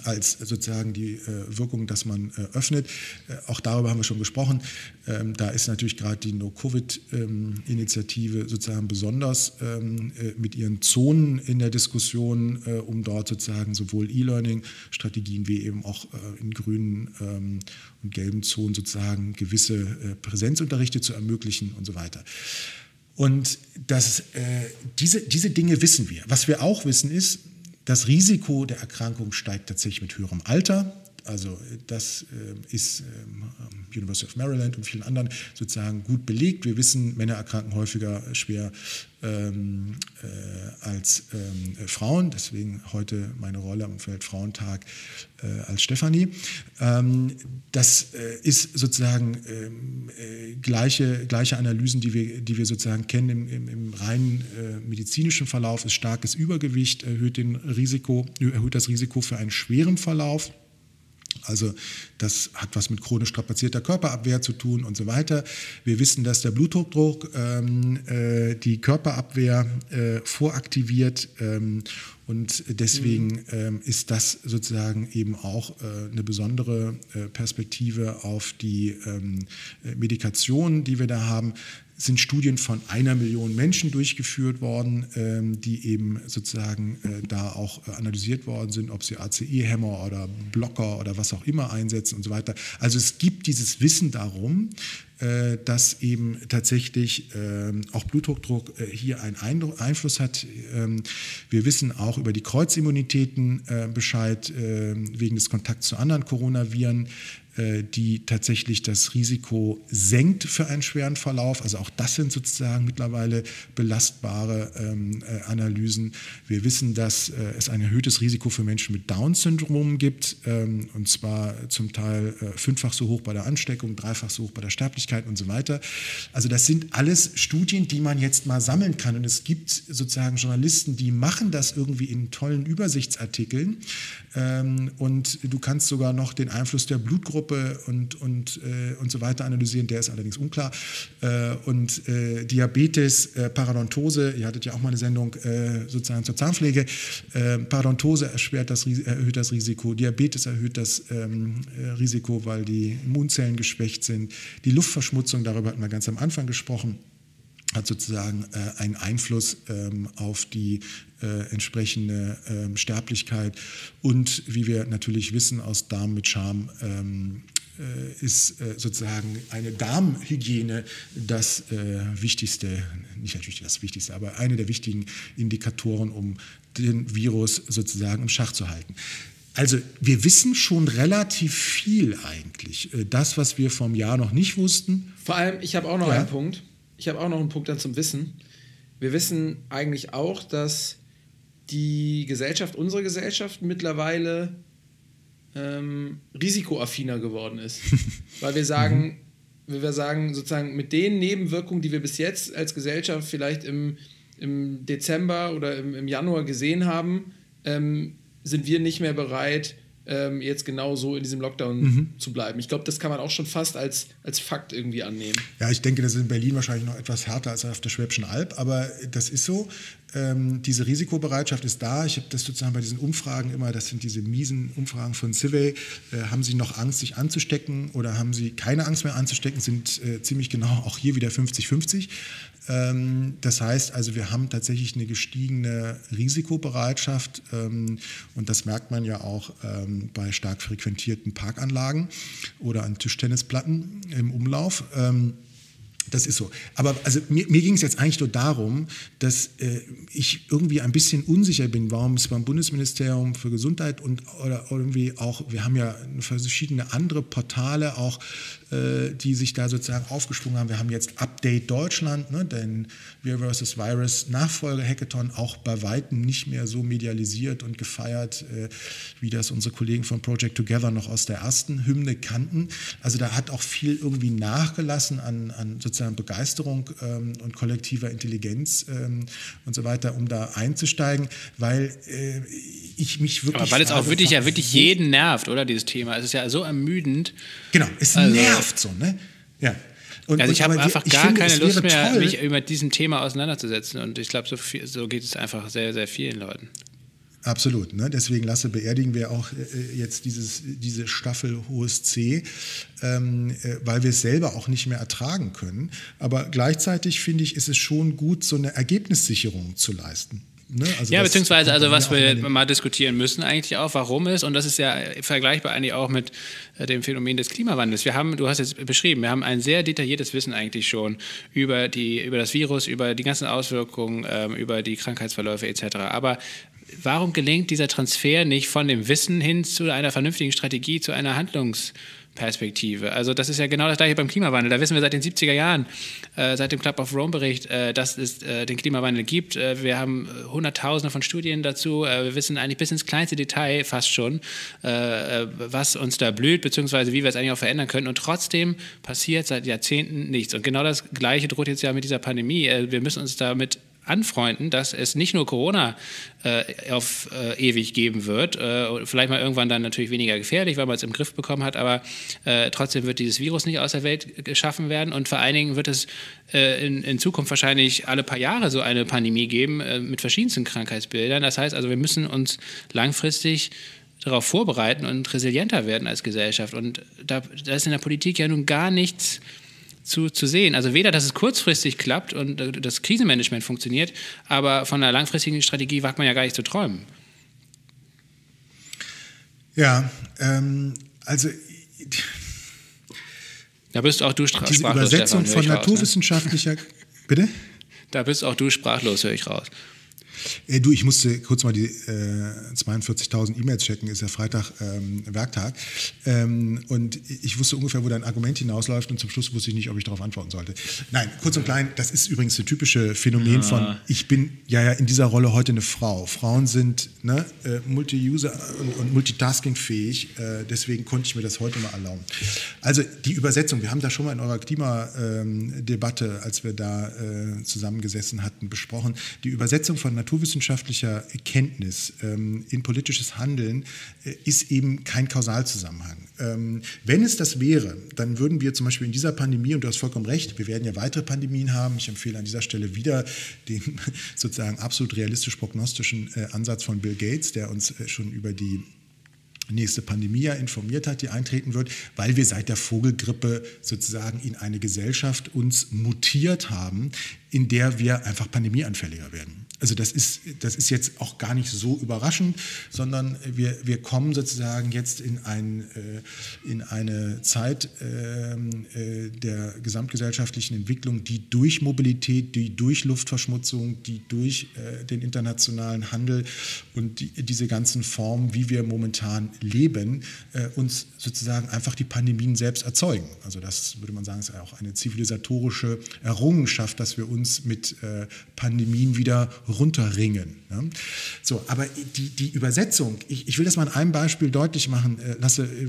als sozusagen die äh, Wirkung, dass man äh, öffnet. Äh, auch darüber haben wir schon gesprochen. Ähm, da ist natürlich gerade die No-Covid-Initiative sozusagen besonders ähm, äh, mit ihren Zonen in der Diskussion, äh, um dort sozusagen sowohl E-Learning-Strategien wie eben auch äh, in grünen ähm, und gelben Zonen sozusagen gewisse Präsenzunterrichte zu ermöglichen und so weiter. Und das, diese, diese Dinge wissen wir. Was wir auch wissen ist, das Risiko der Erkrankung steigt tatsächlich mit höherem Alter. Also das äh, ist ähm, University of Maryland und vielen anderen sozusagen gut belegt. Wir wissen, Männer erkranken häufiger schwer ähm, äh, als ähm, Frauen. Deswegen heute meine Rolle am Weltfrauentag äh, als Stefanie. Ähm, das äh, ist sozusagen ähm, äh, gleiche, gleiche Analysen, die wir, die wir sozusagen kennen im, im, im rein äh, medizinischen Verlauf. Ist starkes Übergewicht erhöht, den Risiko, erhöht das Risiko für einen schweren Verlauf. Also das hat was mit chronisch strapazierter Körperabwehr zu tun und so weiter. Wir wissen, dass der Bluthochdruck ähm, äh, die Körperabwehr äh, voraktiviert ähm, und deswegen mhm. ähm, ist das sozusagen eben auch äh, eine besondere äh, Perspektive auf die ähm, Medikation, die wir da haben sind Studien von einer Million Menschen durchgeführt worden, ähm, die eben sozusagen äh, da auch äh, analysiert worden sind, ob sie ACE-Hämmer oder Blocker oder was auch immer einsetzen und so weiter. Also es gibt dieses Wissen darum, äh, dass eben tatsächlich ähm, auch Bluthochdruck hier einen Einfluss hat. Ähm, wir wissen auch über die Kreuzimmunitäten Bescheid wegen des Kontakts zu anderen Coronaviren. Äh, die tatsächlich das Risiko senkt für einen schweren Verlauf. Also auch das sind sozusagen mittlerweile belastbare ähm, äh, Analysen. Wir wissen, dass äh, es ein erhöhtes Risiko für Menschen mit Down-Syndrom gibt, ähm, und zwar zum Teil äh, fünffach so hoch bei der Ansteckung, dreifach so hoch bei der Sterblichkeit und so weiter. Also das sind alles Studien, die man jetzt mal sammeln kann. Und es gibt sozusagen Journalisten, die machen das irgendwie in tollen Übersichtsartikeln. Ähm, und du kannst sogar noch den Einfluss der Blutgruppe und, und, äh, und so weiter analysieren, der ist allerdings unklar. Äh, und äh, Diabetes, Parodontose, ihr hattet ja auch mal eine Sendung sozusagen zur Zahnpflege, Parodontose erschwert das, erhöht das Risiko, Diabetes erhöht das ähm, Risiko, weil die Immunzellen geschwächt sind, die Luftverschmutzung, darüber hatten wir ganz am Anfang gesprochen hat sozusagen äh, einen Einfluss ähm, auf die äh, entsprechende ähm, Sterblichkeit. Und wie wir natürlich wissen aus Darm mit Scham, ähm, äh, ist äh, sozusagen eine Darmhygiene das äh, wichtigste, nicht natürlich das wichtigste, aber eine der wichtigen Indikatoren, um den Virus sozusagen im Schach zu halten. Also wir wissen schon relativ viel eigentlich. Äh, das, was wir vom Jahr noch nicht wussten. Vor allem, ich habe auch noch ja. einen Punkt ich habe auch noch einen Punkt dann zum Wissen. Wir wissen eigentlich auch, dass die Gesellschaft, unsere Gesellschaft mittlerweile ähm, risikoaffiner geworden ist. Weil wir sagen, mhm. wir sagen, sozusagen mit den Nebenwirkungen, die wir bis jetzt als Gesellschaft vielleicht im, im Dezember oder im, im Januar gesehen haben, ähm, sind wir nicht mehr bereit, ähm, jetzt genau so in diesem Lockdown mhm. zu bleiben. Ich glaube, das kann man auch schon fast als, als Fakt irgendwie annehmen. Ja, ich denke, das ist in Berlin wahrscheinlich noch etwas härter als auf der Schwäbischen Alb, aber das ist so. Ähm, diese Risikobereitschaft ist da. Ich habe das sozusagen bei diesen Umfragen immer, das sind diese miesen Umfragen von Civey, äh, haben Sie noch Angst, sich anzustecken oder haben Sie keine Angst mehr anzustecken, sind äh, ziemlich genau auch hier wieder 50-50. Ähm, das heißt also, wir haben tatsächlich eine gestiegene Risikobereitschaft ähm, und das merkt man ja auch ähm, bei stark frequentierten Parkanlagen oder an Tischtennisplatten im Umlauf. Das ist so. Aber also mir, mir ging es jetzt eigentlich nur darum, dass äh, ich irgendwie ein bisschen unsicher bin, warum es beim Bundesministerium für Gesundheit und oder irgendwie auch, wir haben ja verschiedene andere Portale auch äh, die sich da sozusagen aufgesprungen haben. Wir haben jetzt Update Deutschland, ne, denn Wir vs. Virus Nachfolge-Hackathon auch bei Weitem nicht mehr so medialisiert und gefeiert, äh, wie das unsere Kollegen von Project Together noch aus der ersten Hymne kannten. Also da hat auch viel irgendwie nachgelassen an, an sozusagen Begeisterung ähm, und kollektiver Intelligenz ähm, und so weiter, um da einzusteigen, weil äh, ich mich wirklich. Aber weil es auch wirklich ja wirklich jeden nervt, oder dieses Thema. Es ist ja so ermüdend. Genau, es also, nervt so, ne? Ja. Und, also ich habe einfach gar finde, keine Lust mehr, toll. mich mit diesem Thema auseinanderzusetzen. Und ich glaube, so, so geht es einfach sehr, sehr vielen Leuten. Absolut. Ne? Deswegen lasse beerdigen wir auch äh, jetzt dieses, diese Staffel Hohes C, ähm, äh, weil wir es selber auch nicht mehr ertragen können. Aber gleichzeitig finde ich, ist es schon gut, so eine Ergebnissicherung zu leisten. Ne? Also ja, beziehungsweise, also was wir mal diskutieren müssen eigentlich auch, warum ist, und das ist ja vergleichbar eigentlich auch mit äh, dem Phänomen des Klimawandels. Wir haben, du hast jetzt beschrieben, wir haben ein sehr detailliertes Wissen eigentlich schon über, die, über das Virus, über die ganzen Auswirkungen, ähm, über die Krankheitsverläufe etc. Aber warum gelingt dieser Transfer nicht von dem Wissen hin zu einer vernünftigen Strategie, zu einer Handlungs- Perspektive. Also das ist ja genau das gleiche beim Klimawandel. Da wissen wir seit den 70er Jahren, äh, seit dem Club of Rome Bericht, äh, dass es äh, den Klimawandel gibt. Äh, wir haben äh, Hunderttausende von Studien dazu. Äh, wir wissen eigentlich bis ins kleinste Detail fast schon, was uns da blüht, beziehungsweise wie wir es eigentlich auch verändern können. Und trotzdem passiert seit Jahrzehnten nichts. Und genau das Gleiche droht jetzt ja mit dieser Pandemie. wir müssen uns damit anfreunden, dass es nicht nur Corona äh, auf äh, ewig geben wird, äh, vielleicht mal irgendwann dann natürlich weniger gefährlich, weil man es im Griff bekommen hat, aber äh, trotzdem wird dieses Virus nicht aus der Welt geschaffen werden und vor allen Dingen wird es äh, in, in, Zukunft wahrscheinlich alle paar Jahre so eine Pandemie geben äh, mit verschiedensten Krankheitsbildern. Das heißt also, wir müssen uns langfristig darauf vorbereiten und resilienter werden als Gesellschaft. Und da, da ist in der Politik ja nun gar nichts zu, zu sehen. Also weder, dass es kurzfristig klappt und äh, das Krisenmanagement funktioniert, aber von einer langfristigen Strategie wagt man ja gar nicht zu träumen. Ja, ähm, also da bist auch du sprachlos. Diese Übersetzung Stefan, von naturwissenschaftlicher, raus, ne? bitte? Da bist auch du sprachlos, höre ich raus. Äh, du, ich musste kurz mal die äh, 42.000 E-Mails checken, ist ja Freitag ähm, Werktag. Ähm, und ich wusste ungefähr, wo dein Argument hinausläuft und zum Schluss wusste ich nicht, ob ich darauf antworten sollte. Nein, kurz und klein, das ist übrigens ein typische Phänomen ja. von, ich bin ja, ja in dieser Rolle heute eine Frau. Frauen sind ne, äh, Multi-User und, und Multitasking-fähig, äh, deswegen konnte ich mir das heute mal erlauben. Also die Übersetzung, wir haben da schon mal in eurer Klimadebatte, ähm, als wir da äh, zusammengesessen hatten, besprochen, die Übersetzung von Natur naturwissenschaftlicher Kenntnis ähm, in politisches Handeln äh, ist eben kein Kausalzusammenhang. Ähm, wenn es das wäre, dann würden wir zum Beispiel in dieser Pandemie, und du hast vollkommen recht, wir werden ja weitere Pandemien haben. Ich empfehle an dieser Stelle wieder den sozusagen absolut realistisch-prognostischen äh, Ansatz von Bill Gates, der uns äh, schon über die nächste Pandemie ja informiert hat, die eintreten wird, weil wir seit der Vogelgrippe sozusagen in eine Gesellschaft uns mutiert haben, in der wir einfach pandemieanfälliger werden. Also das ist, das ist jetzt auch gar nicht so überraschend, sondern wir, wir kommen sozusagen jetzt in, ein, äh, in eine Zeit ähm, äh, der gesamtgesellschaftlichen Entwicklung, die durch Mobilität, die durch Luftverschmutzung, die durch äh, den internationalen Handel und die, diese ganzen Formen, wie wir momentan leben, uns sozusagen einfach die Pandemien selbst erzeugen. Also das würde man sagen, ist auch eine zivilisatorische Errungenschaft, dass wir uns mit Pandemien wieder runterringen. Ne? So, aber die, die Übersetzung, ich, ich will das mal an einem Beispiel deutlich machen äh, lasse, äh,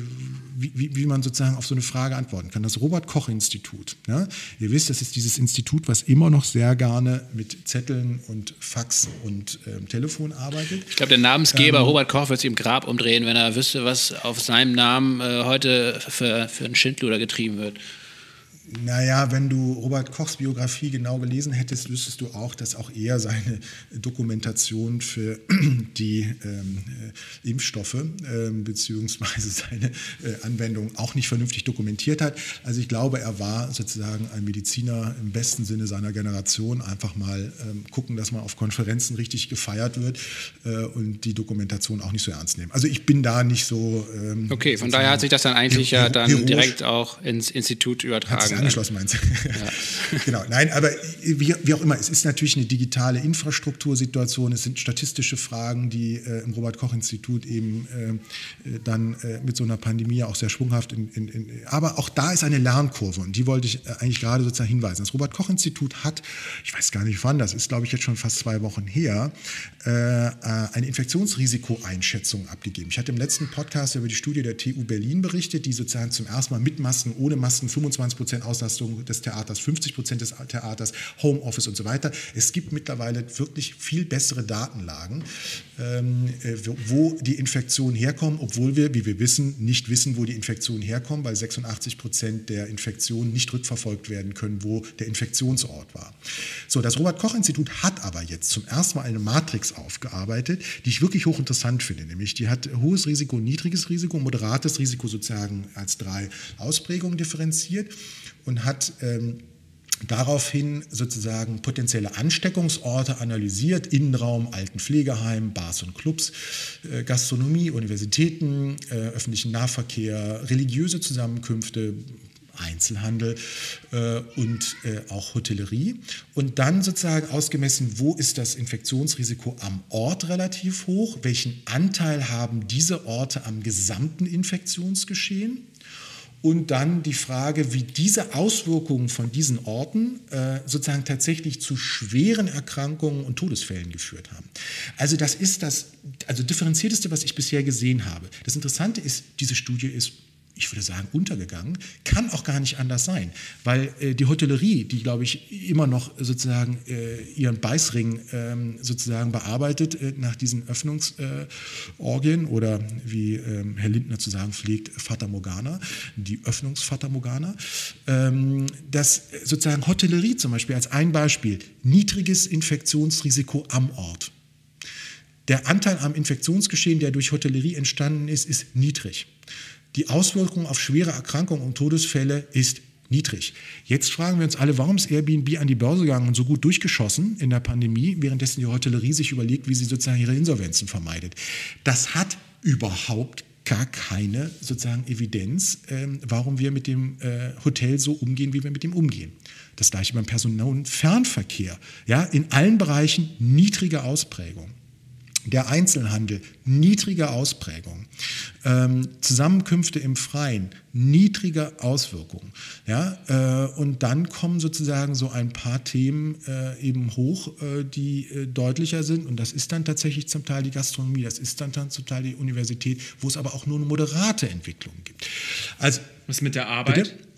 wie, wie, man sozusagen auf so eine Frage antworten kann. Das Robert-Koch-Institut. Ja? Ihr wisst, das ist dieses Institut, was immer noch sehr gerne mit Zetteln und Fax und ähm, Telefon arbeitet. Ich glaube, der Namensgeber ähm, Robert Koch wird sich im Grab umdrehen, wenn er wüsste, was auf seinem Namen äh, heute für, für einen Schindluder getrieben wird. Naja, wenn du Robert Kochs Biografie genau gelesen hättest, wüsstest du auch, dass auch er seine Dokumentation für die ähm, äh, Impfstoffe äh, beziehungsweise seine äh, Anwendung auch nicht vernünftig dokumentiert hat. Also ich glaube, er war sozusagen ein Mediziner im besten Sinne seiner Generation. Einfach mal ähm, gucken, dass man auf Konferenzen richtig gefeiert wird äh, und die Dokumentation auch nicht so ernst nehmen. Also ich bin da nicht so. Ähm, okay, von daher hat sich das dann eigentlich ja dann direkt auch ins Institut übertragen angeschlossen meinst. Ja. genau, nein, aber wie, wie, auch immer, es ist natürlich eine digitale Infrastruktursituation, es sind statistische Fragen, die äh, im Robert-Koch-Institut eben äh, dann äh, mit so einer Pandemie auch sehr schwunghaft, in, in, in, aber auch da ist eine Lernkurve und die wollte ich äh, eigentlich gerade sozusagen hinweisen. Das Robert-Koch-Institut hat, ich weiß gar nicht wann, das ist glaube ich jetzt schon fast zwei Wochen her, eine Infektionsrisikoeinschätzung abgegeben. Ich hatte im letzten Podcast über die Studie der TU Berlin berichtet, die sozusagen zum ersten Mal mit Masken, ohne Masken 25 Prozent Auslastung des Theaters, 50 Prozent des Theaters, Homeoffice und so weiter. Es gibt mittlerweile wirklich viel bessere Datenlagen, ähm, äh, wo die Infektionen herkommen, obwohl wir, wie wir wissen, nicht wissen, wo die Infektionen herkommen, weil 86 Prozent der Infektionen nicht rückverfolgt werden können, wo der Infektionsort war. So, das Robert-Koch-Institut hat aber jetzt zum ersten Mal eine Matrix aufgearbeitet, die ich wirklich hochinteressant finde. Nämlich, die hat hohes Risiko, niedriges Risiko, moderates Risiko sozusagen als drei Ausprägungen differenziert und hat ähm, daraufhin sozusagen potenzielle Ansteckungsorte analysiert, Innenraum, Altenpflegeheim, Bars und Clubs, äh, Gastronomie, Universitäten, äh, öffentlichen Nahverkehr, religiöse Zusammenkünfte, Einzelhandel äh, und äh, auch Hotellerie. Und dann sozusagen ausgemessen, wo ist das Infektionsrisiko am Ort relativ hoch, welchen Anteil haben diese Orte am gesamten Infektionsgeschehen und dann die Frage, wie diese Auswirkungen von diesen Orten äh, sozusagen tatsächlich zu schweren Erkrankungen und Todesfällen geführt haben. Also das ist das also differenzierteste, was ich bisher gesehen habe. Das Interessante ist, diese Studie ist ich würde sagen, untergegangen. Kann auch gar nicht anders sein, weil äh, die Hotellerie, die, glaube ich, immer noch sozusagen äh, ihren Beißring ähm, sozusagen bearbeitet äh, nach diesen Öffnungsorgien oder wie ähm, Herr Lindner zu sagen pflegt, Fata Morgana, die Öffnungsfata Morgana, ähm, dass sozusagen Hotellerie zum Beispiel als ein Beispiel niedriges Infektionsrisiko am Ort. Der Anteil am Infektionsgeschehen, der durch Hotellerie entstanden ist, ist niedrig die Auswirkung auf schwere Erkrankungen und Todesfälle ist niedrig. Jetzt fragen wir uns alle, warum ist Airbnb an die Börse gegangen und so gut durchgeschossen in der Pandemie, währenddessen die Hotellerie sich überlegt, wie sie sozusagen ihre Insolvenzen vermeidet. Das hat überhaupt gar keine sozusagen Evidenz, ähm, warum wir mit dem äh, Hotel so umgehen, wie wir mit dem umgehen. Das gleiche beim Personenfernverkehr. Ja, in allen Bereichen niedrige Ausprägung der Einzelhandel, niedrige Ausprägung, ähm, Zusammenkünfte im Freien, niedrige Auswirkungen. Ja, äh, und dann kommen sozusagen so ein paar Themen äh, eben hoch, äh, die äh, deutlicher sind. Und das ist dann tatsächlich zum Teil die Gastronomie, das ist dann, dann zum Teil die Universität, wo es aber auch nur eine moderate Entwicklung gibt. Also, Was mit der Arbeit? Bitte?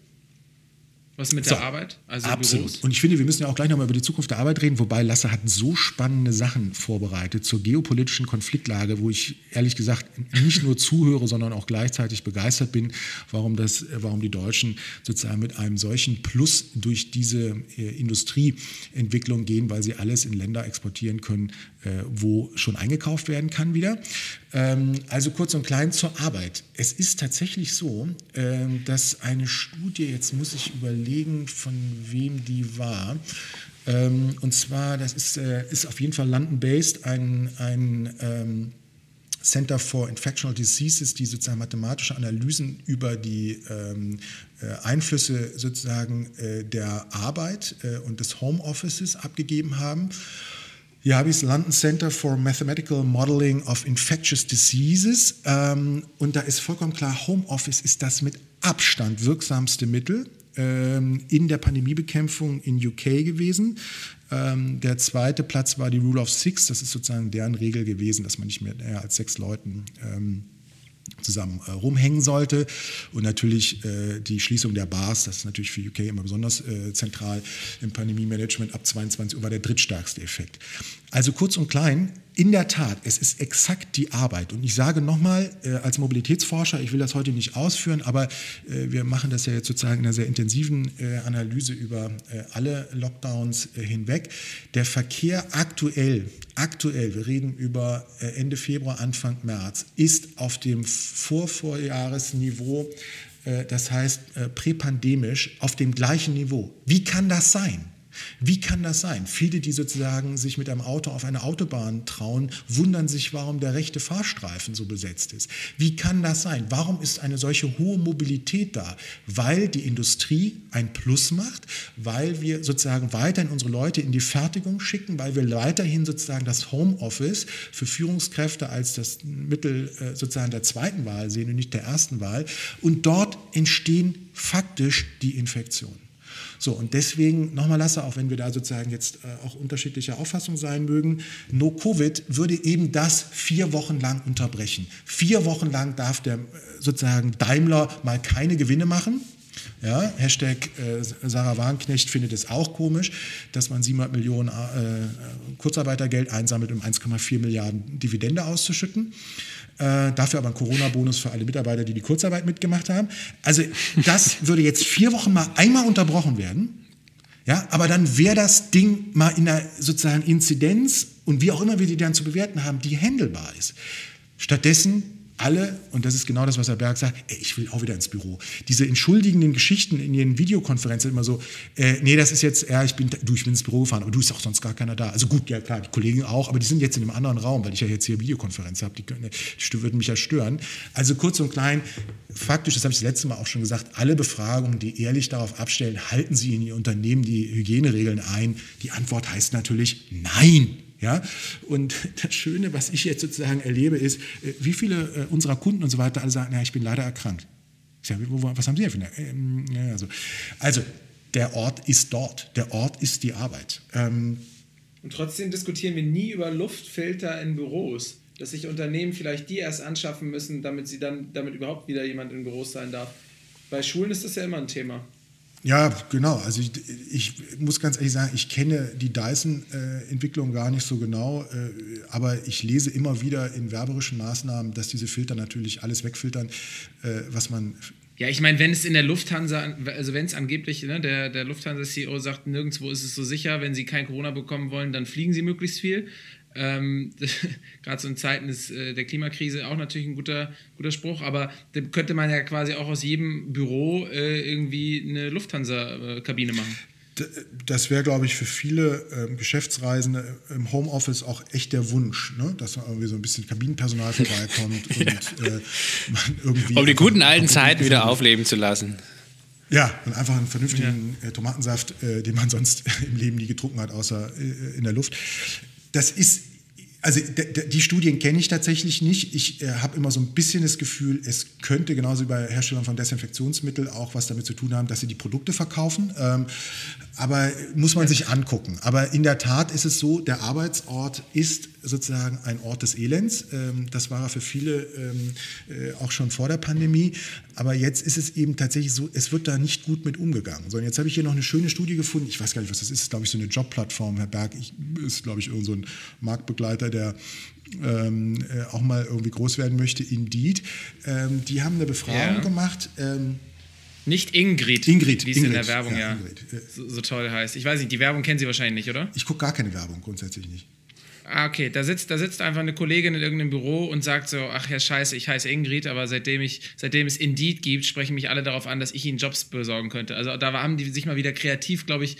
Was mit der so, Arbeit? Also absolut. Büros? Und ich finde, wir müssen ja auch gleich nochmal über die Zukunft der Arbeit reden, wobei Lasse hat so spannende Sachen vorbereitet zur geopolitischen Konfliktlage, wo ich ehrlich gesagt nicht nur zuhöre, sondern auch gleichzeitig begeistert bin, warum, das, warum die Deutschen sozusagen mit einem solchen Plus durch diese äh, Industrieentwicklung gehen, weil sie alles in Länder exportieren können, äh, wo schon eingekauft werden kann wieder. Ähm, also kurz und klein zur Arbeit. Es ist tatsächlich so, ähm, dass eine Studie, jetzt muss ich überlegen, von wem die war, ähm, und zwar, das ist, äh, ist auf jeden Fall London-based, ein, ein Center for Infectional Diseases, die sozusagen mathematische Analysen über die ähm, äh, Einflüsse sozusagen äh, der Arbeit äh, und des Homeoffices abgegeben haben. Habe ich das London Center for Mathematical Modeling of Infectious Diseases. Ähm, und da ist vollkommen klar, Homeoffice ist das mit Abstand wirksamste Mittel ähm, in der Pandemiebekämpfung in UK gewesen. Ähm, der zweite Platz war die Rule of Six. Das ist sozusagen deren Regel gewesen, dass man nicht mehr als sechs Leuten ähm, zusammen äh, rumhängen sollte. Und natürlich äh, die Schließung der Bars, das ist natürlich für UK immer besonders äh, zentral im Pandemie-Management ab 22 Uhr war der drittstärkste Effekt. Also kurz und klein, in der Tat, es ist exakt die Arbeit. Und ich sage nochmal, äh, als Mobilitätsforscher, ich will das heute nicht ausführen, aber äh, wir machen das ja jetzt sozusagen in einer sehr intensiven äh, Analyse über äh, alle Lockdowns äh, hinweg. Der Verkehr aktuell, aktuell, wir reden über äh, Ende Februar, Anfang März, ist auf dem Vorvorjahresniveau, das heißt präpandemisch, auf dem gleichen Niveau. Wie kann das sein? Wie kann das sein? Viele, die sozusagen sich mit einem Auto auf eine Autobahn trauen, wundern sich, warum der rechte Fahrstreifen so besetzt ist. Wie kann das sein? Warum ist eine solche hohe Mobilität da? Weil die Industrie ein Plus macht, weil wir sozusagen weiterhin unsere Leute in die Fertigung schicken, weil wir weiterhin sozusagen das Homeoffice für Führungskräfte als das Mittel äh, sozusagen der zweiten Wahl sehen und nicht der ersten Wahl. Und dort entstehen faktisch die Infektionen. So, und deswegen, nochmal Lasse, auch wenn wir da sozusagen jetzt äh, auch unterschiedlicher Auffassung sein mögen, No-Covid würde eben das vier Wochen lang unterbrechen. Vier Wochen lang darf der äh, sozusagen Daimler mal keine Gewinne machen. Ja, Hashtag äh, Sarah Warnknecht findet es auch komisch, dass man 700 Millionen äh, Kurzarbeitergeld einsammelt, um 1,4 Milliarden Dividende auszuschütten. Äh, dafür aber ein Corona-Bonus für alle Mitarbeiter, die die Kurzarbeit mitgemacht haben. Also das würde jetzt vier Wochen mal einmal unterbrochen werden. Ja, aber dann wäre das Ding mal in der sozusagen Inzidenz und wie auch immer wir die dann zu bewerten haben, die handelbar ist. Stattdessen alle, und das ist genau das, was Herr Berg sagt, ey, ich will auch wieder ins Büro. Diese entschuldigenden Geschichten in ihren Videokonferenzen immer so, äh, nee, das ist jetzt, ja, ich bin, du, ich bin ins Büro gefahren, aber du ist auch sonst gar keiner da. Also gut, ja klar, die Kollegen auch, aber die sind jetzt in einem anderen Raum, weil ich ja jetzt hier Videokonferenz habe, die, die würden mich ja stören. Also kurz und klein, faktisch, das habe ich das letzte Mal auch schon gesagt, alle Befragungen, die ehrlich darauf abstellen, halten sie in ihr Unternehmen die Hygieneregeln ein? Die Antwort heißt natürlich nein. Ja? Und das Schöne, was ich jetzt sozusagen erlebe, ist, äh, wie viele äh, unserer Kunden und so weiter alle sagen, ja, ich bin leider erkrankt. Ich sage, was haben Sie denn? Ähm, also, also, der Ort ist dort. Der Ort ist die Arbeit. Ähm, und trotzdem diskutieren wir nie über Luftfilter in Büros, dass sich Unternehmen vielleicht die erst anschaffen müssen, damit sie dann, damit überhaupt wieder jemand in Büros sein darf. Bei Schulen ist das ja immer ein Thema. Ja, genau. Also ich, ich, muss ganz ehrlich sagen, ich kenne die Dyson-Entwicklung gar nicht so genau, äh, aber ich lese immer wieder in werberischen Maßnahmen, dass diese Filter natürlich alles wegfiltern, äh, was man ja, ich meine, wenn es in der Lufthansa, also wenn es angeblich, ne, der, der Lufthansa-CEO sagt, nirgendwo ist es so sicher, wenn sie kein Corona bekommen wollen, dann fliegen sie möglichst viel. Ähm, Gerade so in Zeiten des, äh, der Klimakrise auch natürlich ein guter, guter Spruch, aber da könnte man ja quasi auch aus jedem Büro äh, irgendwie eine Lufthansa-Kabine machen. Das wäre, glaube ich, für viele äh, Geschäftsreisende im Homeoffice auch echt der Wunsch, ne? dass da irgendwie so ein bisschen Kabinenpersonal vorbeikommt und äh, man irgendwie. Um die guten alten Zeiten wieder aufleben zu lassen. Ja, und einfach einen vernünftigen ja. Äh, Tomatensaft, äh, den man sonst im Leben nie getrunken hat, außer äh, in der Luft das ist, also die Studien kenne ich tatsächlich nicht. Ich äh, habe immer so ein bisschen das Gefühl, es könnte genauso wie bei Herstellern von Desinfektionsmitteln auch was damit zu tun haben, dass sie die Produkte verkaufen. Ähm, aber muss man sich angucken. Aber in der Tat ist es so, der Arbeitsort ist sozusagen ein Ort des Elends. Ähm, das war er für viele ähm, äh, auch schon vor der Pandemie. Aber jetzt ist es eben tatsächlich so, es wird da nicht gut mit umgegangen. So, und jetzt habe ich hier noch eine schöne Studie gefunden. Ich weiß gar nicht, was das ist. Das ist, glaube ich, so eine Jobplattform. Herr Berg ich, ist, glaube ich, irgend so ein Marktbegleiter, der ähm, äh, auch mal irgendwie groß werden möchte. Indeed. Ähm, die haben eine Befragung ja. gemacht. Ähm, nicht Ingrid, Ingrid wie es in der Werbung ja, ja so, so, toll heißt. Ich weiß nicht, die Werbung kennen Sie wahrscheinlich nicht, oder? Ich gucke gar keine Werbung, grundsätzlich nicht. Ah, okay, da sitzt, da sitzt einfach eine Kollegin in irgendeinem Büro und sagt so, ach ja, scheiße, ich heiße Ingrid, aber seitdem, ich, seitdem es Indeed gibt, sprechen mich alle darauf an, dass ich ihnen Jobs besorgen könnte. Also da haben die sich mal wieder kreativ, glaube ich,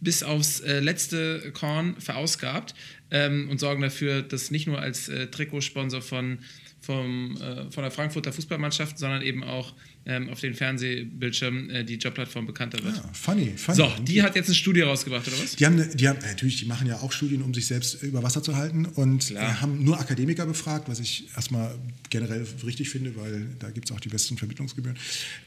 bis aufs äh, letzte Korn verausgabt ähm, und sorgen dafür, dass nicht nur als äh, Trikotsponsor von, vom, äh, von der Frankfurter Fußballmannschaft, sondern eben auch ähm, auf den Fernsehbildschirmen äh, die Jobplattform bekannter wird. Ja, funny, funny. So, die hat jetzt eine Studie rausgebracht, oder was? Die haben, die haben natürlich, die machen ja auch Studien, um sich selbst über Wasser zu halten und Klar. haben nur Akademiker befragt, was ich erstmal generell richtig finde, weil da gibt es auch die besten Vermittlungsgebühren.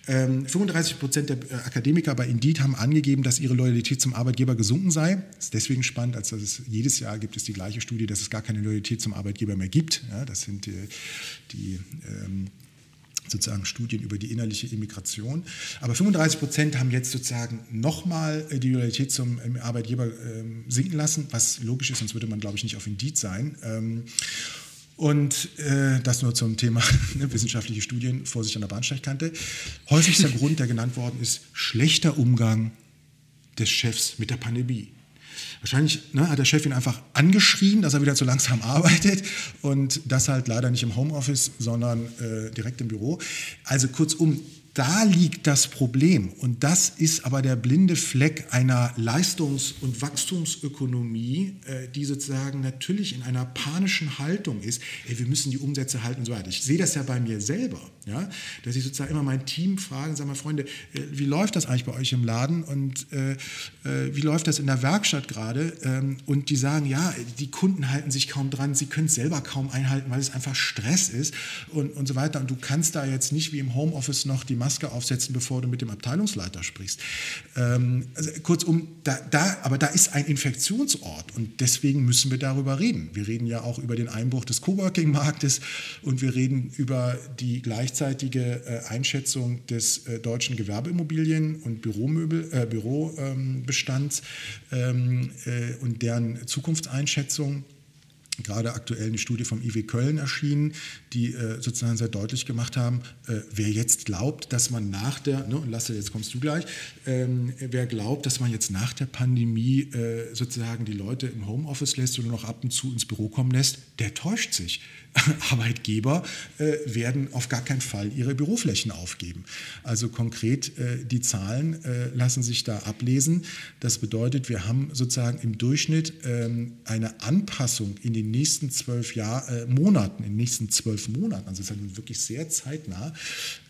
Ähm, 35 Prozent der äh, Akademiker bei Indeed haben angegeben, dass ihre Loyalität zum Arbeitgeber gesunken sei. Das ist deswegen spannend, als dass es jedes Jahr gibt es die gleiche Studie, dass es gar keine Loyalität zum Arbeitgeber mehr gibt. Ja, das sind die, die ähm, sozusagen Studien über die innerliche Immigration. Aber 35 Prozent haben jetzt sozusagen nochmal äh, die Loyalität zum ähm, Arbeitgeber ähm, sinken lassen, was logisch ist, sonst würde man, glaube ich, nicht auf Indeed sein. Ähm, und äh, das nur zum Thema ne, wissenschaftliche Studien, Vorsicht an der Bahnsteigkante. Häufigster Grund, der genannt worden ist, schlechter Umgang des Chefs mit der Pandemie. Wahrscheinlich ne, hat der Chef ihn einfach angeschrien, dass er wieder zu langsam arbeitet und das halt leider nicht im Homeoffice, sondern äh, direkt im Büro. Also kurzum, da liegt das Problem. Und das ist aber der blinde Fleck einer Leistungs- und Wachstumsökonomie, äh, die sozusagen natürlich in einer panischen Haltung ist. Ey, wir müssen die Umsätze halten und so weiter. Ich sehe das ja bei mir selber, ja, dass ich sozusagen immer mein Team frage, sag mal, Freunde, äh, wie läuft das eigentlich bei euch im Laden und äh, äh, wie läuft das in der Werkstatt gerade? Ähm, und die sagen, ja, die Kunden halten sich kaum dran, sie können es selber kaum einhalten, weil es einfach Stress ist und, und so weiter. Und du kannst da jetzt nicht wie im Homeoffice noch die Maske aufsetzen, bevor du mit dem Abteilungsleiter sprichst. Ähm, also kurzum, da, da, aber da ist ein Infektionsort und deswegen müssen wir darüber reden. Wir reden ja auch über den Einbruch des Coworking-Marktes und wir reden über die gleichzeitige äh, Einschätzung des äh, deutschen Gewerbeimmobilien- und Büromöbel, äh, Bürobestands ähm, äh, und deren Zukunftseinschätzung gerade aktuell eine Studie vom IW Köln erschienen, die äh, sozusagen sehr deutlich gemacht haben, äh, wer jetzt glaubt, dass man nach der, ne, und Lasse, jetzt kommst du gleich, ähm, wer glaubt, dass man jetzt nach der Pandemie äh, sozusagen die Leute im Homeoffice lässt oder noch ab und zu ins Büro kommen lässt, der täuscht sich. Arbeitgeber äh, werden auf gar keinen Fall ihre Büroflächen aufgeben. Also konkret, äh, die Zahlen äh, lassen sich da ablesen. Das bedeutet, wir haben sozusagen im Durchschnitt ähm, eine Anpassung in den nächsten zwölf Jahr, äh, Monaten, in den nächsten zwölf Monaten, also das ist halt wirklich sehr zeitnah,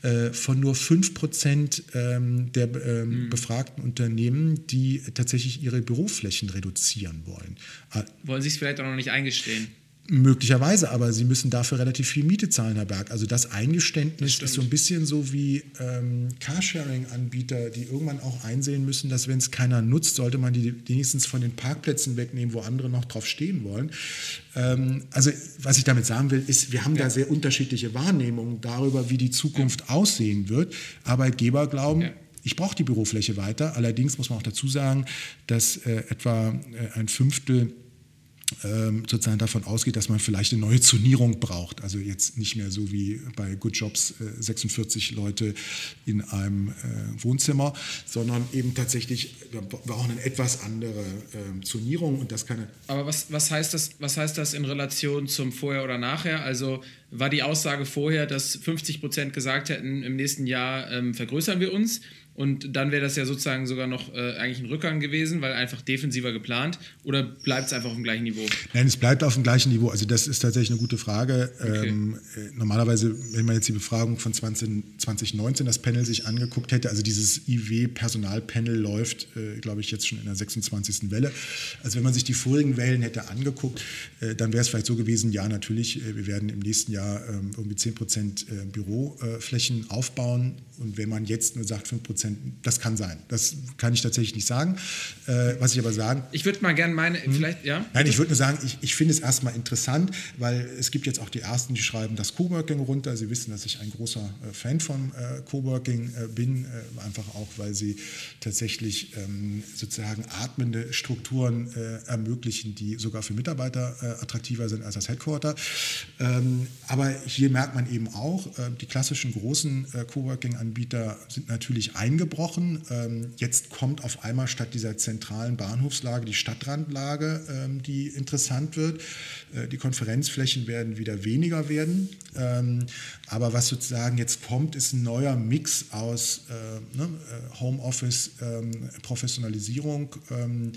äh, von nur fünf Prozent ähm, der mhm. befragten Unternehmen, die tatsächlich ihre Büroflächen reduzieren wollen. Wollen Sie es vielleicht auch noch nicht eingestehen? Möglicherweise, aber sie müssen dafür relativ viel Miete zahlen, Herr Berg. Also das Eingeständnis das ist so ein bisschen so wie ähm, Carsharing-Anbieter, die irgendwann auch einsehen müssen, dass wenn es keiner nutzt, sollte man die wenigstens von den Parkplätzen wegnehmen, wo andere noch drauf stehen wollen. Ähm, also was ich damit sagen will, ist, wir haben ja. da sehr unterschiedliche Wahrnehmungen darüber, wie die Zukunft ja. aussehen wird. Arbeitgeber glauben, ja. Ich brauche die Bürofläche weiter. Allerdings muss man auch dazu sagen, dass äh, etwa äh, ein Fünftel sozusagen davon ausgeht, dass man vielleicht eine neue Zonierung braucht. Also jetzt nicht mehr so wie bei Good Jobs äh, 46 Leute in einem äh, Wohnzimmer, sondern eben tatsächlich, wir brauchen eine etwas andere äh, Zonierung und das kann. Aber was, was, heißt das, was heißt das in Relation zum Vorher oder Nachher? Also war die Aussage vorher, dass 50 Prozent gesagt hätten, im nächsten Jahr ähm, vergrößern wir uns? Und dann wäre das ja sozusagen sogar noch äh, eigentlich ein Rückgang gewesen, weil einfach defensiver geplant. Oder bleibt es einfach auf dem gleichen Niveau? Nein, es bleibt auf dem gleichen Niveau. Also das ist tatsächlich eine gute Frage. Okay. Ähm, äh, normalerweise, wenn man jetzt die Befragung von 20, 2019, das Panel sich angeguckt hätte, also dieses IW-Personalpanel läuft, äh, glaube ich, jetzt schon in der 26. Welle. Also wenn man sich die vorigen Wellen hätte angeguckt, äh, dann wäre es vielleicht so gewesen, ja, natürlich, äh, wir werden im nächsten Jahr ähm, irgendwie 10 Prozent äh, Büroflächen aufbauen. Und wenn man jetzt nur sagt 5 Prozent, das kann sein. Das kann ich tatsächlich nicht sagen. Äh, was ich aber sagen. Ich würde mal gerne meine, hm? vielleicht, ja? Nein, ich würde nur sagen, ich, ich finde es erstmal interessant, weil es gibt jetzt auch die Ersten, die schreiben das Coworking runter. Sie wissen, dass ich ein großer äh, Fan von äh, Coworking äh, bin, äh, einfach auch, weil sie tatsächlich ähm, sozusagen atmende Strukturen äh, ermöglichen, die sogar für Mitarbeiter attraktiver sind als das Headquarter. Ähm, aber hier merkt man eben auch, die klassischen großen Coworking-Anbieter sind natürlich eingebrochen. Ähm, jetzt kommt auf einmal statt dieser zentralen Bahnhofslage die Stadtrandlage, ähm, die interessant wird. Äh, die Konferenzflächen werden wieder weniger werden. Ähm, aber was sozusagen jetzt kommt, ist ein neuer Mix aus äh, ne, äh, Homeoffice, Professionalisierung, äh,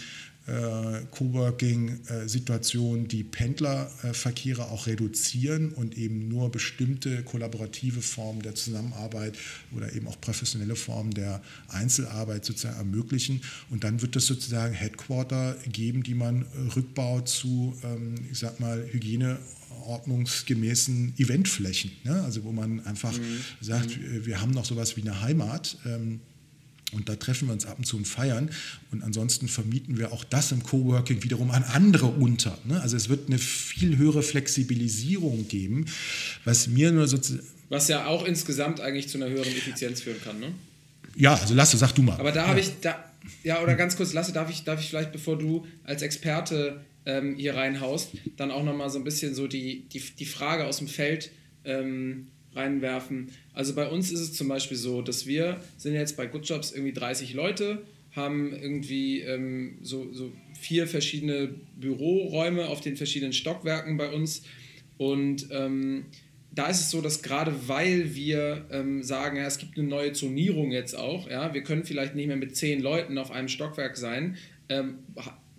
Coworking-Situationen, die Pendlerverkehre auch reduzieren und eben nur bestimmte kollaborative Formen der Zusammenarbeit oder eben auch professionelle Formen der Einzelarbeit sozusagen ermöglichen. Und dann wird es sozusagen Headquarter geben, die man rückbaut zu, ähm, ich sag mal, Hygiene ordnungsgemäßen Eventflächen. Ne? Also wo man einfach mhm. sagt, mhm. wir haben noch sowas wie eine Heimat. Ähm, und da treffen wir uns ab und zu und feiern. Und ansonsten vermieten wir auch das im Coworking wiederum an andere unter. Ne? Also es wird eine viel höhere Flexibilisierung geben, was mir nur sozusagen. Was ja auch insgesamt eigentlich zu einer höheren Effizienz führen kann, ne? Ja, also Lasse, sag du mal. Aber da habe ich, da, ja, oder ganz kurz, Lasse, darf ich, darf ich vielleicht, bevor du als Experte ähm, hier reinhaust, dann auch nochmal so ein bisschen so die, die, die Frage aus dem Feld ähm, reinwerfen. Also bei uns ist es zum Beispiel so, dass wir sind jetzt bei Good Jobs irgendwie 30 Leute, haben irgendwie ähm, so, so vier verschiedene Büroräume auf den verschiedenen Stockwerken bei uns. Und ähm, da ist es so, dass gerade weil wir ähm, sagen, ja, es gibt eine neue Zonierung jetzt auch, ja, wir können vielleicht nicht mehr mit zehn Leuten auf einem Stockwerk sein, ähm,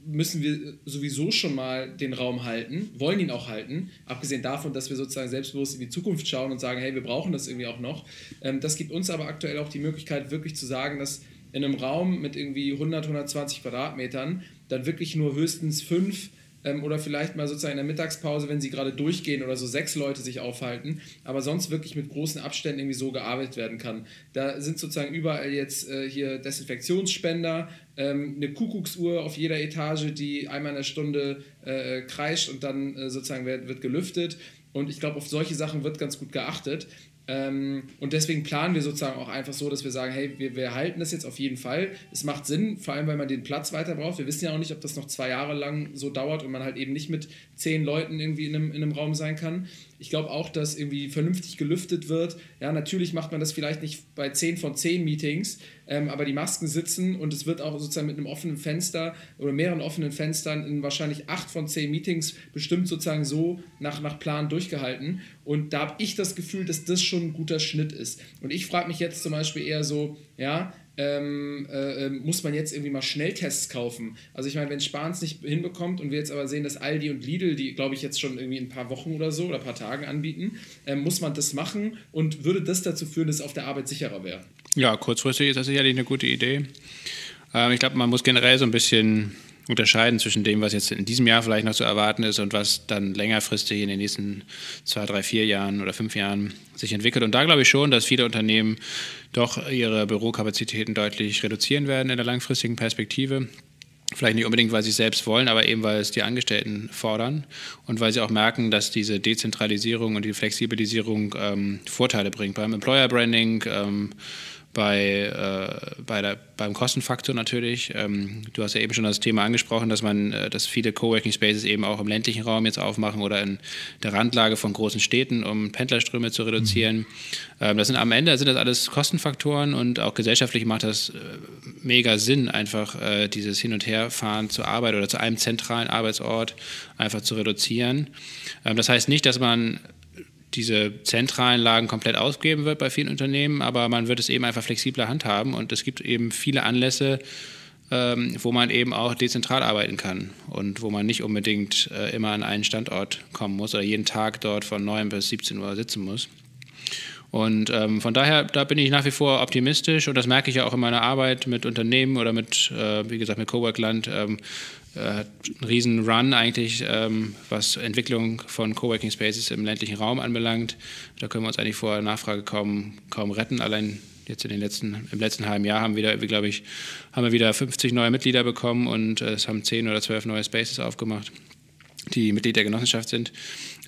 müssen wir sowieso schon mal den Raum halten, wollen ihn auch halten, abgesehen davon, dass wir sozusagen selbstbewusst in die Zukunft schauen und sagen, hey, wir brauchen das irgendwie auch noch. Ähm, das gibt uns aber aktuell auch die Möglichkeit, wirklich zu sagen, dass in einem Raum mit irgendwie 100, 120 Quadratmetern dann wirklich nur höchstens fünf ähm, oder vielleicht mal sozusagen in der Mittagspause, wenn sie gerade durchgehen oder so sechs Leute sich aufhalten, aber sonst wirklich mit großen Abständen irgendwie so gearbeitet werden kann. Da sind sozusagen überall jetzt äh, hier Desinfektionsspender, ähm, eine Kuckucksuhr auf jeder Etage, die einmal in der Stunde äh, kreischt und dann äh, sozusagen wird, wird gelüftet. Und ich glaube, auf solche Sachen wird ganz gut geachtet. Ähm, und deswegen planen wir sozusagen auch einfach so, dass wir sagen, hey, wir, wir halten das jetzt auf jeden Fall. Es macht Sinn, vor allem, weil man den Platz weiter braucht. Wir wissen ja auch nicht, ob das noch zwei Jahre lang so dauert und man halt eben nicht mit zehn Leuten irgendwie in einem, in einem Raum sein kann. Ich glaube auch, dass irgendwie vernünftig gelüftet wird. Ja, natürlich macht man das vielleicht nicht bei zehn von zehn Meetings, ähm, aber die Masken sitzen und es wird auch sozusagen mit einem offenen Fenster oder mehreren offenen Fenstern in wahrscheinlich acht von zehn Meetings bestimmt sozusagen so nach, nach Plan durchgehalten. Und da habe ich das Gefühl, dass das schon ein guter Schnitt ist. Und ich frage mich jetzt zum Beispiel eher so, ja, ähm, äh, ähm, muss man jetzt irgendwie mal Schnelltests kaufen. Also ich meine, wenn Spahn es nicht hinbekommt und wir jetzt aber sehen, dass Aldi und Lidl, die glaube ich jetzt schon irgendwie in ein paar Wochen oder so oder ein paar Tagen anbieten, ähm, muss man das machen und würde das dazu führen, dass es auf der Arbeit sicherer wäre? Ja, kurzfristig ist das sicherlich eine gute Idee. Ähm, ich glaube, man muss generell so ein bisschen unterscheiden zwischen dem, was jetzt in diesem Jahr vielleicht noch zu erwarten ist und was dann längerfristig in den nächsten zwei, drei, vier Jahren oder fünf Jahren sich entwickelt. Und da glaube ich schon, dass viele Unternehmen doch ihre Bürokapazitäten deutlich reduzieren werden in der langfristigen Perspektive. Vielleicht nicht unbedingt, weil sie es selbst wollen, aber eben, weil es die Angestellten fordern und weil sie auch merken, dass diese Dezentralisierung und die Flexibilisierung ähm, Vorteile bringt beim Employer Branding. Ähm, bei, äh, bei der, beim Kostenfaktor natürlich. Ähm, du hast ja eben schon das Thema angesprochen, dass man, äh, dass viele Coworking Spaces eben auch im ländlichen Raum jetzt aufmachen oder in der Randlage von großen Städten, um Pendlerströme zu reduzieren. Mhm. Ähm, das sind am Ende sind das alles Kostenfaktoren und auch gesellschaftlich macht das äh, mega Sinn, einfach äh, dieses Hin- und Herfahren zur Arbeit oder zu einem zentralen Arbeitsort einfach zu reduzieren. Ähm, das heißt nicht, dass man diese zentralen Lagen komplett ausgeben wird bei vielen Unternehmen, aber man wird es eben einfach flexibler handhaben und es gibt eben viele Anlässe, ähm, wo man eben auch dezentral arbeiten kann und wo man nicht unbedingt äh, immer an einen Standort kommen muss oder jeden Tag dort von 9 bis 17 Uhr sitzen muss. Und ähm, von daher, da bin ich nach wie vor optimistisch und das merke ich ja auch in meiner Arbeit mit Unternehmen oder mit, äh, wie gesagt, mit Coworkland. Ähm, äh, einen riesen Run eigentlich, ähm, was Entwicklung von Coworking Spaces im ländlichen Raum anbelangt. Da können wir uns eigentlich vor Nachfrage kaum, kaum retten. Allein jetzt in den letzten, im letzten halben Jahr haben wir, glaube ich, haben wir wieder 50 neue Mitglieder bekommen und äh, es haben 10 oder 12 neue Spaces aufgemacht, die Mitglied der Genossenschaft sind.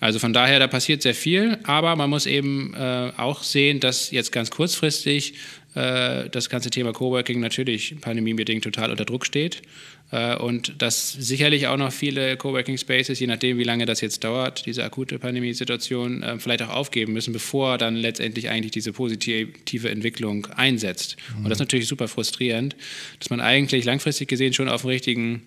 Also von daher, da passiert sehr viel, aber man muss eben äh, auch sehen, dass jetzt ganz kurzfristig äh, das ganze Thema Coworking natürlich pandemiebedingt total unter Druck steht. Äh, und dass sicherlich auch noch viele Coworking Spaces, je nachdem, wie lange das jetzt dauert, diese akute Pandemiesituation, äh, vielleicht auch aufgeben müssen, bevor dann letztendlich eigentlich diese positive Entwicklung einsetzt. Mhm. Und das ist natürlich super frustrierend, dass man eigentlich langfristig gesehen schon auf dem richtigen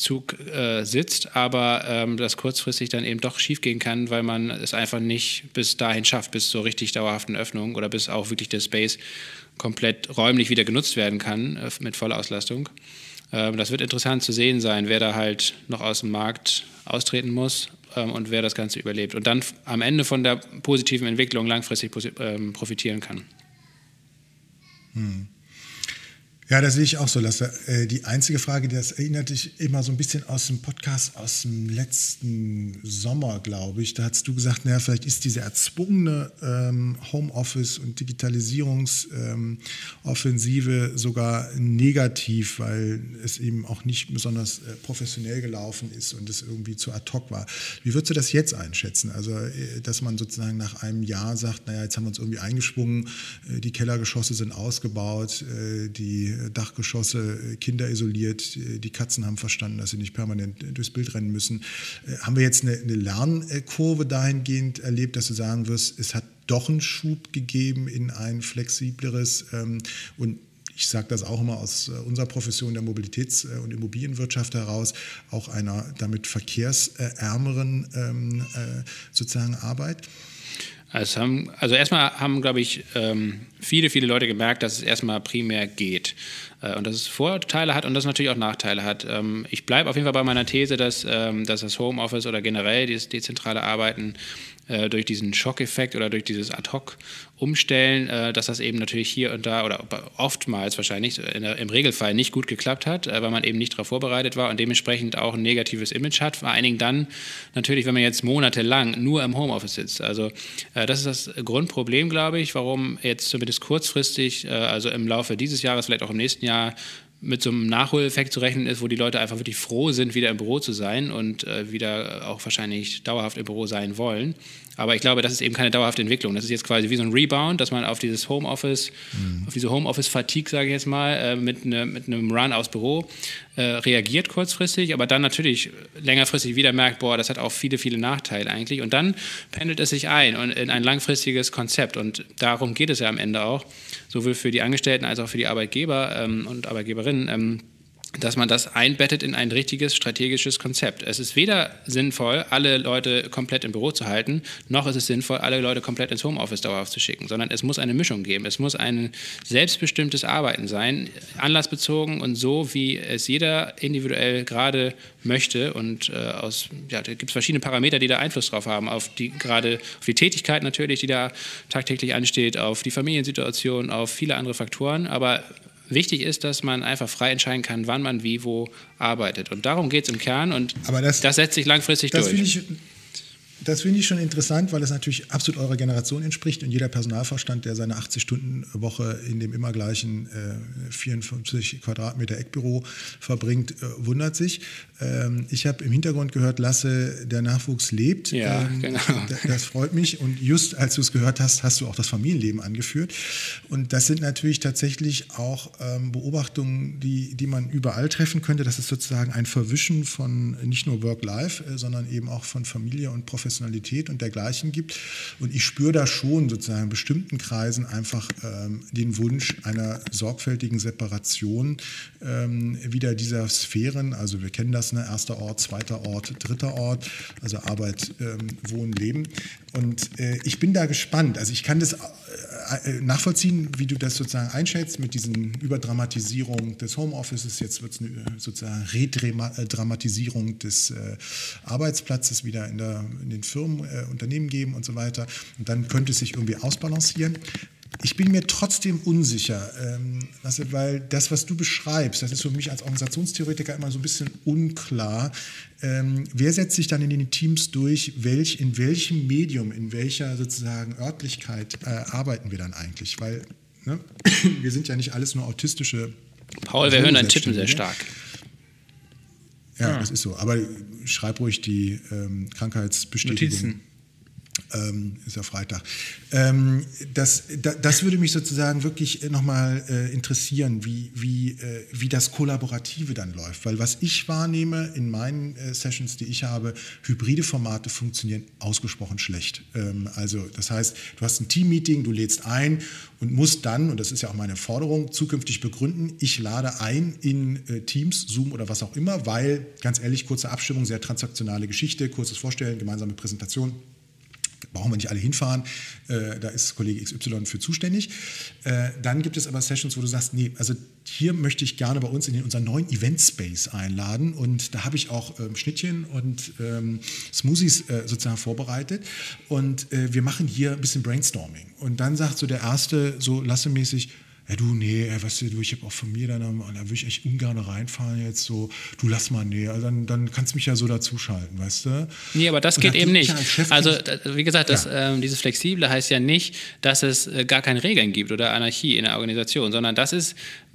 Zug äh, sitzt, aber ähm, das kurzfristig dann eben doch schiefgehen kann, weil man es einfach nicht bis dahin schafft, bis zur richtig dauerhaften Öffnung oder bis auch wirklich der Space komplett räumlich wieder genutzt werden kann äh, mit voller Auslastung. Ähm, das wird interessant zu sehen sein, wer da halt noch aus dem Markt austreten muss ähm, und wer das Ganze überlebt und dann am Ende von der positiven Entwicklung langfristig ähm, profitieren kann. Hm. Ja, das sehe ich auch so, Lasse. Äh, die einzige Frage, das erinnert dich immer so ein bisschen aus dem Podcast aus dem letzten Sommer, glaube ich. Da hast du gesagt, naja, vielleicht ist diese erzwungene ähm, Homeoffice- und Digitalisierungsoffensive ähm, sogar negativ, weil es eben auch nicht besonders äh, professionell gelaufen ist und es irgendwie zu ad hoc war. Wie würdest du das jetzt einschätzen? Also, äh, dass man sozusagen nach einem Jahr sagt, naja, jetzt haben wir uns irgendwie eingeschwungen, äh, die Kellergeschosse sind ausgebaut, äh, die Dachgeschosse, äh, Kinder isoliert, äh, die Katzen haben verstanden, dass sie nicht permanent durchs Bild rennen müssen. Äh, haben wir jetzt eine, eine Lernkurve dahingehend erlebt, dass du sagen wirst, es hat doch einen Schub gegeben in ein flexibleres ähm, und ich sage das auch immer aus unserer Profession der Mobilitäts- und Immobilienwirtschaft heraus, auch einer damit verkehrsärmeren ähm, sozusagen Arbeit. Also, haben, also erstmal haben, glaube ich, ähm, viele, viele Leute gemerkt, dass es erstmal primär geht. Äh, und dass es Vorteile hat und dass es natürlich auch Nachteile hat. Ähm, ich bleibe auf jeden Fall bei meiner These, dass, ähm, dass das Homeoffice oder generell dieses dezentrale Arbeiten äh, durch diesen Schockeffekt oder durch dieses Ad-Hoc-Umstellen, äh, dass das eben natürlich hier und da oder oftmals wahrscheinlich im Regelfall nicht gut geklappt hat, weil man eben nicht darauf vorbereitet war und dementsprechend auch ein negatives Image hat. Vor allen Dingen dann natürlich, wenn man jetzt monatelang nur im Homeoffice sitzt. Also das ist das Grundproblem, glaube ich, warum jetzt zumindest kurzfristig, also im Laufe dieses Jahres, vielleicht auch im nächsten Jahr, mit so einem Nachholeffekt zu rechnen ist, wo die Leute einfach wirklich froh sind, wieder im Büro zu sein und äh, wieder auch wahrscheinlich dauerhaft im Büro sein wollen. Aber ich glaube, das ist eben keine dauerhafte Entwicklung. Das ist jetzt quasi wie so ein Rebound, dass man auf dieses Homeoffice, mhm. auf diese Homeoffice-Fatigue, sage ich jetzt mal, äh, mit, ne, mit, einem Run aufs Büro äh, reagiert kurzfristig, aber dann natürlich längerfristig wieder merkt, boah, das hat auch viele, viele Nachteile eigentlich. Und dann pendelt es sich ein in ein langfristiges Konzept. Und darum geht es ja am Ende auch, sowohl für die Angestellten als auch für die Arbeitgeber ähm, und Arbeitgeberinnen. Dass man das einbettet in ein richtiges strategisches Konzept. Es ist weder sinnvoll, alle Leute komplett im Büro zu halten, noch ist es sinnvoll, alle Leute komplett ins Homeoffice dauerhaft zu schicken, sondern es muss eine Mischung geben. Es muss ein selbstbestimmtes Arbeiten sein, anlassbezogen und so, wie es jeder individuell gerade möchte. Und äh, aus, ja, da gibt es verschiedene Parameter, die da Einfluss drauf haben, auf die gerade auf die Tätigkeit natürlich, die da tagtäglich ansteht, auf die Familiensituation, auf viele andere Faktoren. Aber Wichtig ist, dass man einfach frei entscheiden kann, wann man wie wo arbeitet. Und darum geht es im Kern und das, das, setzt sich langfristig das durch. Das finde ich schon interessant, weil es natürlich absolut eurer Generation entspricht und jeder Personalverstand, der seine 80-Stunden-Woche in dem immer gleichen äh, 54 Quadratmeter Eckbüro verbringt, äh, wundert sich. Ähm, ich habe im Hintergrund gehört, Lasse, der Nachwuchs lebt. Ja, ähm, genau. Das freut mich und just als du es gehört hast, hast du auch das Familienleben angeführt. Und das sind natürlich tatsächlich auch ähm, Beobachtungen, die, die man überall treffen könnte. Das ist sozusagen ein Verwischen von nicht nur Work-Life, äh, sondern eben auch von Familie und Professionalität Professionalität und dergleichen gibt. Und ich spüre da schon sozusagen in bestimmten Kreisen einfach ähm, den Wunsch einer sorgfältigen Separation ähm, wieder dieser Sphären. Also wir kennen das, ne? erster Ort, zweiter Ort, dritter Ort, also Arbeit, ähm, Wohnen, Leben. Und äh, ich bin da gespannt. Also ich kann das äh, äh nachvollziehen, wie du das sozusagen einschätzt mit diesen Überdramatisierung des Homeoffices. Jetzt wird es eine äh, sozusagen Redramatisierung des äh, Arbeitsplatzes wieder in, der, in den den Firmen, äh, Unternehmen geben und so weiter. Und dann könnte es sich irgendwie ausbalancieren. Ich bin mir trotzdem unsicher, ähm, weil das, was du beschreibst, das ist für mich als Organisationstheoretiker immer so ein bisschen unklar. Ähm, wer setzt sich dann in den Teams durch? Welch, in welchem Medium, in welcher sozusagen Örtlichkeit äh, arbeiten wir dann eigentlich? Weil ne, wir sind ja nicht alles nur autistische. Paul, wir hören dein Tippen sehr stark. Ja, ah. das ist so. Aber schreib ruhig die ähm, Krankheitsbestätigung. Notizen. Ähm, ist ja Freitag. Ähm, das, da, das würde mich sozusagen wirklich nochmal äh, interessieren, wie, wie, äh, wie das Kollaborative dann läuft. Weil was ich wahrnehme in meinen äh, Sessions, die ich habe, hybride Formate funktionieren ausgesprochen schlecht. Ähm, also das heißt, du hast ein Team-Meeting, du lädst ein und musst dann, und das ist ja auch meine Forderung, zukünftig begründen, ich lade ein in äh, Teams, Zoom oder was auch immer, weil, ganz ehrlich, kurze Abstimmung, sehr transaktionale Geschichte, kurzes Vorstellen, gemeinsame Präsentation brauchen wir nicht alle hinfahren, äh, da ist Kollege XY für zuständig. Äh, dann gibt es aber Sessions, wo du sagst, nee, also hier möchte ich gerne bei uns in unseren neuen Event Space einladen und da habe ich auch ähm, Schnittchen und ähm, Smoothies äh, sozusagen vorbereitet und wir machen hier ein bisschen Brainstorming. Und dann sagt so der Erste so lassemäßig, ja du, nee, weißt du, ich habe auch von mir dann, da würde ich echt ungern reinfahren jetzt so, du lass mal, nee, also dann, dann kannst du mich ja so dazuschalten, weißt du? Nee, aber das geht eben nicht. Also, wie gesagt, das, ja. ähm, dieses Flexible heißt ja nicht, dass es äh, gar keine Regeln gibt oder Anarchie in der Organisation, sondern das ist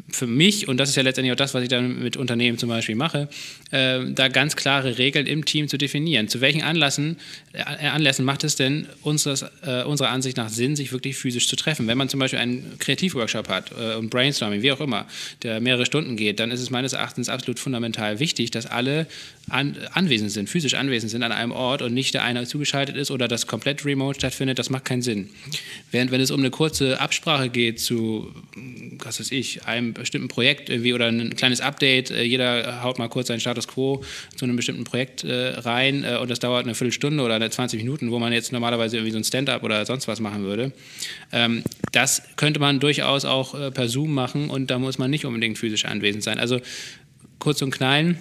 für mich, und das ist ja letztendlich auch das, was ich dann mit Unternehmen zum Beispiel mache, äh, da ganz klare Regeln im Team zu definieren. Zu welchen Anlässen, äh, Anlässen macht es denn unseres, äh, unserer Ansicht nach Sinn, sich wirklich physisch zu treffen? Wenn man zum Beispiel einen Kreativworkshop hat äh, und Brainstorming, wie auch immer, der mehrere Stunden geht, dann ist es meines Erachtens absolut fundamental wichtig, dass alle an, anwesend sind, physisch anwesend sind an einem Ort und nicht der eine zugeschaltet ist oder das komplett remote stattfindet. Das macht keinen Sinn. Während wenn es um eine kurze Absprache geht zu, was weiß ich, einem bestimmten Projekt irgendwie oder ein kleines Update, äh, jeder haut mal kurz seinen Status quo zu einem bestimmten Projekt äh, rein äh, und das dauert eine Viertelstunde oder eine 20 Minuten, wo man jetzt normalerweise irgendwie so ein Stand-up oder sonst was machen würde. Ähm, das könnte man durchaus auch per Zoom machen und da muss man nicht unbedingt physisch anwesend sein. Also kurz und klein,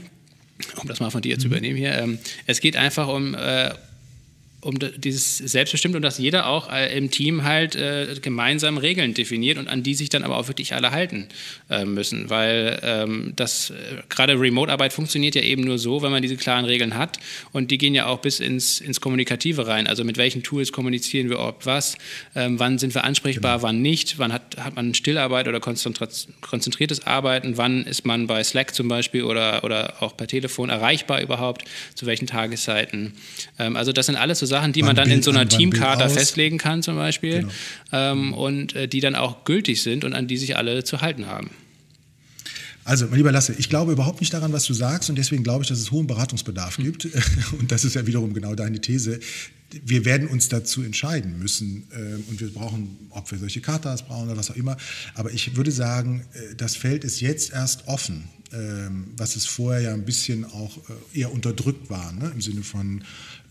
um das mal von dir zu mhm. übernehmen hier, ähm, es geht einfach um um dieses Selbstbestimmt und dass jeder auch äh, im Team halt äh, gemeinsam Regeln definiert und an die sich dann aber auch wirklich alle halten äh, müssen, weil ähm, das äh, gerade Remote-Arbeit funktioniert ja eben nur so, wenn man diese klaren Regeln hat und die gehen ja auch bis ins, ins Kommunikative rein, also mit welchen Tools kommunizieren wir ob was, ähm, wann sind wir ansprechbar, genau. wann nicht, wann hat, hat man Stillarbeit oder konzentriertes Arbeiten, wann ist man bei Slack zum Beispiel oder, oder auch per Telefon erreichbar überhaupt, zu welchen Tageszeiten. Ähm, also das sind alles so Sachen, die man dann in so einer Teamkarte festlegen kann zum Beispiel genau. ähm, und äh, die dann auch gültig sind und an die sich alle zu halten haben. Also, mein lieber Lasse, ich glaube überhaupt nicht daran, was du sagst und deswegen glaube ich, dass es hohen Beratungsbedarf gibt. Und das ist ja wiederum genau deine These. Wir werden uns dazu entscheiden müssen äh, und wir brauchen, ob wir solche Katas brauchen oder was auch immer. Aber ich würde sagen, äh, das Feld ist jetzt erst offen, äh, was es vorher ja ein bisschen auch äh, eher unterdrückt war, ne? im Sinne von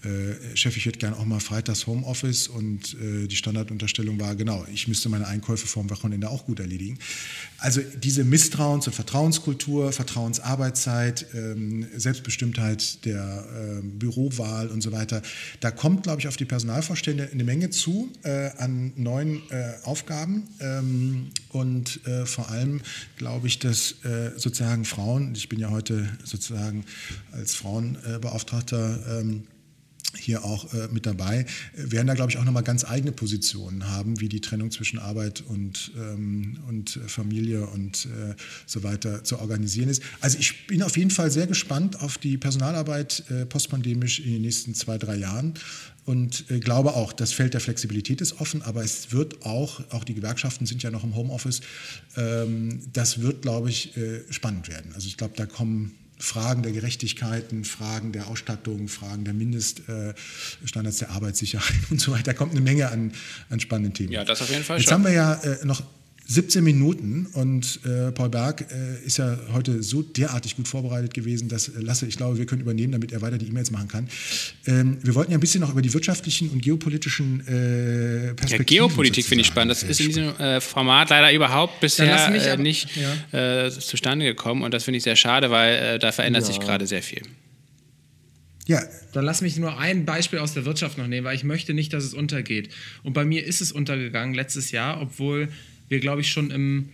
äh, Chef, ich hätte gerne auch mal freitags Homeoffice und äh, die Standardunterstellung war, genau, ich müsste meine Einkäufe vorm Wochenende auch gut erledigen. Also diese Misstrauens- und Vertrauenskultur, Vertrauensarbeitszeit, ähm, Selbstbestimmtheit der äh, Bürowahl und so weiter, da kommt, glaube ich, auf die Personalvorstände eine Menge zu äh, an neuen äh, Aufgaben ähm, und vor allem glaube ich, dass sozusagen Frauen, ich bin ja heute sozusagen als Frauenbeauftragter ähm, hier auch äh, mit dabei, werden da, glaube ich, auch nochmal ganz eigene Positionen haben, wie die Trennung zwischen Arbeit und, ähm, und Familie und äh, so weiter zu organisieren ist. Also ich bin auf jeden Fall sehr gespannt auf die Personalarbeit äh, postpandemisch in den nächsten zwei, drei Jahren und äh, glaube auch, das Feld der Flexibilität ist offen, aber es wird auch, auch die Gewerkschaften sind ja noch im Homeoffice, ähm, das wird, glaube ich, äh, spannend werden. Also ich glaube, da kommen Fragen der Gerechtigkeiten, Fragen der Ausstattung, Fragen der Mindeststandards der Arbeitssicherheit und so weiter. Da kommt eine Menge an, an spannenden Themen. Ja, das auf jeden Fall Jetzt schon. haben wir ja äh, noch 17 Minuten und äh, Paul Berg äh, ist ja heute so derartig gut vorbereitet gewesen, dass äh, Lasse, ich glaube, wir können übernehmen, damit er weiter die E-Mails machen kann. Ähm, wir wollten ja ein bisschen noch über die wirtschaftlichen und geopolitischen äh, Perspektiven. Ja, Geopolitik finde ich spannend. Das ist in diesem äh, Format leider überhaupt bisher mich, äh, nicht ja. zustande gekommen und das finde ich sehr schade, weil da verändert ja. sich gerade sehr viel. Ja. Dann lass mich nur ein Beispiel aus der Wirtschaft noch nehmen, weil ich möchte nicht, dass es untergeht. Und bei mir ist es untergegangen letztes Jahr, obwohl wir, glaube ich, schon im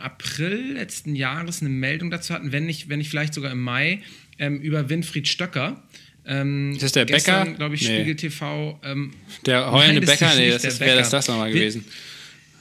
April letzten Jahres eine Meldung dazu hatten, wenn nicht, wenn nicht vielleicht sogar im Mai, ähm, über Winfried Stöcker. Ähm, ist das der gestern, Bäcker? glaube ich, nee. Spiegel TV. Ähm, der heulende Bäcker? Nee, das wäre das, das nochmal gewesen.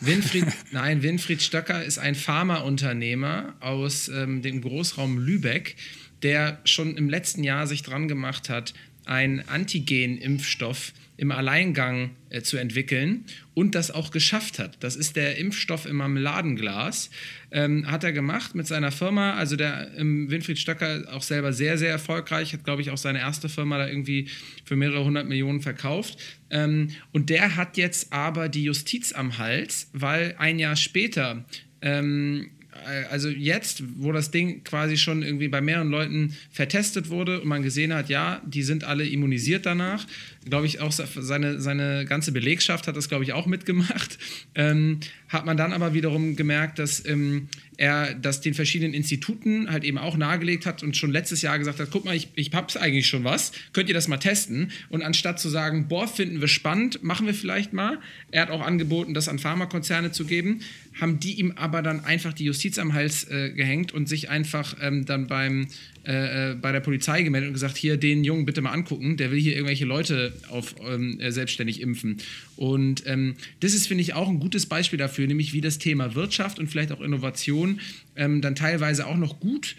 Winfried, nein, Winfried Stöcker ist ein Pharmaunternehmer aus ähm, dem Großraum Lübeck, der schon im letzten Jahr sich dran gemacht hat, einen Antigen-Impfstoff im Alleingang äh, zu entwickeln und das auch geschafft hat. Das ist der Impfstoff im Marmeladenglas. Ähm, hat er gemacht mit seiner Firma. Also der ähm, Winfried Stöcker auch selber sehr, sehr erfolgreich. Hat, glaube ich, auch seine erste Firma da irgendwie für mehrere hundert Millionen verkauft. Ähm, und der hat jetzt aber die Justiz am Hals, weil ein Jahr später ähm, äh, also jetzt, wo das Ding quasi schon irgendwie bei mehreren Leuten vertestet wurde und man gesehen hat, ja, die sind alle immunisiert danach, glaube ich, auch seine, seine ganze Belegschaft hat das, glaube ich, auch mitgemacht, ähm, hat man dann aber wiederum gemerkt, dass ähm, er das den verschiedenen Instituten halt eben auch nahegelegt hat und schon letztes Jahr gesagt hat, guck mal, ich, ich hab's eigentlich schon was, könnt ihr das mal testen? Und anstatt zu sagen, boah, finden wir spannend, machen wir vielleicht mal, er hat auch angeboten, das an Pharmakonzerne zu geben, haben die ihm aber dann einfach die Justiz am Hals äh, gehängt und sich einfach ähm, dann beim, äh, äh, bei der Polizei gemeldet und gesagt, hier, den Jungen bitte mal angucken, der will hier irgendwelche Leute auf ähm, äh, selbstständig impfen. Und ähm, das ist, finde ich, auch ein gutes Beispiel dafür, nämlich wie das Thema Wirtschaft und vielleicht auch Innovation ähm, dann teilweise auch noch gut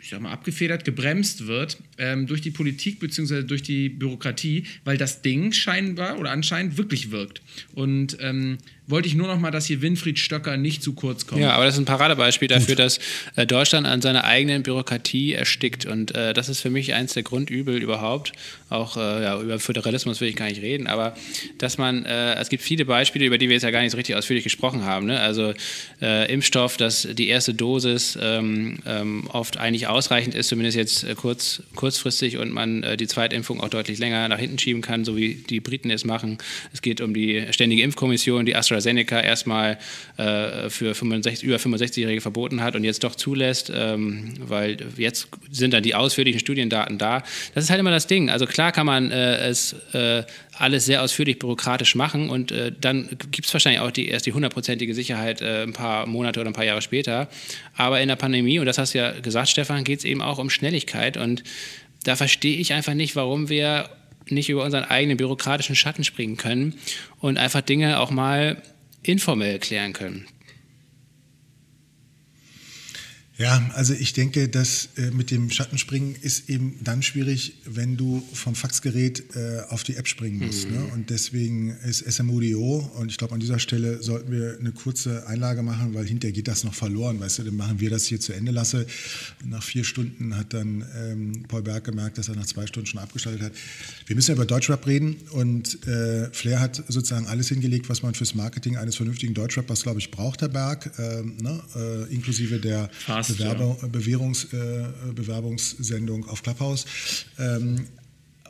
ich sag mal, abgefedert, gebremst wird ähm, durch die Politik bzw. durch die Bürokratie, weil das Ding scheinbar oder anscheinend wirklich wirkt. Und ähm, wollte ich nur noch mal, dass hier Winfried Stöcker nicht zu kurz kommt. Ja, aber das ist ein Paradebeispiel dafür, Gut. dass äh, Deutschland an seiner eigenen Bürokratie erstickt. Und äh, das ist für mich eins der Grundübel überhaupt. Auch äh, ja, über Föderalismus will ich gar nicht reden, aber dass man, äh, es gibt viele Beispiele, über die wir jetzt ja gar nicht so richtig ausführlich gesprochen haben. Ne? Also äh, Impfstoff, dass die erste Dosis ähm, ähm, oft eigentlich ausreichend ist, zumindest jetzt kurz, kurzfristig und man die Zweitimpfung auch deutlich länger nach hinten schieben kann, so wie die Briten es machen. Es geht um die ständige Impfkommission, die Astra AstraZeneca erstmal äh, für 65, über 65-Jährige verboten hat und jetzt doch zulässt, ähm, weil jetzt sind dann die ausführlichen Studiendaten da. Das ist halt immer das Ding. Also klar kann man äh, es äh, alles sehr ausführlich bürokratisch machen und äh, dann gibt es wahrscheinlich auch die, erst die hundertprozentige Sicherheit äh, ein paar Monate oder ein paar Jahre später. Aber in der Pandemie, und das hast du ja gesagt, Stefan, geht es eben auch um Schnelligkeit und da verstehe ich einfach nicht, warum wir nicht über unseren eigenen bürokratischen Schatten springen können und einfach Dinge auch mal informell klären können. Ja, also ich denke, dass äh, mit dem Schattenspringen ist eben dann schwierig, wenn du vom Faxgerät äh, auf die App springen musst. Mhm. Ne? Und deswegen ist SMUDO und ich glaube, an dieser Stelle sollten wir eine kurze Einlage machen, weil hinterher geht das noch verloren. Weißt du, dann machen wir das hier zu Ende lasse. Nach vier Stunden hat dann ähm, Paul Berg gemerkt, dass er nach zwei Stunden schon abgeschaltet hat. Wir müssen ja über Deutschrap reden und äh, Flair hat sozusagen alles hingelegt, was man fürs Marketing eines vernünftigen Deutschrappers, glaube ich, braucht, Herr Berg, ähm, ne? äh, inklusive der Fast Bewerber, ja. Bewährungs, äh, Bewerbungssendung auf Clubhouse. Ähm,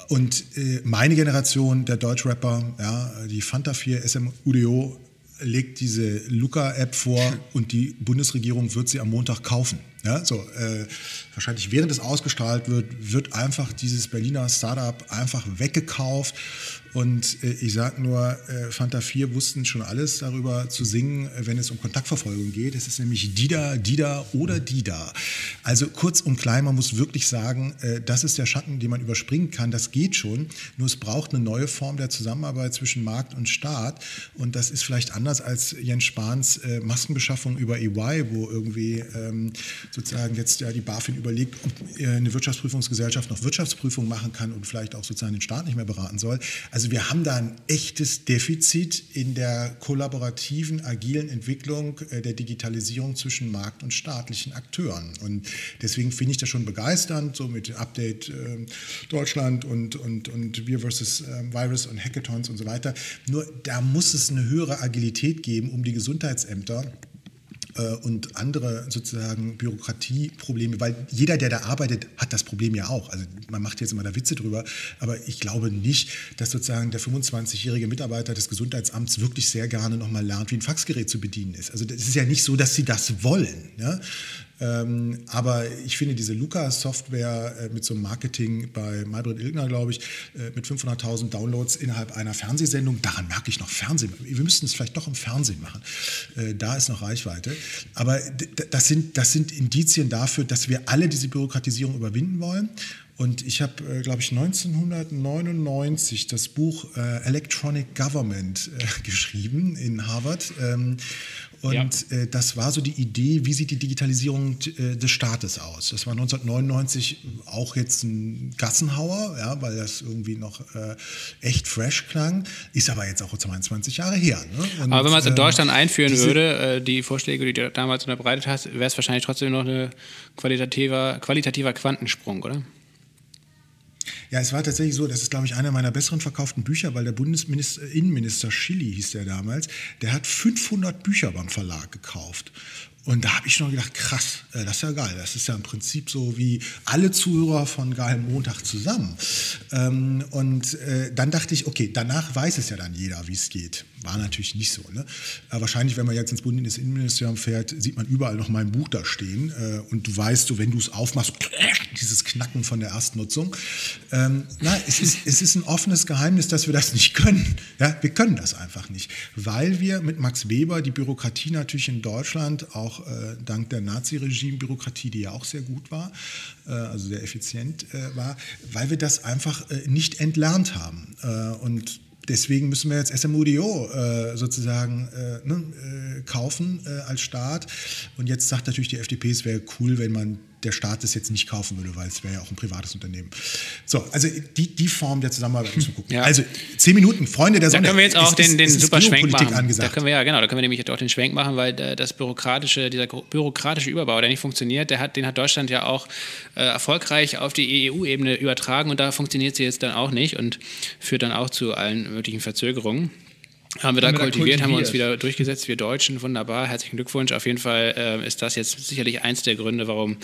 und äh, meine Generation der Deutschrapper, ja, die Fanta 4 SMUDO legt diese Luca-App vor und die Bundesregierung wird sie am Montag kaufen. Ja, so, äh, wahrscheinlich während es ausgestrahlt wird, wird einfach dieses Berliner Startup einfach weggekauft und äh, ich sage nur, äh, Fanta 4 wussten schon alles darüber zu singen, äh, wenn es um Kontaktverfolgung geht. Es ist nämlich Dida, Dida oder Dida. Also kurz und klein, man muss wirklich sagen, äh, das ist der Schatten, den man überspringen kann. Das geht schon. Nur es braucht eine neue Form der Zusammenarbeit zwischen Markt und Staat. Und das ist vielleicht anders als Jens Spahns äh, Maskenbeschaffung über EY, wo irgendwie ähm, sozusagen jetzt ja die BaFin überlegt, ob äh, eine Wirtschaftsprüfungsgesellschaft noch Wirtschaftsprüfung machen kann und vielleicht auch sozusagen den Staat nicht mehr beraten soll. Also wir haben da ein echtes Defizit in der kollaborativen, agilen Entwicklung äh, der Digitalisierung zwischen Markt und staatlichen Akteuren. Und deswegen finde ich das schon begeisternd, so mit Update äh, Deutschland und, und, und Wir versus äh, Virus und Hackathons und so weiter. Nur da muss es eine höhere Agilität geben, um die Gesundheitsämter äh, und andere sozusagen Bürokratieprobleme, weil jeder, der da arbeitet, hat das Problem ja auch. Also man macht jetzt immer da Witze drüber, aber ich glaube nicht, dass sozusagen der 25-jährige Mitarbeiter des Gesundheitsamts wirklich sehr gerne nochmal lernt, wie ein Faxgerät zu bedienen ist. Also es ist ja nicht so, dass sie das wollen. Ja? Ähm, aber ich finde diese Luca-Software äh, mit so einem Marketing bei Maybrit Ilgner, glaube ich, äh, mit 500.000 Downloads innerhalb einer Fernsehsendung, daran merke ich noch Fernsehen. Wir müssten es vielleicht doch im Fernsehen machen. Äh, da ist noch Reichweite. Aber das sind, das sind Indizien dafür, dass wir alle diese Bürokratisierung überwinden wollen. Und ich habe, äh, glaube ich, 1999 das Buch äh, Electronic Government äh, geschrieben in Harvard. Ähm, und ja. äh, das war so die Idee, wie sieht die Digitalisierung äh, des Staates aus. Das war 1999 auch jetzt ein Gassenhauer, ja, weil das irgendwie noch äh, echt fresh klang, ist aber jetzt auch 22 Jahre her. Ne? Und, aber wenn man es in ähm, Deutschland einführen würde, äh, die Vorschläge, die du damals unterbreitet hast, wäre es wahrscheinlich trotzdem noch ein qualitativer, qualitativer Quantensprung, oder? Ja, es war tatsächlich so, das ist, glaube ich, einer meiner besseren verkauften Bücher, weil der Bundesinnenminister Schilly hieß der damals, der hat 500 Bücher beim Verlag gekauft. Und da habe ich schon gedacht, krass, äh, das ist ja geil. Das ist ja im Prinzip so wie alle Zuhörer von Geil Montag zusammen. Ähm, und äh, dann dachte ich, okay, danach weiß es ja dann jeder, wie es geht. War natürlich nicht so. Ne? Wahrscheinlich, wenn man jetzt ins Bundesinnenministerium fährt, sieht man überall noch mein Buch da stehen. Äh, und du weißt, so, wenn du es aufmachst, dieses Knacken von der Erstnutzung. Ähm, na, es ist, es ist ein offenes Geheimnis, dass wir das nicht können. Ja, wir können das einfach nicht, weil wir mit Max Weber die Bürokratie natürlich in Deutschland auch äh, dank der Nazi-Regime-Bürokratie, die ja auch sehr gut war, äh, also sehr effizient äh, war, weil wir das einfach äh, nicht entlernt haben. Äh, und deswegen müssen wir jetzt SMUDO äh, sozusagen ne, kaufen als Staat. Und jetzt sagt natürlich die FDP, es wäre cool, wenn man der Staat das jetzt nicht kaufen würde, weil es wäre ja auch ein privates Unternehmen. So, also die, die Form der Zusammenarbeit müssen wir gucken. Ja. Also zehn Minuten, Freunde der Sonne. Da können wir jetzt auch ist, den, den super Schwenk machen. Angesagt. Da können wir ja, genau, da können wir nämlich auch den Schwenk machen, weil das bürokratische, dieser bürokratische Überbau, der nicht funktioniert, der hat, den hat Deutschland ja auch äh, erfolgreich auf die EU-Ebene übertragen und da funktioniert sie jetzt dann auch nicht und führt dann auch zu allen möglichen Verzögerungen. Haben wir da, haben kultiviert, kultiviert, haben wir uns wieder durchgesetzt, wir Deutschen, wunderbar, herzlichen Glückwunsch. Auf jeden Fall äh, ist das jetzt sicherlich eins der Gründe, warum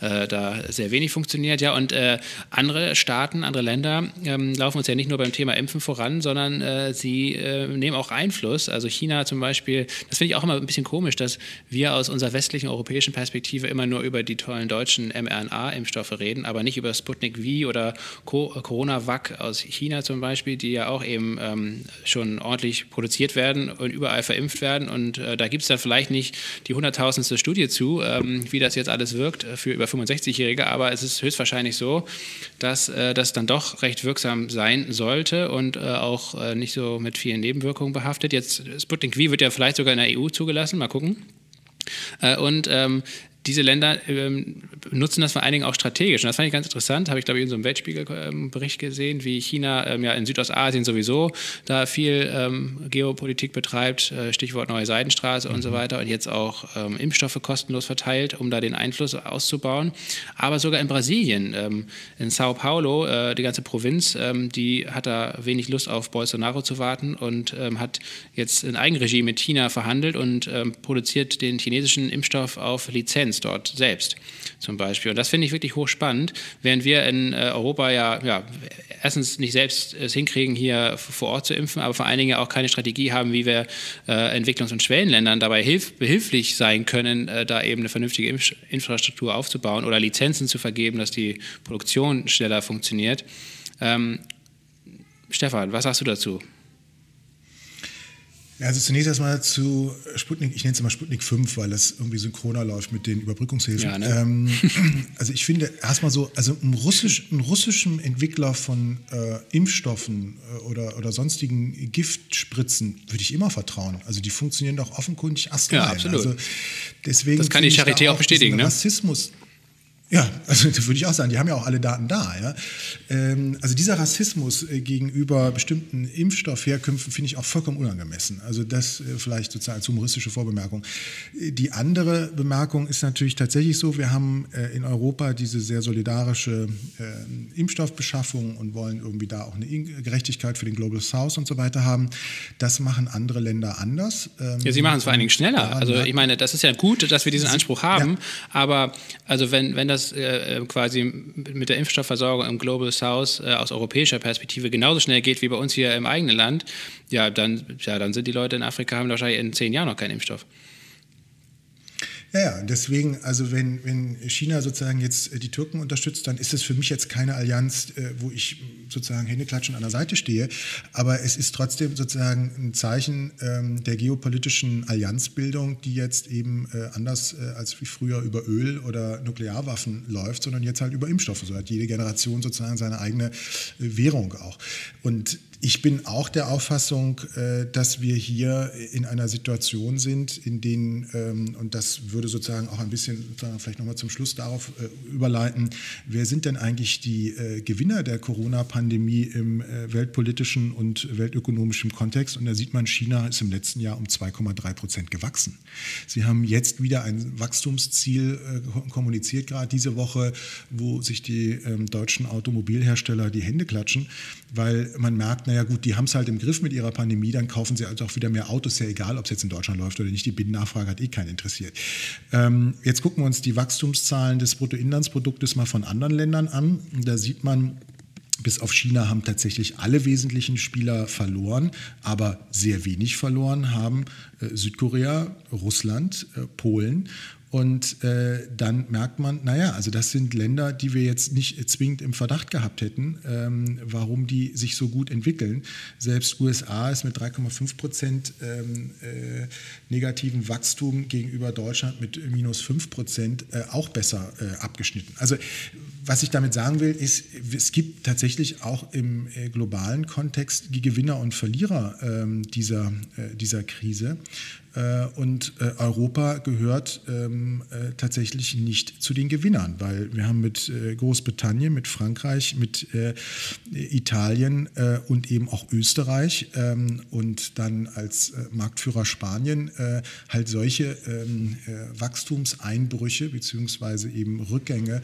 äh, da sehr wenig funktioniert. Ja, und äh, andere Staaten, andere Länder ähm, laufen uns ja nicht nur beim Thema Impfen voran, sondern äh, sie äh, nehmen auch Einfluss. Also China zum Beispiel, das finde ich auch immer ein bisschen komisch, dass wir aus unserer westlichen europäischen Perspektive immer nur über die tollen deutschen mRNA-Impfstoffe reden, aber nicht über Sputnik V oder Co Corona-Vac aus China zum Beispiel, die ja auch eben ähm, schon ordentlich produziert werden und überall verimpft werden. Und äh, da gibt es dann vielleicht nicht die hunderttausendste Studie zu, ähm, wie das jetzt alles wirkt für über 65-Jährige, aber es ist höchstwahrscheinlich so, dass äh, das dann doch recht wirksam sein sollte und äh, auch äh, nicht so mit vielen Nebenwirkungen behaftet. Jetzt Sputnik V wird ja vielleicht sogar in der EU zugelassen, mal gucken. Äh, und ähm, diese Länder ähm, nutzen das vor allen Dingen auch strategisch. Und das fand ich ganz interessant. Habe ich, glaube ich, in so einem Weltspiegel-Bericht gesehen, wie China ähm, ja in Südostasien sowieso da viel ähm, Geopolitik betreibt, äh, Stichwort Neue Seidenstraße mhm. und so mhm. weiter. Und jetzt auch ähm, Impfstoffe kostenlos verteilt, um da den Einfluss auszubauen. Aber sogar in Brasilien, ähm, in Sao Paulo, äh, die ganze Provinz, ähm, die hat da wenig Lust auf Bolsonaro zu warten und hat jetzt in Eigenregie mit China verhandelt und produziert den chinesischen Impfstoff auf Lizenz dort selbst zum Beispiel. Und das finde ich wirklich hochspannend, während wir in äh, Europa ja, ja erstens nicht selbst es hinkriegen, hier vor Ort zu impfen, aber vor allen Dingen auch keine Strategie haben, wie wir äh, Entwicklungs- und Schwellenländern dabei hilf behilflich sein können, äh, da eben eine vernünftige Impf Infrastruktur aufzubauen oder Lizenzen zu vergeben, dass die Produktion schneller funktioniert. Ähm, Stefan, was sagst du dazu? Also zunächst erstmal zu Sputnik, ich nenne es immer Sputnik 5, weil das irgendwie synchroner läuft mit den Überbrückungshilfen. Ja, ne? ähm, also ich finde erstmal so, also einem, Russisch, einem russischen Entwickler von äh, Impfstoffen äh, oder, oder sonstigen Giftspritzen würde ich immer vertrauen. Also die funktionieren doch offenkundig astrein. Ja, absolut. Also deswegen das kann die Charité auch bestätigen. Ne? Rassismus, ja, also das würde ich auch sagen, die haben ja auch alle Daten da. Ja? Ähm, also dieser Rassismus äh, gegenüber bestimmten Impfstoffherkünften finde ich auch vollkommen unangemessen. Also das äh, vielleicht sozusagen als humoristische Vorbemerkung. Die andere Bemerkung ist natürlich tatsächlich so, wir haben äh, in Europa diese sehr solidarische Impfstoffbeschaffung und wollen irgendwie da auch eine Gerechtigkeit für den Global South und so weiter haben. Das machen andere Länder anders. Ähm, ja, sie machen es vor allen Dingen schneller. Also ich meine, das ist ja gut, dass wir diesen Anspruch haben, ja. aber also wenn, wenn das das äh, äh, quasi mit der Impfstoffversorgung im Global South äh, aus europäischer Perspektive genauso schnell geht wie bei uns hier im eigenen Land, ja, dann, ja, dann sind die Leute in Afrika haben wahrscheinlich in zehn Jahren noch keinen Impfstoff. Ja, ja, deswegen, also wenn, wenn China sozusagen jetzt die Türken unterstützt, dann ist es für mich jetzt keine Allianz, äh, wo ich sozusagen Händeklatschen an der Seite stehe. Aber es ist trotzdem sozusagen ein Zeichen ähm, der geopolitischen Allianzbildung, die jetzt eben äh, anders äh, als wie früher über Öl oder Nuklearwaffen läuft, sondern jetzt halt über Impfstoffe. So hat jede Generation sozusagen seine eigene Währung auch. Und ich bin auch der Auffassung, äh, dass wir hier in einer Situation sind, in denen, ähm, und das würde sozusagen auch ein bisschen vielleicht nochmal zum Schluss darauf äh, überleiten, wer sind denn eigentlich die äh, Gewinner der Corona-Pandemie im weltpolitischen und weltökonomischen Kontext? Und da sieht man, China ist im letzten Jahr um 2,3 Prozent gewachsen. Sie haben jetzt wieder ein Wachstumsziel kommuniziert, gerade diese Woche, wo sich die ähm, deutschen Automobilhersteller die Hände klatschen, weil man merkt, naja gut, die haben es halt im Griff mit ihrer Pandemie, dann kaufen sie also auch wieder mehr Autos, ja egal, ob es jetzt in Deutschland läuft oder nicht. Die Binnennachfrage hat eh keinen interessiert. Ähm, jetzt gucken wir uns die Wachstumszahlen des Bruttoinlandsproduktes mal von anderen Ländern an. Da sieht man, bis auf China haben tatsächlich alle wesentlichen Spieler verloren, aber sehr wenig verloren haben äh, Südkorea, Russland, äh, Polen und äh, dann merkt man, naja, also das sind Länder, die wir jetzt nicht zwingend im Verdacht gehabt hätten, ähm, warum die sich so gut entwickeln. Selbst USA ist mit 3,5 Prozent ähm, äh, negativen Wachstum gegenüber Deutschland mit minus 5 Prozent äh, auch besser äh, abgeschnitten. Also was ich damit sagen will, ist, es gibt tatsächlich auch im äh, globalen Kontext die Gewinner und Verlierer ähm, dieser, äh, dieser Krise. Äh, und äh, Europa gehört ähm, äh, tatsächlich nicht zu den Gewinnern, weil wir haben mit Großbritannien, mit Frankreich, mit Italien und eben auch Österreich ähm, und dann als Marktführer Spanien halt solche ähm, Wachstumseinbrüche beziehungsweise eben Rückgänge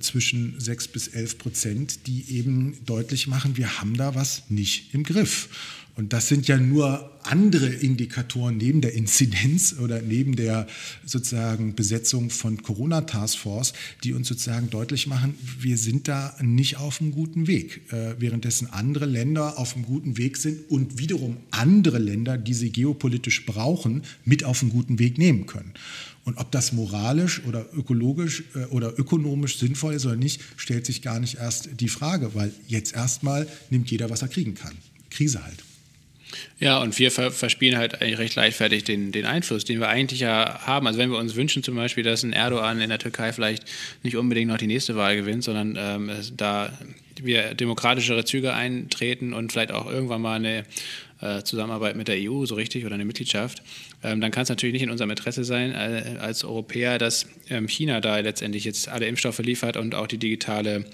zwischen 6 bis 11 Prozent, die eben deutlich machen, wir haben da was nicht im Griff. Und das sind ja nur andere Indikatoren neben der Inzidenz oder neben der sozusagen Besetzung von Corona-Taskforce, die uns sozusagen deutlich machen, wir sind da nicht auf einem guten Weg. Äh, währenddessen andere Länder auf einem guten Weg sind und wiederum andere Länder, die sie geopolitisch brauchen, mit auf einen guten Weg nehmen können. Und ob das moralisch oder ökologisch äh, oder ökonomisch sinnvoll ist oder nicht, stellt sich gar nicht erst die Frage, weil jetzt erstmal nimmt jeder, was er kriegen kann. Krise halt. Ja, und wir verspielen halt eigentlich recht leichtfertig den, den Einfluss, den wir eigentlich ja haben. Also wenn wir uns wünschen zum Beispiel, dass ein Erdogan in der Türkei vielleicht nicht unbedingt noch die nächste Wahl gewinnt, sondern ähm, da wir demokratischere Züge eintreten und vielleicht auch irgendwann mal eine Zusammenarbeit mit der EU so richtig oder eine Mitgliedschaft, ähm, dann kann es natürlich nicht in unserem Interesse sein, äh, als Europäer, dass ähm, China da letztendlich jetzt alle Impfstoffe liefert und auch die digitale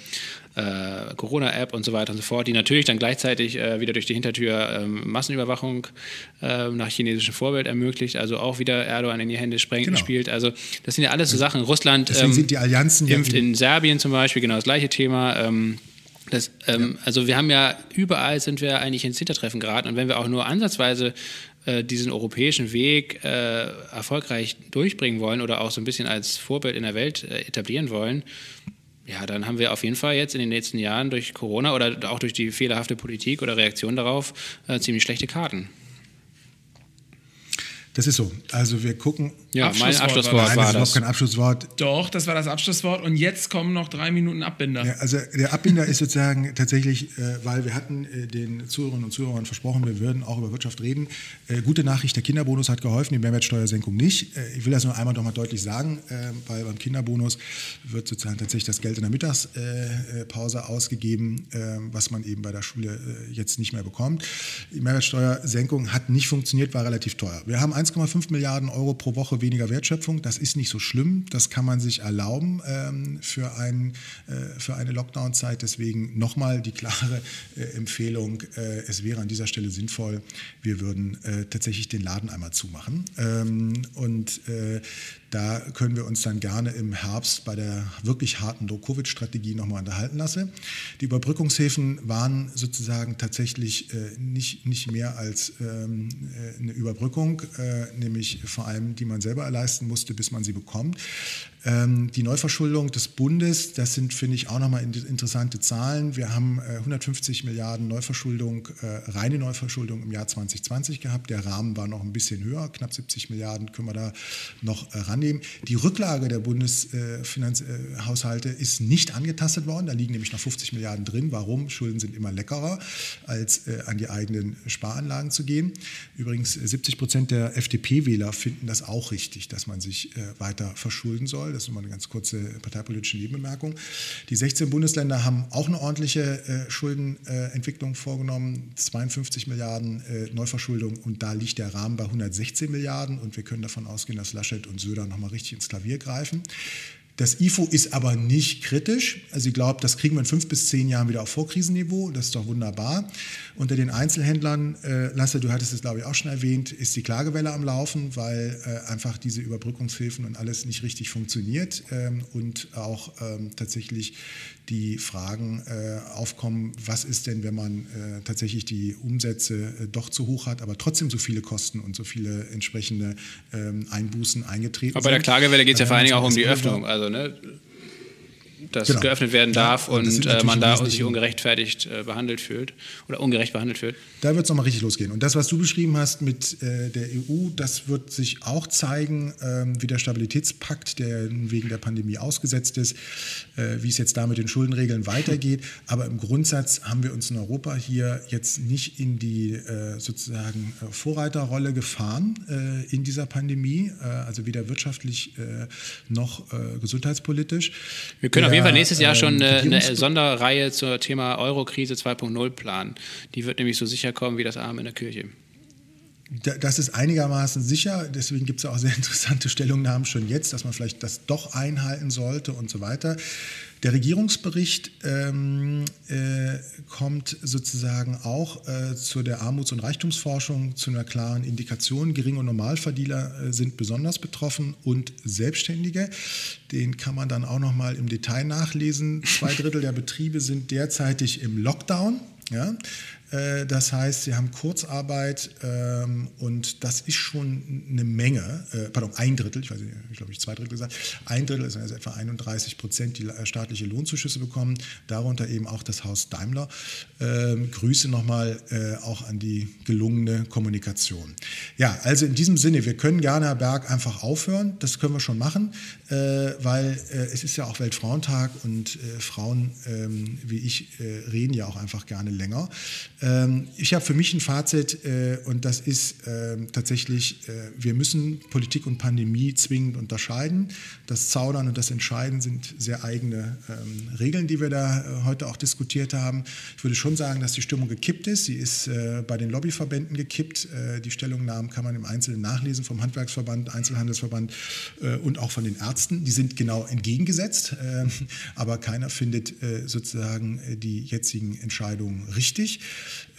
äh, Corona-App und so weiter und so fort, die natürlich dann gleichzeitig äh, wieder durch die Hintertür ähm, Massenüberwachung äh, nach chinesischem Vorbild ermöglicht, also auch wieder Erdogan in die Hände sprengt genau. spielt. Also das sind ja alles so Sachen. Russland ähm, sind die Allianzen impft in Serbien zum Beispiel, genau das gleiche Thema. Ähm, das, ähm, ja. Also wir haben ja überall sind wir eigentlich ins Hintertreffen geraten und wenn wir auch nur ansatzweise äh, diesen europäischen Weg äh, erfolgreich durchbringen wollen oder auch so ein bisschen als Vorbild in der Welt äh, etablieren wollen, ja, dann haben wir auf jeden Fall jetzt in den nächsten Jahren durch Corona oder auch durch die fehlerhafte Politik oder Reaktion darauf äh, ziemlich schlechte Karten. Das ist so. Also wir gucken. Ja, mein Abschlusswort war, Nein, das. ist überhaupt kein Abschlusswort. Doch, das war das Abschlusswort. Und jetzt kommen noch drei Minuten Abbinder. Ja, also der Abbinder ist sozusagen tatsächlich, äh, weil wir hatten äh, den Zuhörerinnen und Zuhörern versprochen, wir würden auch über Wirtschaft reden. Äh, gute Nachricht, der Kinderbonus hat geholfen, die Mehrwertsteuersenkung nicht. Äh, ich will das nur einmal noch mal deutlich sagen, äh, weil beim Kinderbonus wird sozusagen tatsächlich das Geld in der Mittagspause äh, ausgegeben, was man eben bei der Schule jetzt nicht mehr bekommt. Die Mehrwertsteuersenkung hat nicht funktioniert, war relativ teuer. Wir haben 1,5 Milliarden Euro pro Woche weniger Wertschöpfung. Das ist nicht so schlimm. Das kann man sich erlauben ähm, für, ein, äh, für eine Lockdown-Zeit. Deswegen nochmal die klare äh, Empfehlung, äh, es wäre an dieser Stelle sinnvoll, wir würden äh, tatsächlich den Laden einmal zumachen. Ähm, und äh, da können wir uns dann gerne im Herbst bei der wirklich harten No-Covid-Strategie nochmal unterhalten lassen. Die Überbrückungshilfen waren sozusagen tatsächlich äh, nicht, nicht mehr als ähm, äh, eine Überbrückung, äh, nämlich vor allem, die man selber leisten musste, bis man sie bekommt. Ähm, die Neuverschuldung des Bundes, das sind, finde ich, auch nochmal interessante Zahlen. Wir haben 150 äh, Milliarden Neuverschuldung, äh, reine Neuverschuldung im Jahr 2020 gehabt. Der Rahmen war noch ein bisschen höher, knapp 70 Milliarden können wir da noch äh, rannehmen. Die Rücklage der Bundeshaushalte ist nicht angetastet worden. Da liegen nämlich noch 50 Milliarden drin. Warum? Schulden sind immer leckerer, als an die eigenen Sparanlagen zu gehen. Übrigens, 70 Prozent der FDP-Wähler finden das auch richtig, dass man sich weiter verschulden soll soll. Das ist mal eine ganz kurze parteipolitische Nebenbemerkung. Die 16 Bundesländer haben auch eine ordentliche äh, Schuldenentwicklung vorgenommen. 52 Milliarden äh, Neuverschuldung und da liegt der Rahmen bei 116 Milliarden und wir können davon ausgehen, dass Laschet und Söder nochmal richtig ins Klavier greifen. Das IFO ist aber nicht kritisch. Also sie glaubt, das kriegen wir in fünf bis zehn Jahren wieder auf Vorkrisenniveau. Das ist doch wunderbar. Unter den Einzelhändlern, äh, Lasse, du hattest es glaube ich auch schon erwähnt, ist die Klagewelle am Laufen, weil äh, einfach diese Überbrückungshilfen und alles nicht richtig funktioniert ähm, und auch ähm, tatsächlich die Fragen äh, aufkommen, was ist denn, wenn man äh, tatsächlich die Umsätze äh, doch zu hoch hat, aber trotzdem so viele Kosten und so viele entsprechende ähm, Einbußen eingetreten aber sind. Aber bei der Klagewelle geht es ja vor allen Dingen auch um die Öffnung. Also, ne? Dass genau. geöffnet werden darf ja, und, äh, man da sich ungerechtfertigt äh, behandelt fühlt oder ungerecht behandelt fühlt. Da wird es nochmal richtig losgehen. Und das, was du beschrieben hast mit äh, der EU, das wird sich auch zeigen, ähm, wie der Stabilitätspakt, der wegen der Pandemie ausgesetzt ist, äh, wie es jetzt da mit den Schuldenregeln weitergeht. Aber im Grundsatz haben wir uns in Europa hier jetzt nicht in die äh, sozusagen äh, Vorreiterrolle gefahren in dieser Pandemie, also weder wirtschaftlich noch gesundheitspolitisch. Wir können auf jeden Fall nächstes Jahr schon eine, eine Sonderreihe zum Thema Eurokrise 2.0 planen. Die wird nämlich so sicher kommen wie das Arm in der Kirche. Das ist einigermaßen sicher, deswegen gibt es auch sehr interessante Stellungnahmen schon jetzt, dass man vielleicht das doch einhalten sollte und so weiter. Der Regierungsbericht ähm, äh, kommt sozusagen auch äh, zu der Armuts- und Reichtumsforschung zu einer klaren Indikation. Gering- und Normalverdiener äh, sind besonders betroffen und Selbstständige. Den kann man dann auch noch mal im Detail nachlesen. Zwei Drittel der Betriebe sind derzeitig im Lockdown. Ja? Äh, das heißt, sie haben Kurzarbeit ähm, und das ist schon eine Menge, äh, pardon, ein Drittel, ich weiß nicht, ich glaube ich zwei Drittel gesagt, ein Drittel ist also etwa 31 Prozent, die äh, staatliche Lohnzuschüsse bekommen, darunter eben auch das Haus Daimler. Ähm, Grüße nochmal auch an die gelungene Kommunikation. Ja, also in diesem Sinne, wir können gerne, Herr Berg, einfach aufhören, das können wir schon machen, weil es ist ja auch Weltfrauentag und Frauen ähm, wie ich reden ja auch einfach gerne länger. Ähm, ich habe für mich ein Fazit äh, und das ist ähm, tatsächlich, äh, wir müssen Politik und Pandemie zwingend unterscheiden. Das Zaudern und das Entscheiden sind sehr eigene Regeln, die wir da äh, heute auch diskutiert haben. Ich würde schon sagen, dass die Stimmung gekippt ist. Sie ist bei den Lobbyverbänden gekippt. Die Stellungnahmen kann man im Einzelnen nachlesen vom Handwerksverband, Einzelhandelsverband und auch von den Ärzten. Die sind genau entgegengesetzt, aber keiner findet sozusagen die jetzigen Entscheidungen richtig.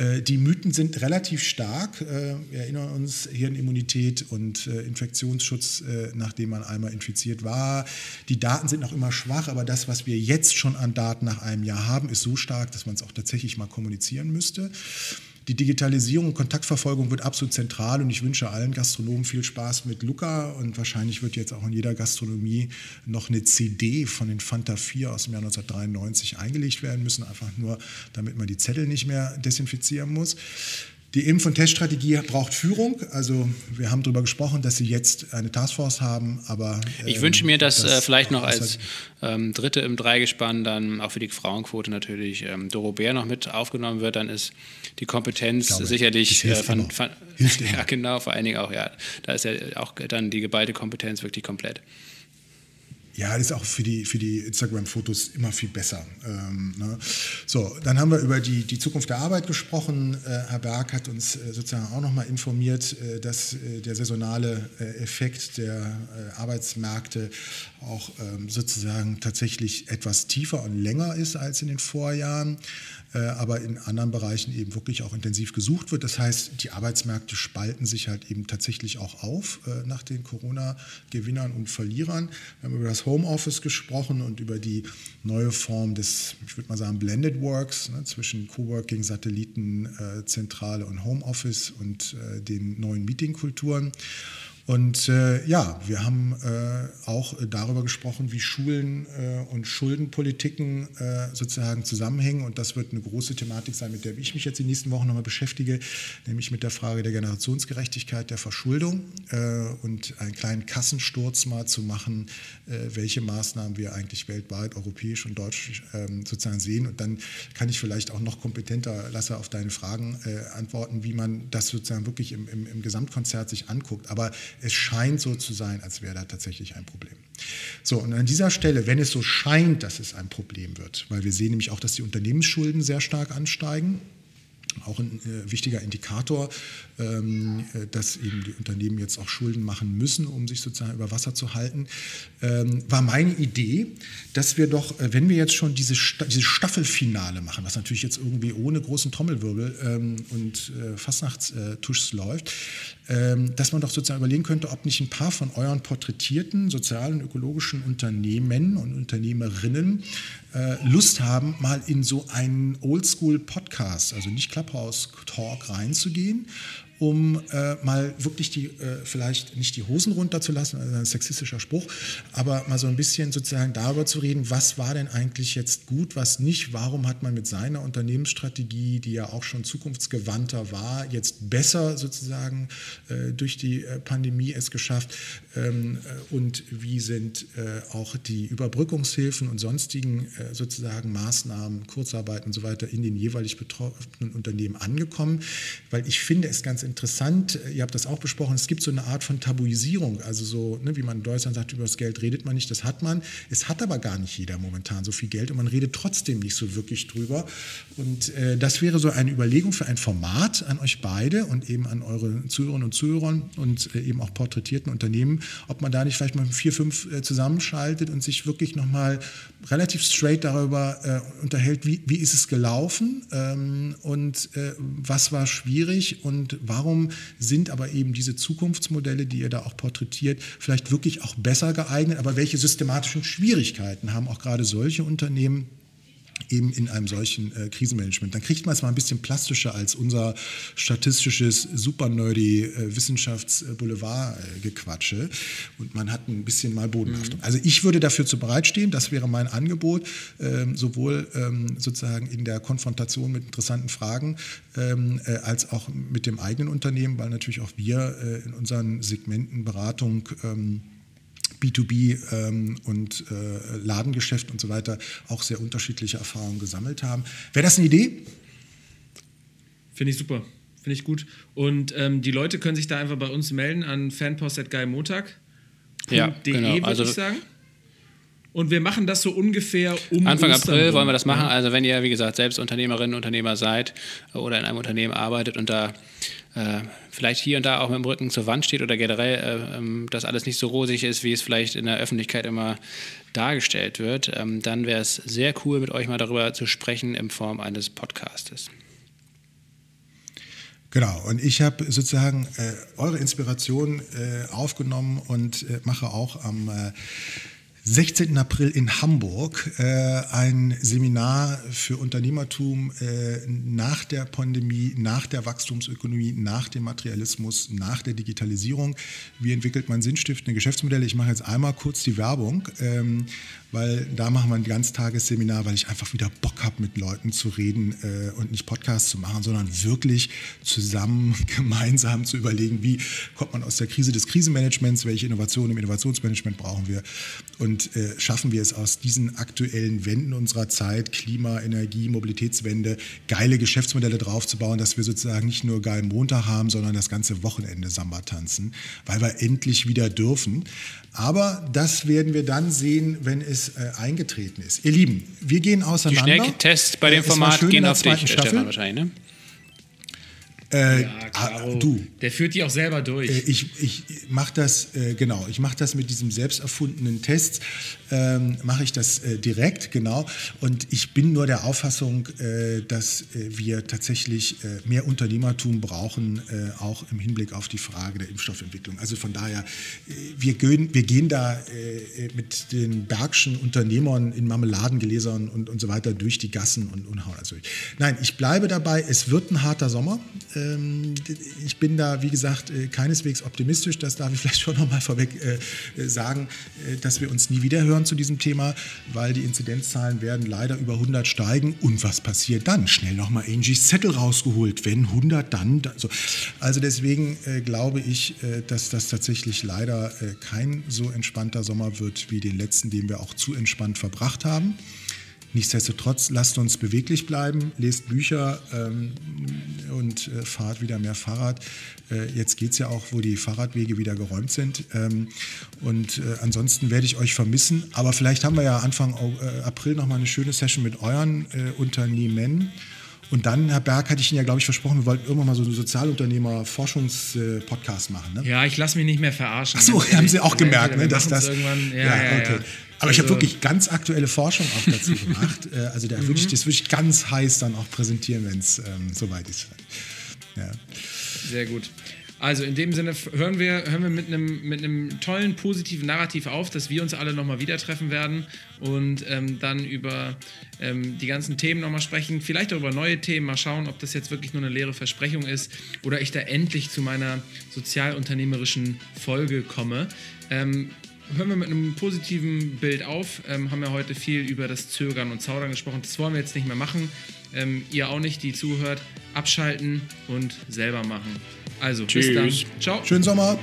Äh, die Mythen sind relativ stark. Äh, wir erinnern uns Hirnimmunität und äh, Infektionsschutz, nachdem man einmal infiziert war. Die Daten sind noch immer schwach, aber das, was wir jetzt schon an Daten nach einem Jahr haben, ist so stark, dass man es auch tatsächlich mal kommunizieren müsste. Die Digitalisierung und Kontaktverfolgung wird absolut zentral und ich wünsche allen Gastronomen viel Spaß mit Luca und wahrscheinlich wird jetzt auch in jeder Gastronomie noch eine CD von den Fanta 4 aus dem Jahr 1993 eingelegt werden müssen, einfach nur, damit man die Zettel nicht mehr desinfizieren muss. Die Impf- und Teststrategie braucht Führung. Also wir haben darüber gesprochen, dass Sie jetzt eine Taskforce haben, aber ähm, ich wünsche mir, dass das äh, vielleicht noch als ähm, Dritte im Dreigespann dann auch für die Frauenquote natürlich ähm, Doro Bär noch mit aufgenommen wird. Dann ist die Kompetenz glaube, sicherlich äh, von, von ja genau vor allen Dingen auch ja, da ist ja auch dann die geballte Kompetenz wirklich komplett. Ja, ist auch für die, für die Instagram-Fotos immer viel besser. Ähm, ne? So, dann haben wir über die, die Zukunft der Arbeit gesprochen. Äh, Herr Berg hat uns äh, sozusagen auch nochmal informiert, äh, dass äh, der saisonale äh, Effekt der äh, Arbeitsmärkte auch ähm, sozusagen tatsächlich etwas tiefer und länger ist als in den Vorjahren. Äh, aber in anderen Bereichen eben wirklich auch intensiv gesucht wird. Das heißt, die Arbeitsmärkte spalten sich halt eben tatsächlich auch auf äh, nach den Corona-Gewinnern und Verlierern. Wir haben über das Homeoffice gesprochen und über die neue Form des, ich würde mal sagen, Blended Works ne, zwischen Coworking, Satelliten, äh, und Homeoffice und den neuen Meetingkulturen. Und äh, ja, wir haben äh, auch darüber gesprochen, wie Schulen äh, und Schuldenpolitiken äh, sozusagen zusammenhängen. Und das wird eine große Thematik sein, mit der ich mich jetzt die nächsten Wochen nochmal beschäftige, nämlich mit der Frage der Generationsgerechtigkeit der Verschuldung äh, und einen kleinen Kassensturz mal zu machen, äh, welche Maßnahmen wir eigentlich weltweit, europäisch und deutsch ähm, sozusagen sehen. Und dann kann ich vielleicht auch noch kompetenter, Lasse, auf deine Fragen antworten, wie man das sozusagen wirklich im, im, im Gesamtkonzert sich anguckt. Aber es scheint so zu sein, als wäre da tatsächlich ein Problem. So, und an dieser Stelle, wenn es so scheint, dass es ein Problem wird, weil wir sehen nämlich auch, dass die Unternehmensschulden sehr stark ansteigen, auch ein äh, wichtiger Indikator, ähm, äh, dass eben die Unternehmen jetzt auch Schulden machen müssen, um sich sozusagen über Wasser zu halten, ähm, war meine Idee, dass wir doch, äh, wenn wir jetzt schon diese, Sta dieses Staffelfinale machen, was natürlich jetzt irgendwie ohne großen Trommelwirbel ähm, und äh, Fastnachtstuschs läuft, ähm, dass man doch sozusagen überlegen könnte, ob nicht ein paar von euren porträtierten sozialen und ökologischen Unternehmen und Unternehmerinnen äh, Lust haben, mal in so einen Oldschool-Podcast, also nicht Clubhouse-Talk reinzugehen um äh, mal wirklich die, äh, vielleicht nicht die Hosen runterzulassen, also ein sexistischer Spruch, aber mal so ein bisschen sozusagen darüber zu reden, was war denn eigentlich jetzt gut, was nicht, warum hat man mit seiner Unternehmensstrategie, die ja auch schon zukunftsgewandter war, jetzt besser sozusagen äh, durch die äh, Pandemie es geschafft ähm, äh, und wie sind äh, auch die Überbrückungshilfen und sonstigen sozusagen Maßnahmen, Kurzarbeit und so weiter in den jeweilig betroffenen Unternehmen angekommen, weil ich finde es ganz interessant, interessant, ihr habt das auch besprochen, es gibt so eine Art von Tabuisierung, also so, ne, wie man in Deutschland sagt, über das Geld redet man nicht, das hat man. Es hat aber gar nicht jeder momentan so viel Geld und man redet trotzdem nicht so wirklich drüber. Und äh, das wäre so eine Überlegung für ein Format an euch beide und eben an eure Zuhörerinnen und Zuhörer und äh, eben auch porträtierten Unternehmen, ob man da nicht vielleicht mal vier, fünf äh, zusammenschaltet und sich wirklich nochmal relativ straight darüber äh, unterhält, wie, wie ist es gelaufen ähm, und äh, was war schwierig und warum warum sind aber eben diese Zukunftsmodelle, die ihr da auch porträtiert, vielleicht wirklich auch besser geeignet, aber welche systematischen Schwierigkeiten haben auch gerade solche Unternehmen, eben in einem solchen äh, Krisenmanagement. Dann kriegt man es mal ein bisschen plastischer als unser statistisches, super nerdy äh, Wissenschaftsboulevard-Gequatsche und man hat ein bisschen mal Bodenhaftung. Mhm. Also ich würde dafür zu bereitstehen, das wäre mein Angebot, ähm, sowohl ähm, sozusagen in der Konfrontation mit interessanten Fragen ähm, äh, als auch mit dem eigenen Unternehmen, weil natürlich auch wir äh, in unseren Segmenten Beratung ähm, B2B ähm, und äh, Ladengeschäft und so weiter auch sehr unterschiedliche Erfahrungen gesammelt haben. Wäre das eine Idee? Finde ich super. Finde ich gut. Und ähm, die Leute können sich da einfach bei uns melden an fanpost.geilmontag.de, ja, genau. würde also, ich sagen. Und wir machen das so ungefähr um Anfang Ostern April wollen wir das machen. Also wenn ihr, wie gesagt, selbst Unternehmerinnen, Unternehmer seid oder in einem Unternehmen arbeitet und da äh, vielleicht hier und da auch mit dem Rücken zur Wand steht oder generell äh, ähm, das alles nicht so rosig ist, wie es vielleicht in der Öffentlichkeit immer dargestellt wird, ähm, dann wäre es sehr cool, mit euch mal darüber zu sprechen in Form eines Podcastes. Genau, und ich habe sozusagen äh, eure Inspiration äh, aufgenommen und äh, mache auch am äh, 16. April in Hamburg äh, ein Seminar für Unternehmertum äh, nach der Pandemie, nach der Wachstumsökonomie, nach dem Materialismus, nach der Digitalisierung. Wie entwickelt man sinnstiftende Geschäftsmodelle? Ich mache jetzt einmal kurz die Werbung. Ähm, weil da machen wir ein Ganztagesseminar, weil ich einfach wieder Bock habe, mit Leuten zu reden äh, und nicht Podcasts zu machen, sondern wirklich zusammen, gemeinsam zu überlegen, wie kommt man aus der Krise des Krisenmanagements, welche Innovationen im Innovationsmanagement brauchen wir und äh, schaffen wir es aus diesen aktuellen Wänden unserer Zeit, Klima, Energie, Mobilitätswende, geile Geschäftsmodelle draufzubauen, dass wir sozusagen nicht nur geilen Montag haben, sondern das ganze Wochenende Samba tanzen, weil wir endlich wieder dürfen. Aber das werden wir dann sehen, wenn es äh, eingetreten ist. Ihr Lieben, wir gehen auseinander. Die Schnelltests bei dem Format gehen auf dich, Staffel. Wahrscheinlich, ne? Äh, ja, klaro. du. Der führt die auch selber durch. Äh, ich ich mache das, äh, genau, ich mache das mit diesem selbst erfundenen Test, ähm, mache ich das äh, direkt, genau. Und ich bin nur der Auffassung, äh, dass äh, wir tatsächlich mehr Unternehmertum brauchen, auch im Hinblick auf die Frage der Impfstoffentwicklung. Also von daher, wir gehen, wir gehen da mit den Bergschen Unternehmern in Marmeladengläsern und, und so weiter durch die Gassen und, und hauen also. Nein, ich bleibe dabei, es wird ein harter Sommer. Ähm, ich bin da, wie gesagt, äh, keineswegs optimistisch. Das darf ich vielleicht schon noch mal vorweg äh, sagen, äh, dass wir uns nie wieder hören zu diesem Thema, weil die Inzidenzzahlen werden leider über 100 steigen. Und was passiert dann? Schnell noch mal Angies Zettel rausgeholt. Wenn 100, dann. So. Also deswegen glaube ich, dass das tatsächlich leider kein so entspannter Sommer wird wie den letzten, den wir auch zu entspannt verbracht haben. Nichtsdestotrotz lasst uns beweglich bleiben, lest Bücher ähm, und äh, fahrt wieder mehr Fahrrad. Äh, jetzt geht es ja auch, wo die Fahrradwege wieder geräumt sind. Ähm, und äh, ansonsten werde ich euch vermissen. Aber vielleicht haben wir ja Anfang äh, April nochmal eine schöne Session mit euren äh, Unternehmen. Und dann, Herr Berg, hatte ich Ihnen ja, glaube ich, versprochen, wir wollten irgendwann mal so einen Sozialunternehmer-Forschungspodcast machen. Ne? Ja, ich lasse mich nicht mehr verarschen. Ach so, haben Sie auch gemerkt, ne, dass das. Irgendwann, ja, ja, ja, okay. Aber also, ich habe wirklich ganz aktuelle Forschung auch dazu gemacht. Äh, also da würde ich das wirklich ganz heiß dann auch präsentieren, wenn es ähm, soweit ist. Ja. Sehr gut. Also in dem Sinne hören wir, hören wir mit, einem, mit einem tollen, positiven Narrativ auf, dass wir uns alle nochmal wieder treffen werden und ähm, dann über ähm, die ganzen Themen nochmal sprechen. Vielleicht auch über neue Themen, mal schauen, ob das jetzt wirklich nur eine leere Versprechung ist oder ich da endlich zu meiner sozialunternehmerischen Folge komme. Ähm, hören wir mit einem positiven Bild auf. Ähm, haben ja heute viel über das Zögern und Zaudern gesprochen. Das wollen wir jetzt nicht mehr machen. Ähm, ihr auch nicht, die zuhört. Abschalten und selber machen. Also, Tschüss. bis dann. Ciao. Schönen Sommer.